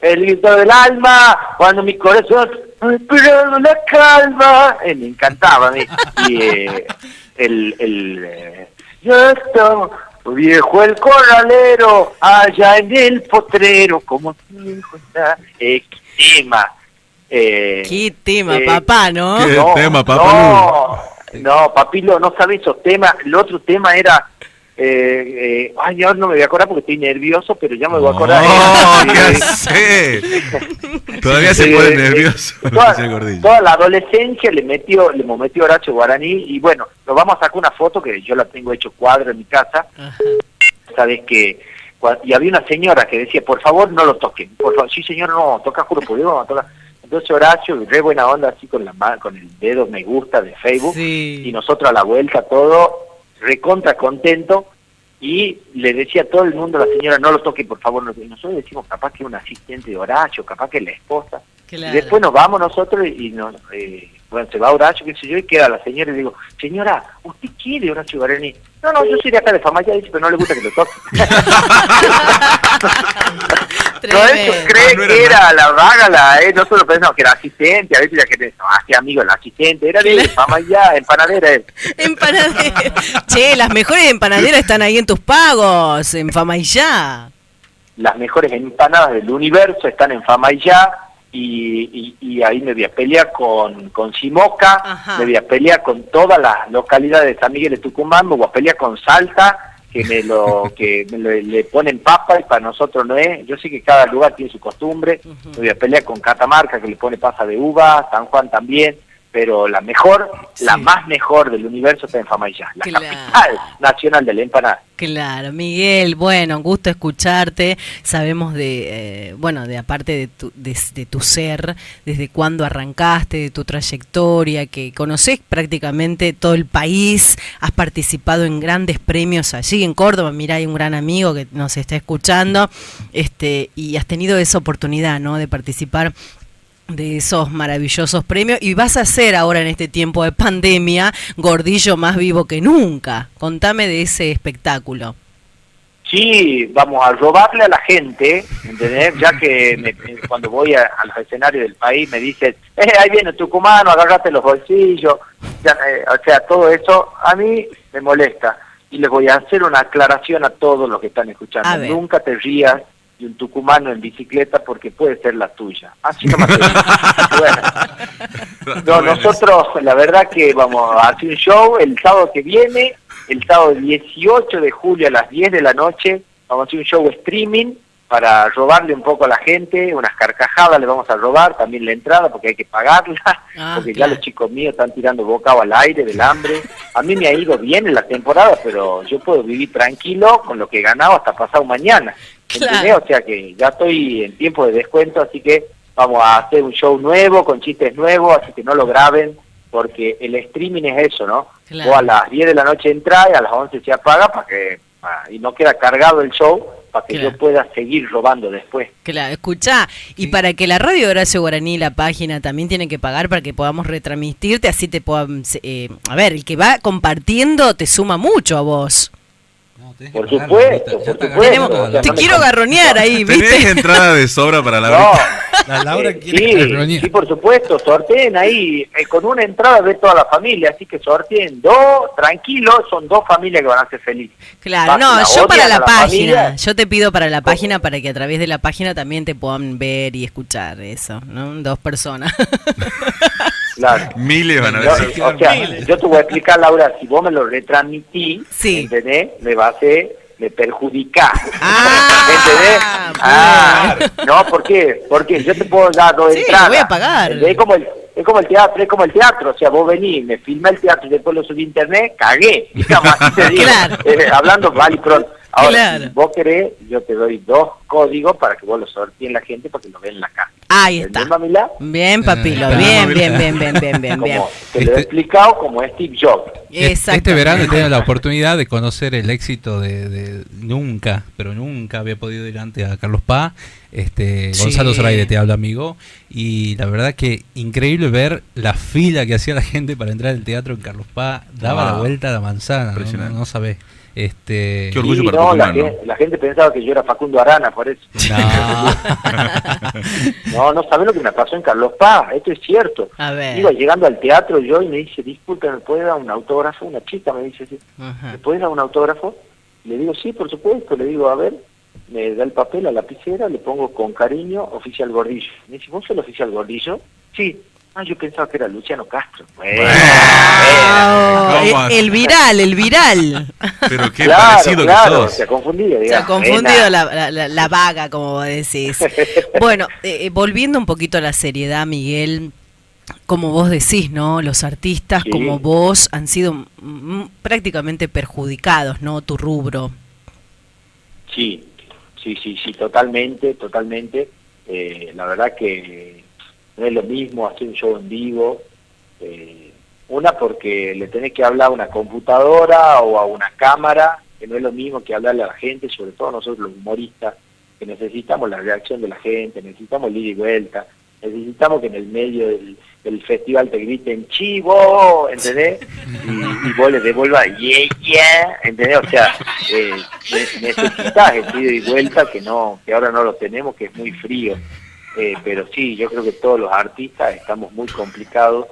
Speaker 11: el grito del alma, cuando mi corazón esperado la calma. Eh, me encantaba a mí. Y eh, el, el eh, ya está viejo el corralero, allá en el potrero, como viejo está. Eh, qué tema. Eh,
Speaker 1: Qué tema,
Speaker 11: eh,
Speaker 1: papá, ¿no?
Speaker 7: Qué tema, papá
Speaker 11: No, no, papilo, no sabe esos temas. El otro tema era... Eh, eh, ay, ahora no me voy a acordar porque estoy nervioso, pero ya me voy a acordar.
Speaker 7: Oh,
Speaker 11: Era-
Speaker 7: ¿qué hace? Todavía se
Speaker 11: Eh,
Speaker 7: pone
Speaker 11: eh,
Speaker 7: nervioso.
Speaker 11: toda,
Speaker 7: gordillo.
Speaker 11: toda la adolescencia le metió le metió Horacio Guaraní y bueno, nos vamos a sacar una foto que yo la tengo hecho cuadro en mi casa. Sabes que y había una señora que decía, por favor no lo toquen, por favor, sí señor, no, toca juro por Dios, toca. Entonces Horacio, re buena onda así con la ma- con el dedo me gusta de Facebook y nosotros a la vuelta todo recontra contento y le decía a todo el mundo la señora no lo toque por favor nosotros decimos capaz que un asistente de Horacio capaz que la esposa y después nos vamos nosotros y nos eh, bueno se va Horacio qué sé yo y queda la señora y le digo señora usted quiere Horacio Guarani no no yo soy de acá de Famaya dice pero no le gusta que lo toque no eso cree que era la vaga la eh, nosotros pensamos que era asistente a veces ya que no, hacía amigo el asistente era de Famaya empanadera él.
Speaker 1: Empanadera. che, las mejores empanaderas están ahí en tus pagos, en Fama y Ya.
Speaker 11: las mejores empanadas del universo están en Fama y y, y, ahí me voy a pelear con, con Simoca, me voy a pelear con todas las localidades de San Miguel de Tucumán, me voy a pelear con Salta, que me lo que me lo- le ponen papa y para nosotros no es. Yo sé que cada lugar tiene su costumbre, me voy a pelear con Catamarca, que le pone pasa de uva, San Juan también, pero la mejor, la más mejor del universo está en Fama y Ya, la
Speaker 1: Claro.
Speaker 11: capital nacional de la empanada.
Speaker 1: Claro, Miguel, bueno, un gusto escucharte. Sabemos de, eh, bueno, de aparte de tu, de, de tu ser, desde cuándo arrancaste, de tu trayectoria, que conoces prácticamente todo el país, has participado en grandes premios allí en Córdoba. Mira, hay un gran amigo que nos está escuchando, este, y has tenido esa oportunidad, ¿no? De participar de esos maravillosos premios y vas a ser ahora en este tiempo de pandemia gordillo más vivo que nunca. Contame de ese espectáculo.
Speaker 11: Sí, vamos a robarle a la gente, ¿entendés? Ya que me- cuando voy a, a los escenarios del país me dicen, eh, ahí viene Tucumano, agárrate los bolsillos, ya, eh, o sea, todo eso a mí me molesta. Y les voy a hacer una aclaración a todos los que están escuchando. Nunca te rías de un tucumano en bicicleta porque puede ser la tuya. Así nomás te digo. Bueno, no, nosotros, la verdad que vamos a hacer un show el sábado que viene, el sábado 18 de julio a las 10 de la noche, vamos a hacer un show streaming para robarle un poco a la gente, unas carcajadas le vamos a robar, también la entrada porque hay que pagarla,
Speaker 1: Ah,
Speaker 11: porque
Speaker 1: claro.
Speaker 11: ya los chicos míos están tirando bocado al aire del hambre. A mí me ha ido bien en la temporada, pero yo puedo vivir tranquilo con lo que he ganado hasta pasado mañana. O sea que ya estoy en tiempo de descuento, así que vamos a hacer un show nuevo, con chistes nuevos, así que no lo graben, porque el streaming es eso, ¿no?
Speaker 1: Claro.
Speaker 11: Vos a las 10 de la noche entra y a las 11 se apaga para que ah, y no queda cargado el show para que
Speaker 1: Claro.
Speaker 11: yo pueda seguir robando después.
Speaker 1: Claro, escucha, y para que la radio de Horacio Guaraní, la página, también tiene que pagar para que podamos retransmitirte, así te podamos... eh, a ver, el que va compartiendo te suma mucho a vos.
Speaker 11: Por supuesto, por supuesto.
Speaker 1: Tenemos-
Speaker 11: o sea,
Speaker 1: te
Speaker 11: no
Speaker 1: quiero garronear ahí,
Speaker 7: ¿Tenés
Speaker 1: ¿viste?
Speaker 7: entrada de sobra para la
Speaker 11: No.
Speaker 7: La
Speaker 11: Laura sí, sí, por supuesto, sorteen ahí, eh, con una entrada ve toda la familia, así que sorteen dos, tranquilos, son dos familias que van a ser felices.
Speaker 1: Claro,
Speaker 11: Vas,
Speaker 1: no, yo para la, página,
Speaker 11: familia.
Speaker 1: yo te pido para la página para que a través de la página también te puedan ver y escuchar eso, ¿no? Dos personas.
Speaker 11: Claro.
Speaker 7: Miles van a
Speaker 11: Yo,
Speaker 7: decir.
Speaker 11: o sea, yo te voy a explicar, Laura, si vos me lo retransmitís, ¿entendés? Me va a hacer, me perjudica. ¿Entendés? Ah, no, ¿por qué? Porque yo te puedo dar dos
Speaker 1: Sí,
Speaker 11: entradas.
Speaker 1: voy a pagar.
Speaker 11: Es como el es como el teatro, es como el teatro, o sea, vos venís, me filma el teatro y después lo subí a internet, cagué, digamos, así te digo, Eh, hablando mal y pronto. Ahora,
Speaker 1: Claro.
Speaker 11: si vos querés, yo te doy dos códigos para que vos los sortees en la gente para que lo vean en la casa.
Speaker 1: Ahí está. Bien, papilo,
Speaker 2: Eh,
Speaker 1: bien,
Speaker 2: Mamila.
Speaker 1: bien, bien, bien, bien, bien, bien.
Speaker 11: Como te lo he explicado como Steve Jobs.
Speaker 2: Este verano he tenido la oportunidad de conocer el éxito de, de- nunca, pero nunca había podido ir antes a Carlos Paz. Este,
Speaker 1: Sí.
Speaker 2: Gonzalo Zoraide te habla, amigo. Y la verdad que increíble ver la fila que hacía la gente para entrar al teatro en Carlos Paz. Daba
Speaker 7: Wow.
Speaker 2: la vuelta a la manzana, no, no, no sabés. Este,
Speaker 7: Qué orgullo
Speaker 11: Sí,
Speaker 7: para
Speaker 11: no, la,
Speaker 7: ¿no?
Speaker 11: gente, la gente pensaba que yo era Facundo Arana, por eso. No, no sabés lo que me pasó en Carlos Paz, esto es cierto.
Speaker 1: A ver.
Speaker 11: Iba llegando al teatro yo y me dice, disculpe, ¿me puede dar un autógrafo? Una chica me dice, sí. ¿me puede dar un autógrafo? Le digo, sí, por supuesto. Le digo, a ver, me da el papel, la lapicera, le pongo con cariño, oficial Gordillo. Me dice, ¿vos sos el oficial Gordillo? Sí. Ah, yo pensaba que era Luciano Castro. Bueno,
Speaker 1: Ah,
Speaker 7: ¿Cómo
Speaker 1: el, el viral, el viral.
Speaker 7: Pero qué
Speaker 11: claro,
Speaker 7: parecido
Speaker 11: claro,
Speaker 7: que sos.
Speaker 11: se ha confundido,
Speaker 1: Se
Speaker 11: digamos.
Speaker 1: ha confundido la, la- la- vaga, como vos decís. Bueno, eh, eh, volviendo un poquito a la seriedad, Miguel, como vos decís, ¿no? Los artistas
Speaker 11: Sí.
Speaker 1: como vos han sido prácticamente perjudicados, ¿no? Tu rubro.
Speaker 11: Sí, sí, sí, sí, totalmente, totalmente. Eh, la verdad que no es lo mismo hacer un show en vivo. eh, una porque le tenés que hablar a una computadora o a una cámara, que no es lo mismo que hablarle a la gente, sobre todo nosotros los humoristas, que necesitamos la reacción de la gente, necesitamos el ida y vuelta, necesitamos que en el medio del, festival te griten chivo, ¿entendés? Y, vos le devuelvas yeah, yeah, ¿entendés? O sea, eh, ne- necesitas el ida y vuelta que no, que ahora no lo tenemos, que es muy frío. Eh, pero sí, yo creo que todos los artistas estamos muy complicados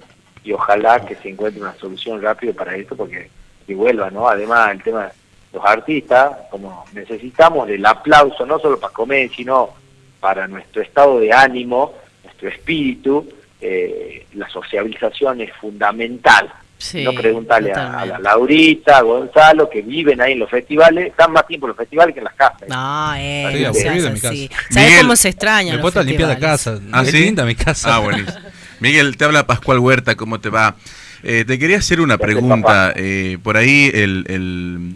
Speaker 11: y ojalá que se encuentre una solución rápido para esto porque que vuelva, ¿no? Además, el tema los artistas, como necesitamos del aplauso, no solo para comer, sino para nuestro estado de ánimo, nuestro espíritu, eh, la sociabilización es fundamental.
Speaker 1: Sí,
Speaker 11: no preguntarle a, a Laurita, a Gonzalo, que viven ahí en los festivales, están más tiempo en los festivales que en las casas.
Speaker 1: No, eh, seas
Speaker 2: aburrido en mi casa.
Speaker 1: ¿Sabes
Speaker 7: Miguel,
Speaker 1: cómo se extraña?
Speaker 2: me puedo limpiar la casa.
Speaker 7: ¿Ah,
Speaker 2: es
Speaker 7: sí?
Speaker 2: linda mi casa.
Speaker 7: Ah, buenísimo. Miguel, te habla Pascual Huerta, ¿cómo te va? Eh, te quería hacer una pregunta. eh, por ahí, el, el-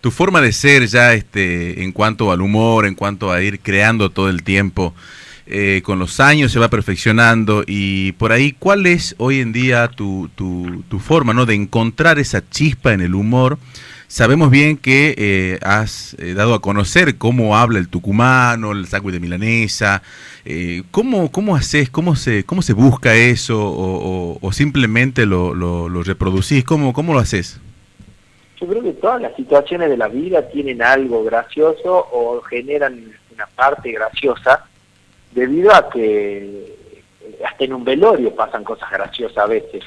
Speaker 7: tu forma de ser ya este, en cuanto al humor, en cuanto a ir creando todo el tiempo, eh, con los años se va perfeccionando y por ahí, ¿cuál es hoy en día tu, tu, forma ¿no? de encontrar esa chispa en el humor? Sabemos bien que eh, has eh, dado a conocer cómo habla el tucumano, el sándwich de milanesa. Eh, ¿cómo, ¿Cómo haces? ¿Cómo se, cómo se busca eso? ¿O, o- o simplemente lo, lo, lo reproducís? ¿Cómo, ¿Cómo lo haces?
Speaker 11: Yo creo que todas las situaciones de la vida tienen algo gracioso o generan una parte graciosa debido a que eh, hasta en un velorio pasan cosas graciosas a veces.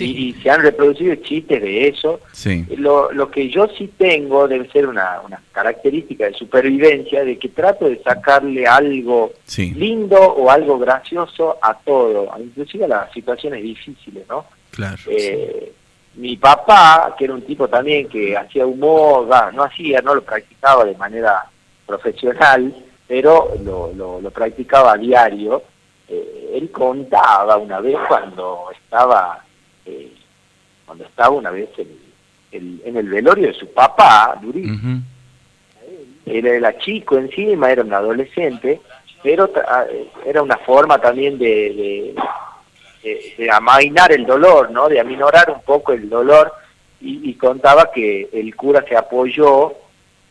Speaker 11: y, y se han reproducido chistes de eso.
Speaker 7: Sí.
Speaker 11: Lo, lo que yo sí tengo debe ser una, una característica de supervivencia, de que trato de sacarle algo
Speaker 7: Sí.
Speaker 11: lindo o algo gracioso a todo, inclusive a las situaciones difíciles, ¿no?
Speaker 7: Claro.
Speaker 11: Eh, mi papá, que era un tipo también que hacía humor, no hacía, no lo practicaba de manera profesional, pero lo, lo, lo practicaba a diario. Eh, él contaba una vez cuando estaba, eh, cuando estaba una vez el- el- en el velorio de su papá, durísimo. Él era chico encima, era un adolescente, pero eh, era una forma también de, de, de- de amainar el dolor, ¿no? De aminorar un poco el dolor y, y contaba que el cura se apoyó,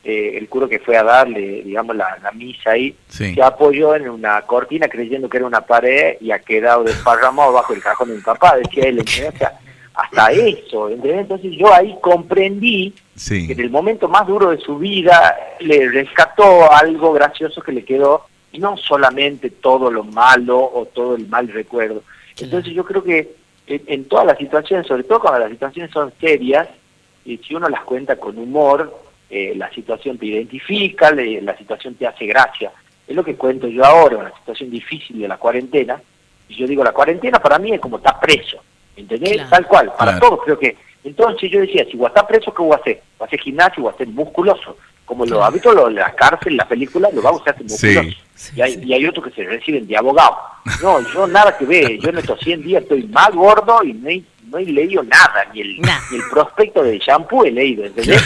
Speaker 11: eh, el cura que fue a darle, digamos, la, la misa ahí,
Speaker 7: Sí.
Speaker 11: se apoyó en una cortina creyendo que era una pared y ha quedado desparramado bajo el cajón de mi papá, decía él, ¿entendés? O sea, hasta eso, ¿entendés? Entonces yo ahí comprendí
Speaker 7: Sí.
Speaker 11: que en el momento más duro de su vida le rescató algo gracioso que le quedó y no solamente todo lo malo o todo el mal recuerdo. Entonces yo creo que en, en todas las situaciones, sobre todo cuando las situaciones son serias, y si uno las cuenta con humor, eh, la situación te identifica, le- la situación te hace gracia. Es lo que cuento yo ahora, una situación difícil de la cuarentena, y yo digo, la cuarentena para mí es como estar preso, ¿entendés?
Speaker 1: Claro.
Speaker 11: Tal cual, para
Speaker 7: Claro.
Speaker 11: todos creo que. Entonces yo decía, si vos estás preso, ¿qué voy a hacer? Voy a hacer gimnasio, voy a ser musculoso. Como lo habito lo, la cárcel, la película, lo vamos a hacer musculoso. y, hay, y hay otros que se reciben de abogado. No, yo nada que ver, yo en estos 100 días estoy más gordo y muy, no he leído nada, ni el, ni el prospecto de shampoo he leído, ¿entendés?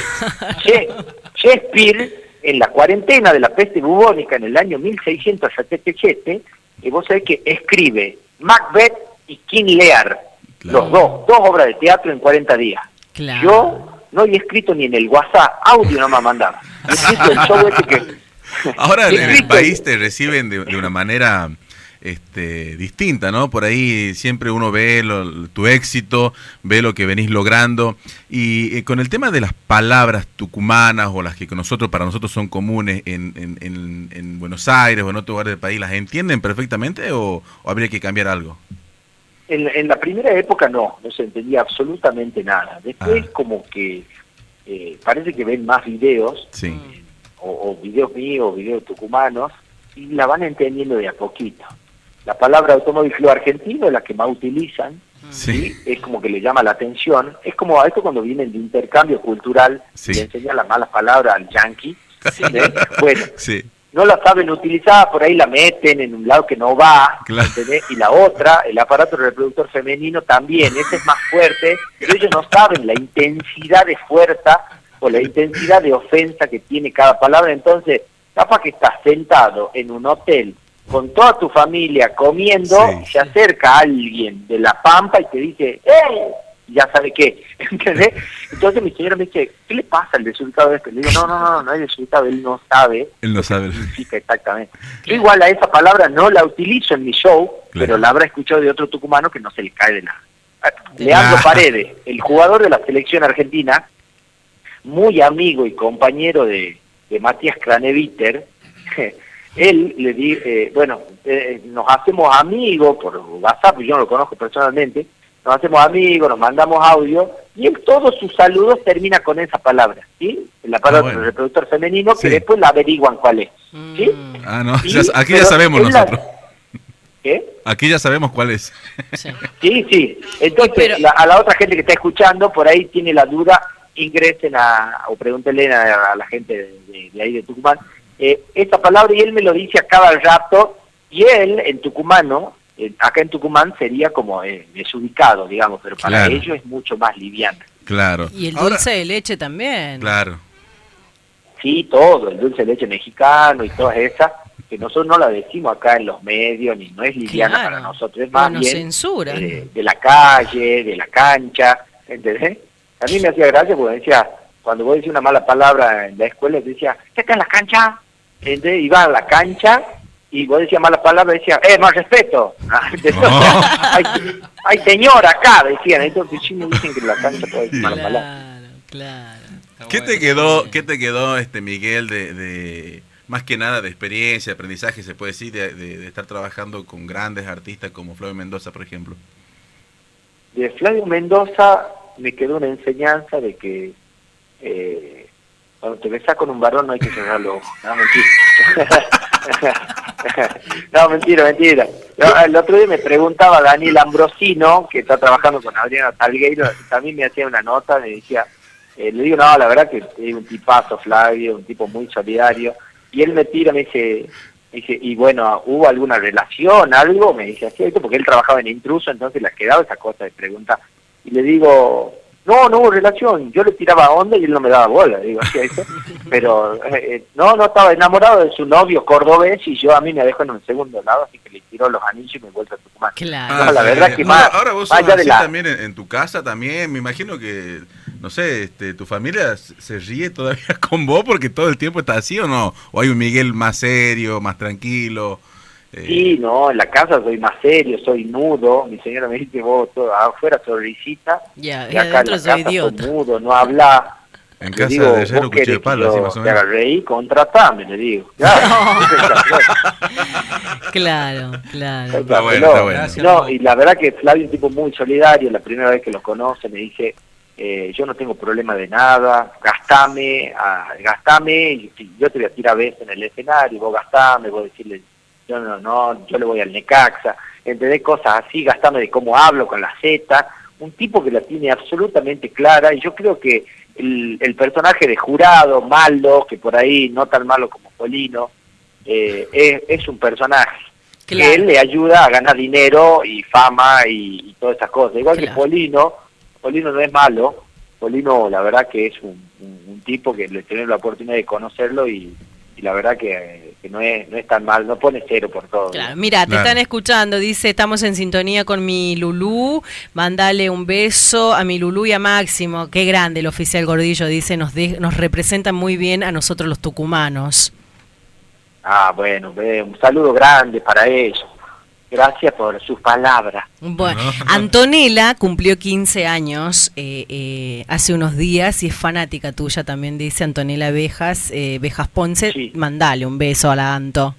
Speaker 11: Shakespeare, en la cuarentena de la peste bubónica en el año 1677, que vos sabés que escribe Macbeth y King Lear, los dos, dos obras de teatro en 40 días.
Speaker 1: Claro.
Speaker 11: Yo no había escrito ni en el WhatsApp, audio no me ha mandado. He escrito el show este que...
Speaker 7: Ahora
Speaker 11: he
Speaker 7: en el país te reciben de, de una manera este, distinta, ¿no? Por ahí siempre uno ve lo- tu éxito, ve lo que venís logrando. Y eh, con el tema de las palabras tucumanas o las que con nosotros, para nosotros son comunes en, en- en- en Buenos Aires o en otro lugar del país, ¿las entienden perfectamente o, o habría que cambiar algo?
Speaker 11: En, la primera época no, no se entendía absolutamente nada. Después como que eh, parece que ven más videos,
Speaker 7: Sí.
Speaker 11: o, o videos míos, o videos tucumanos, y la van entendiendo de a poquito. La palabra automóvil argentino es la que más utilizan,
Speaker 7: Sí.
Speaker 11: es como que le llama la atención. Es como a esto cuando vienen de intercambio cultural,
Speaker 7: Sí.
Speaker 11: le enseñan las malas palabras al yankee. ¿entendés? Bueno,
Speaker 7: Sí.
Speaker 11: no la saben utilizar, por ahí la meten en un lado que no va,
Speaker 7: Claro.
Speaker 11: y la otra, el aparato reproductor femenino también, ese es más fuerte, pero ellos no saben la intensidad de fuerza o la intensidad de ofensa que tiene cada palabra, entonces, capaz que estás sentado en un hotel con toda tu familia comiendo, se acerca alguien de la pampa y te dice, ¡eh! ya sabe qué, ¿entendés? Entonces mi señora me dice, ¿qué le pasa al desubicado este? Le digo, no, no, no, no hay desubicado, él no sabe
Speaker 7: Él no sabe.
Speaker 11: significa exactamente. Yo igual a esa palabra no la utilizo en mi show, pero la habrá escuchado de otro tucumano que no se le cae de nada. Leandro
Speaker 7: Ah.
Speaker 11: Paredes, el jugador de la selección argentina, muy amigo y compañero de, de Matías Craneviter, él le di, eh, bueno, eh, nos hacemos amigos por WhatsApp, yo no lo conozco personalmente, nos hacemos amigos, nos mandamos audio, y él todos sus saludos termina con esa palabra, ¿sí? La palabra
Speaker 7: Ah, bueno.
Speaker 11: reproductor femenino, que después la averiguan cuál es, ¿sí?
Speaker 7: Ah, no,
Speaker 11: Sí,
Speaker 7: ya- aquí ya sabemos
Speaker 11: la-
Speaker 7: nosotros.
Speaker 11: ¿Qué?
Speaker 7: Aquí ya sabemos cuál es.
Speaker 11: Sí, sí. Entonces, la- a la otra gente que está escuchando, por ahí tiene la duda, ingresen a, o pregúntenle a, a la gente de, de- de ahí de Tucumán, eh, esta palabra, y él me lo dice a cada rato, y él, en tucumano, eh, acá en Tucumán sería como eh, desubicado, digamos, pero para
Speaker 2: Claro.
Speaker 11: ellos es mucho más liviana.
Speaker 7: Claro.
Speaker 1: Y el
Speaker 7: Ahora-
Speaker 1: dulce de leche también.
Speaker 7: Claro.
Speaker 11: Sí, todo, el dulce de leche mexicano y todas esas, que nosotros no la decimos acá en los medios, ni no es liviana
Speaker 1: Claro.
Speaker 11: para nosotros, es
Speaker 1: No
Speaker 11: más
Speaker 1: nos
Speaker 11: bien
Speaker 1: censuran.
Speaker 11: eh, de la calle, de la cancha, ¿entendés? A mí me hacía gracia porque decía, cuando vos decís una mala palabra en la escuela, te decía, ¿qué está en la cancha? ¿Entendés? Iba a la cancha y vos decías mala palabra, decía, ¡eh, más respeto! Ah, hay, hay señor acá, decían, entonces sí me dicen que en la cancha puede decir mala palabra.
Speaker 1: Claro.
Speaker 7: ¿Qué te quedó, qué te quedó este Miguel de, de- más que nada de experiencia, de aprendizaje, se puede decir, de, de- de estar trabajando con grandes artistas como Flavio Mendoza, por ejemplo?
Speaker 11: De Flavio Mendoza me quedó una enseñanza de que eh, cuando te besás con un varón no hay que cerrar los ojos. No, mentira. no, mentira, mentira. No, el otro día me preguntaba Daniel Ambrosino, que está trabajando con Adriana Salgueiro, también me hacía una nota, me decía, eh, le digo, no, la verdad que es un tipazo Flavio, un tipo muy solidario, y él me tira, me dice, me dice, y bueno, ¿hubo alguna relación, algo? Me dice así, esto porque él trabajaba en intruso, entonces le ha quedado esa cosa de pregunta. Y le digo, no, no hubo relación, yo le tiraba onda y él no me daba bola, digo así, eso. pero eh, eh, no, no estaba enamorado de su novio cordobés y yo a mí me dejó en un segundo lado, así que le tiró los anillos y me vuelto a Tucumán.
Speaker 1: Claro.
Speaker 11: No, la verdad que
Speaker 7: No,
Speaker 11: más,
Speaker 7: ahora vos
Speaker 11: más
Speaker 7: sos
Speaker 11: allá de
Speaker 7: así
Speaker 11: la...
Speaker 7: también en, en tu casa también, me imagino que, no sé, este, tu familia se ríe todavía con vos porque todo el tiempo está así o no, o hay un Miguel más serio, más tranquilo. Eh,
Speaker 11: Sí, no, en la casa soy más serio, soy nudo. Mi señora me dice, vos todo, afuera sos risita.
Speaker 1: Ya,
Speaker 11: y acá en la
Speaker 1: soy
Speaker 11: casa
Speaker 1: idiota.
Speaker 11: sos mudo, no habla.
Speaker 7: En
Speaker 11: Le
Speaker 7: casa
Speaker 11: digo,
Speaker 7: de cuchillo de palo,
Speaker 11: que
Speaker 7: así más o
Speaker 11: te haga
Speaker 7: menos.
Speaker 11: reír, contratame, le digo.
Speaker 1: Claro, claro.
Speaker 7: Está bueno, está bueno.
Speaker 11: No, y la verdad que Flavio es un tipo muy solidario. La primera vez que lo conoce me dice, eh, yo no tengo problema de nada, gastame, ah, gastame, yo te voy a tirar veces en el escenario, vos gastame, vos decirle, yo no, no, yo le voy al Necaxa, entendés cosas así, gastame de cómo hablo con la Z, un tipo que la tiene absolutamente clara, y yo creo que el, el personaje de jurado, malo, que por ahí no tan malo como Polino, eh, es, es un personaje.
Speaker 1: Claro.
Speaker 11: que él le ayuda a ganar dinero y fama y, y todas esas cosas. Igual que. Polino, Polino no es malo, Polino la verdad que es un, un- un tipo que le tenemos la oportunidad de conocerlo y, y la verdad que, que no, es, no es tan mal, no pone cero por todo.
Speaker 1: Claro, mira, te
Speaker 11: Claro.
Speaker 1: están escuchando, dice, estamos en sintonía con mi Lulú, mandale un beso a mi Lulú y a Máximo, qué grande el oficial Gordillo, dice, nos, de- nos representan muy bien a nosotros los tucumanos.
Speaker 11: Ah, bueno, un saludo grande para ellos. Gracias por sus palabras.
Speaker 1: Bueno, Antonella cumplió 15 años eh, eh, hace unos días y es fanática tuya también, dice Antonella Bejas, eh, Bejas Ponce, mandale un beso a la Anto.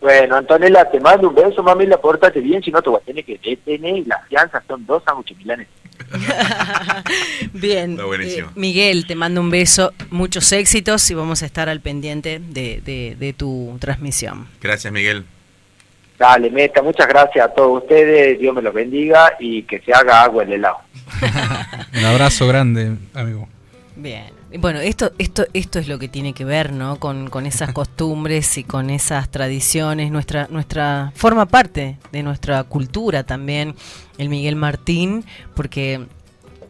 Speaker 11: Bueno, Antonella, te mando un beso, mami, la pórtate bien, si no te voy a tener que detener y las fianzas son dos sándwiches milanes.
Speaker 1: Bien, eh, Miguel, te mando un beso, muchos éxitos y vamos a estar al pendiente de, de- de tu transmisión.
Speaker 7: Gracias, Miguel.
Speaker 11: Dale, Meta, muchas gracias a todos ustedes, Dios me los bendiga y que se haga agua el helado.
Speaker 2: Un abrazo grande, amigo.
Speaker 1: Bien. Y Bueno, esto, esto, esto es lo que tiene que ver, ¿no? Con, con esas costumbres y con esas tradiciones. Nuestra, nuestra forma parte de nuestra cultura también, el Miguel Martín, porque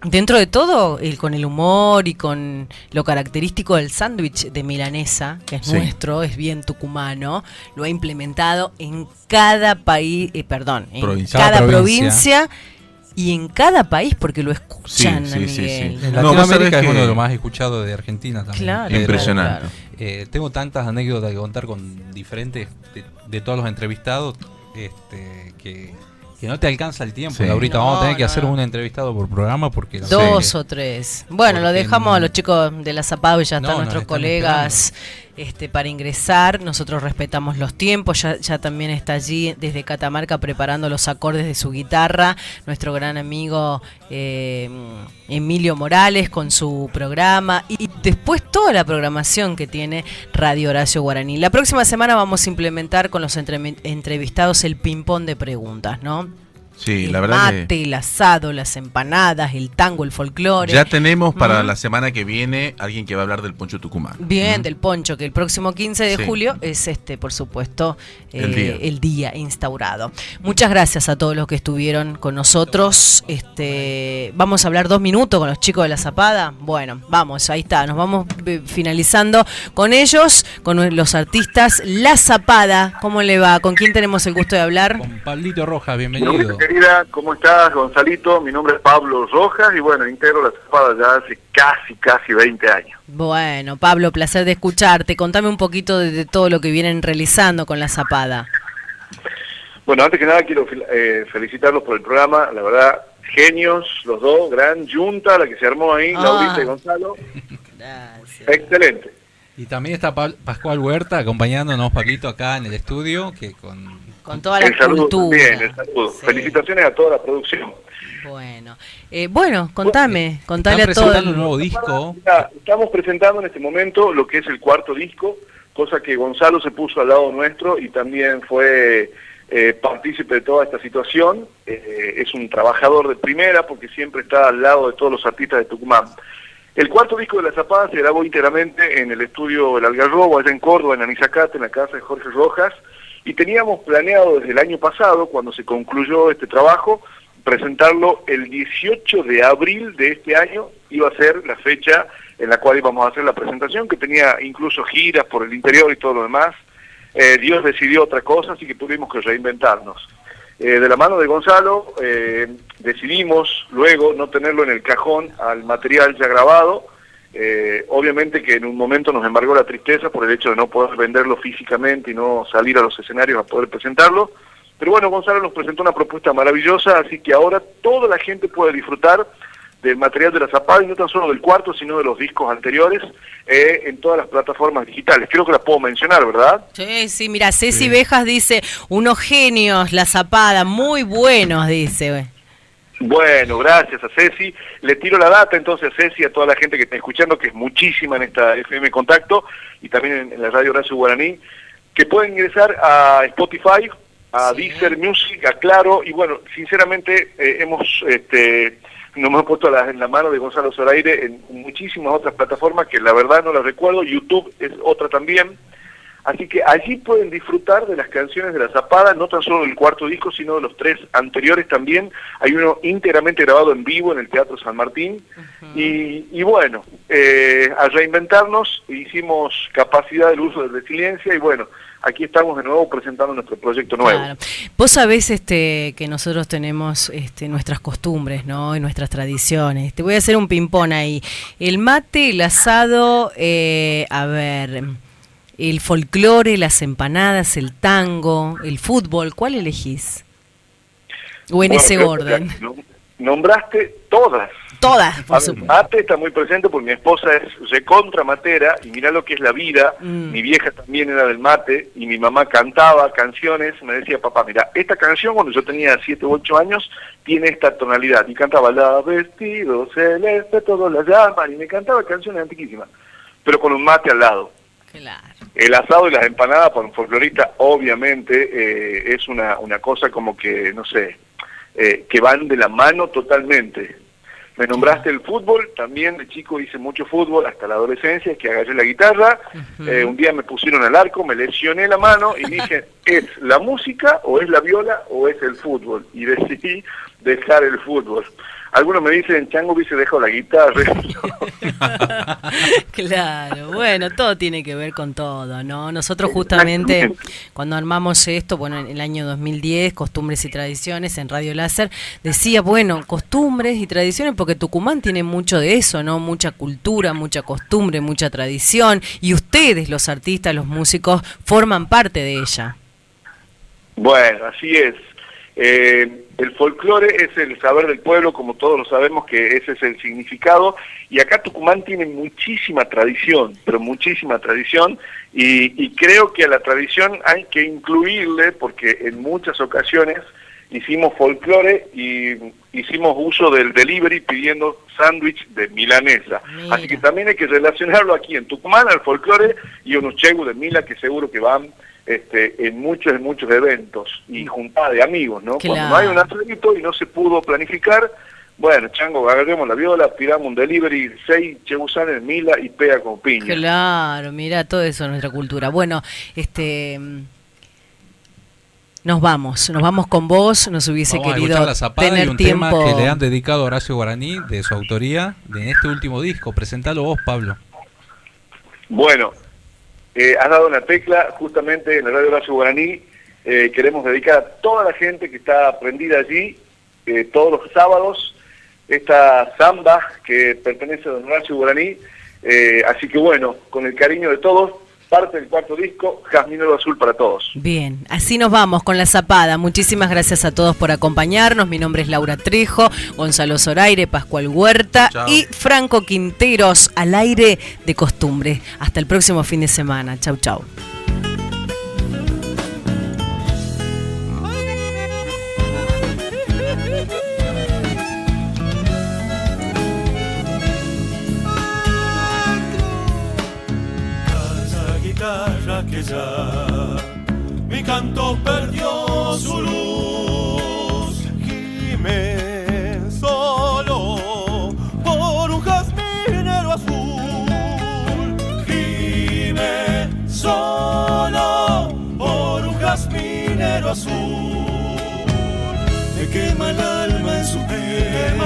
Speaker 1: dentro de todo, el, con el humor y con lo característico del sándwich de milanesa, que es
Speaker 7: Sí.
Speaker 1: nuestro, es bien tucumano, lo ha implementado en cada país, eh, perdón, en
Speaker 2: Provincia.
Speaker 1: cada
Speaker 2: Cada
Speaker 1: provincia. y en cada país porque lo escuchan
Speaker 2: Sí,
Speaker 1: a
Speaker 2: sí, sí. En
Speaker 7: No,
Speaker 2: Latinoamérica
Speaker 7: sabés
Speaker 2: es
Speaker 7: que-
Speaker 2: uno de los más escuchados de Argentina también.
Speaker 1: Claro,
Speaker 7: Impresionante.
Speaker 1: claro.
Speaker 2: eh, tengo tantas anécdotas que contar con diferentes de, de todos los entrevistados este, que, que no te alcanza el tiempo.
Speaker 7: Sí.
Speaker 2: Laurita,
Speaker 1: No,
Speaker 2: vamos a tener que hacer
Speaker 1: no.
Speaker 2: un entrevistado por programa porque
Speaker 1: Dos o tres. Bueno, lo dejamos a los chicos de la Zapado y ya
Speaker 2: No,
Speaker 1: están nuestros colegas este, para ingresar. Nosotros respetamos los tiempos. Ya, también está allí desde Catamarca preparando los acordes de su guitarra. Nuestro gran amigo eh, Emilio Morales con su programa. Y después toda la programación que tiene Radio Horacio Guaraní. La próxima semana vamos a implementar con los entre- entrevistados el ping-pong de preguntas, ¿no?
Speaker 7: Sí,
Speaker 1: el
Speaker 7: la verdad que
Speaker 1: mate, el asado, las empanadas, el tango, el folclore.
Speaker 7: ya tenemos para la semana que viene alguien que va a hablar del poncho tucumano.
Speaker 1: Bien, del poncho, que el próximo 15 de
Speaker 7: Sí.
Speaker 1: julio es este, por supuesto,
Speaker 7: El
Speaker 1: eh,
Speaker 7: día.
Speaker 1: el día instaurado. Muchas gracias a todos los que estuvieron con nosotros. Este, vamos a hablar dos minutos con los chicos de la Zapada. Bueno, vamos, ahí está. Nos vamos eh, finalizando con ellos, con los artistas. La Zapada, ¿cómo le va? ¿Con quién tenemos el gusto de hablar?
Speaker 2: Pablito Rojas, bienvenido.
Speaker 14: Querida, ¿cómo estás, Gonzalito? Mi nombre es Pablo Rojas y bueno, integro la Zapada ya hace casi, casi 20 años.
Speaker 1: Bueno, Pablo, placer de escucharte. Contame un poquito de, de todo lo que vienen realizando con la Zapada.
Speaker 14: Bueno, antes que nada quiero eh, felicitarlos por el programa, la verdad, genios los dos, gran junta la que se armó ahí,
Speaker 1: Ah.
Speaker 14: Laurita y Gonzalo. Excelente.
Speaker 2: Y también está Pa- Pascual Huerta acompañándonos, Pablito, acá en el estudio, que con...
Speaker 1: Con toda la
Speaker 14: el saludo
Speaker 1: cultura.
Speaker 14: también, el saludo. Felicitaciones a toda la producción.
Speaker 1: Bueno, eh, bueno, contame, contale a
Speaker 2: Están
Speaker 1: todo.
Speaker 2: presentando
Speaker 1: el-
Speaker 2: un nuevo disco.
Speaker 14: Mira, estamos presentando en este momento lo que es el cuarto disco, cosa que Gonzalo se puso al lado nuestro y también fue eh, partícipe de toda esta situación. Eh, es un trabajador de primera porque siempre está al lado de todos los artistas de Tucumán. El cuarto disco de La Zapada se grabó íntegramente en el estudio El Algarrobo, allá en Córdoba, en Anizacate, en la casa de Jorge Rojas, y teníamos planeado desde el año pasado, cuando se concluyó este trabajo, presentarlo el 18 de abril de este año, iba a ser la fecha en la cual íbamos a hacer la presentación, que tenía incluso giras por el interior y todo lo demás. Eh, Dios decidió otra cosa, así que tuvimos que reinventarnos. Eh, de la mano de Gonzalo eh, decidimos luego no tenerlo en el cajón al material ya grabado. Eh, obviamente que en un momento nos embargó la tristeza por el hecho de no poder venderlo físicamente y no salir a los escenarios a poder presentarlo. Pero bueno, Gonzalo nos presentó una propuesta maravillosa, así que ahora toda la gente puede disfrutar del material de la Zapada y no tan solo del cuarto, sino de los discos anteriores eh, en todas las plataformas digitales. Creo que las puedo mencionar, ¿verdad?
Speaker 1: Sí, sí, mira, Ceci Bejas dice, unos genios, la zapada, muy buenos, dice.
Speaker 14: Bueno, gracias a Ceci. Le tiro la data entonces a Ceci, a toda la gente que está escuchando, que es muchísima en esta FM Contacto y también en, en la radio Horacio Guaraní, que pueden ingresar a Spotify, a Deezer Music, a Claro, y bueno, sinceramente eh, hemos, este, nos hemos puesto la- en la mano de Gonzalo Zoraire en muchísimas otras plataformas que la verdad no las recuerdo, YouTube es otra también. Así que allí pueden disfrutar de las canciones de La Zapada, no tan solo del cuarto disco, sino de los tres anteriores también. Hay uno íntegramente grabado en vivo en el Teatro San Martín. y, y bueno, eh, al reinventarnos hicimos capacidad del uso de resiliencia y bueno, aquí estamos de nuevo presentando nuestro proyecto nuevo.
Speaker 1: Claro. Vos sabés este, que nosotros tenemos este, nuestras costumbres, ¿no? Y nuestras tradiciones. Te voy a hacer un ping-pong ahí. El mate, el asado, eh, a ver, el folclore, las empanadas, el tango, el fútbol, ¿cuál elegís? O en
Speaker 14: Bueno,
Speaker 1: ese orden.
Speaker 14: nom- Nombraste todas.
Speaker 1: Todas, por supuesto.
Speaker 14: Mate está muy presente porque mi esposa es recontra matera y mirá lo que es la vida.
Speaker 1: Mm.
Speaker 14: Mi vieja también era del mate y mi mamá cantaba canciones. Me decía, papá, mira, esta canción cuando yo tenía 7 u 8 años tiene esta tonalidad. Y cantaba la vestido celeste, todos la llaman. Y me cantaba canciones antiquísimas, pero con un mate al lado. El asado y las empanadas para un folclorista obviamente eh, es una, una cosa como que, no sé, eh, que van de la mano totalmente. Me nombraste el fútbol, también de chico hice mucho fútbol hasta la adolescencia, que agarré la guitarra, eh, un día me pusieron al arco, me lesioné la mano y dije, ¿es la música o es la viola o es el fútbol? Y decidí dejar el fútbol. Algunos me dicen, Chango hubiese dejado la guitarra.
Speaker 1: Claro, bueno, todo tiene que ver con todo, ¿no? Nosotros justamente cuando armamos esto, bueno, en el año 2010, Costumbres y Tradiciones en Radio Láser, decía, bueno, costumbres y tradiciones, porque Tucumán tiene mucho de eso, ¿no? Mucha cultura, mucha costumbre, mucha tradición, y ustedes, los artistas, los músicos, forman parte de ella.
Speaker 14: Bueno, así es. Eh, el folclore es el saber del pueblo, como todos lo sabemos que ese es el significado, y acá Tucumán tiene muchísima tradición, pero muchísima tradición, y, y creo que a la tradición hay que incluirle, porque en muchas ocasiones hicimos folclore y hicimos uso del delivery pidiendo sándwich de milanesa. Así que también hay que relacionarlo aquí en Tucumán al folclore y unos chegu de Mila que seguro que van este, en muchos, en muchos eventos y juntada de amigos, ¿no? Cuando no hay un atleta y no se pudo planificar, bueno, chango, agarremos la viola, pidamos un delivery, seis chebusanes, Mila y pega con piña.
Speaker 1: Claro, mira, todo eso es nuestra cultura. Bueno, este mm, nos vamos, nos vamos con vos, nos hubiese
Speaker 2: Vamos a
Speaker 1: querido
Speaker 2: escuchar la zapada y
Speaker 1: tener
Speaker 2: un
Speaker 1: tiempo.
Speaker 2: tema que le han dedicado a Horacio Guaraní de su autoría de en este último disco. Presentalo vos, Pablo.
Speaker 14: Bueno, eh, has dado una tecla justamente en la radio Horacio Guaraní. eh, queremos dedicar a toda la gente que está prendida allí eh, todos los sábados esta samba que pertenece a don Horacio Guaraní. Eh, así que bueno, con el cariño de todos, parte del cuarto disco, Jazminero Azul para todos.
Speaker 1: Bien, así nos vamos con la zapada. Muchísimas gracias a todos por acompañarnos. Mi nombre es Laura Trejo, Gonzalo Zoraire, Pascual Huerta
Speaker 15: Chao.
Speaker 1: y Franco Quinteros al aire de costumbre. Hasta el próximo fin de semana. Chau, chau.
Speaker 15: Su luz. Gime solo por un jazminero azul. Gime solo por un jazminero azul. Me quema el alma en su piel,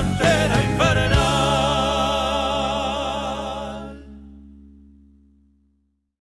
Speaker 8: frontera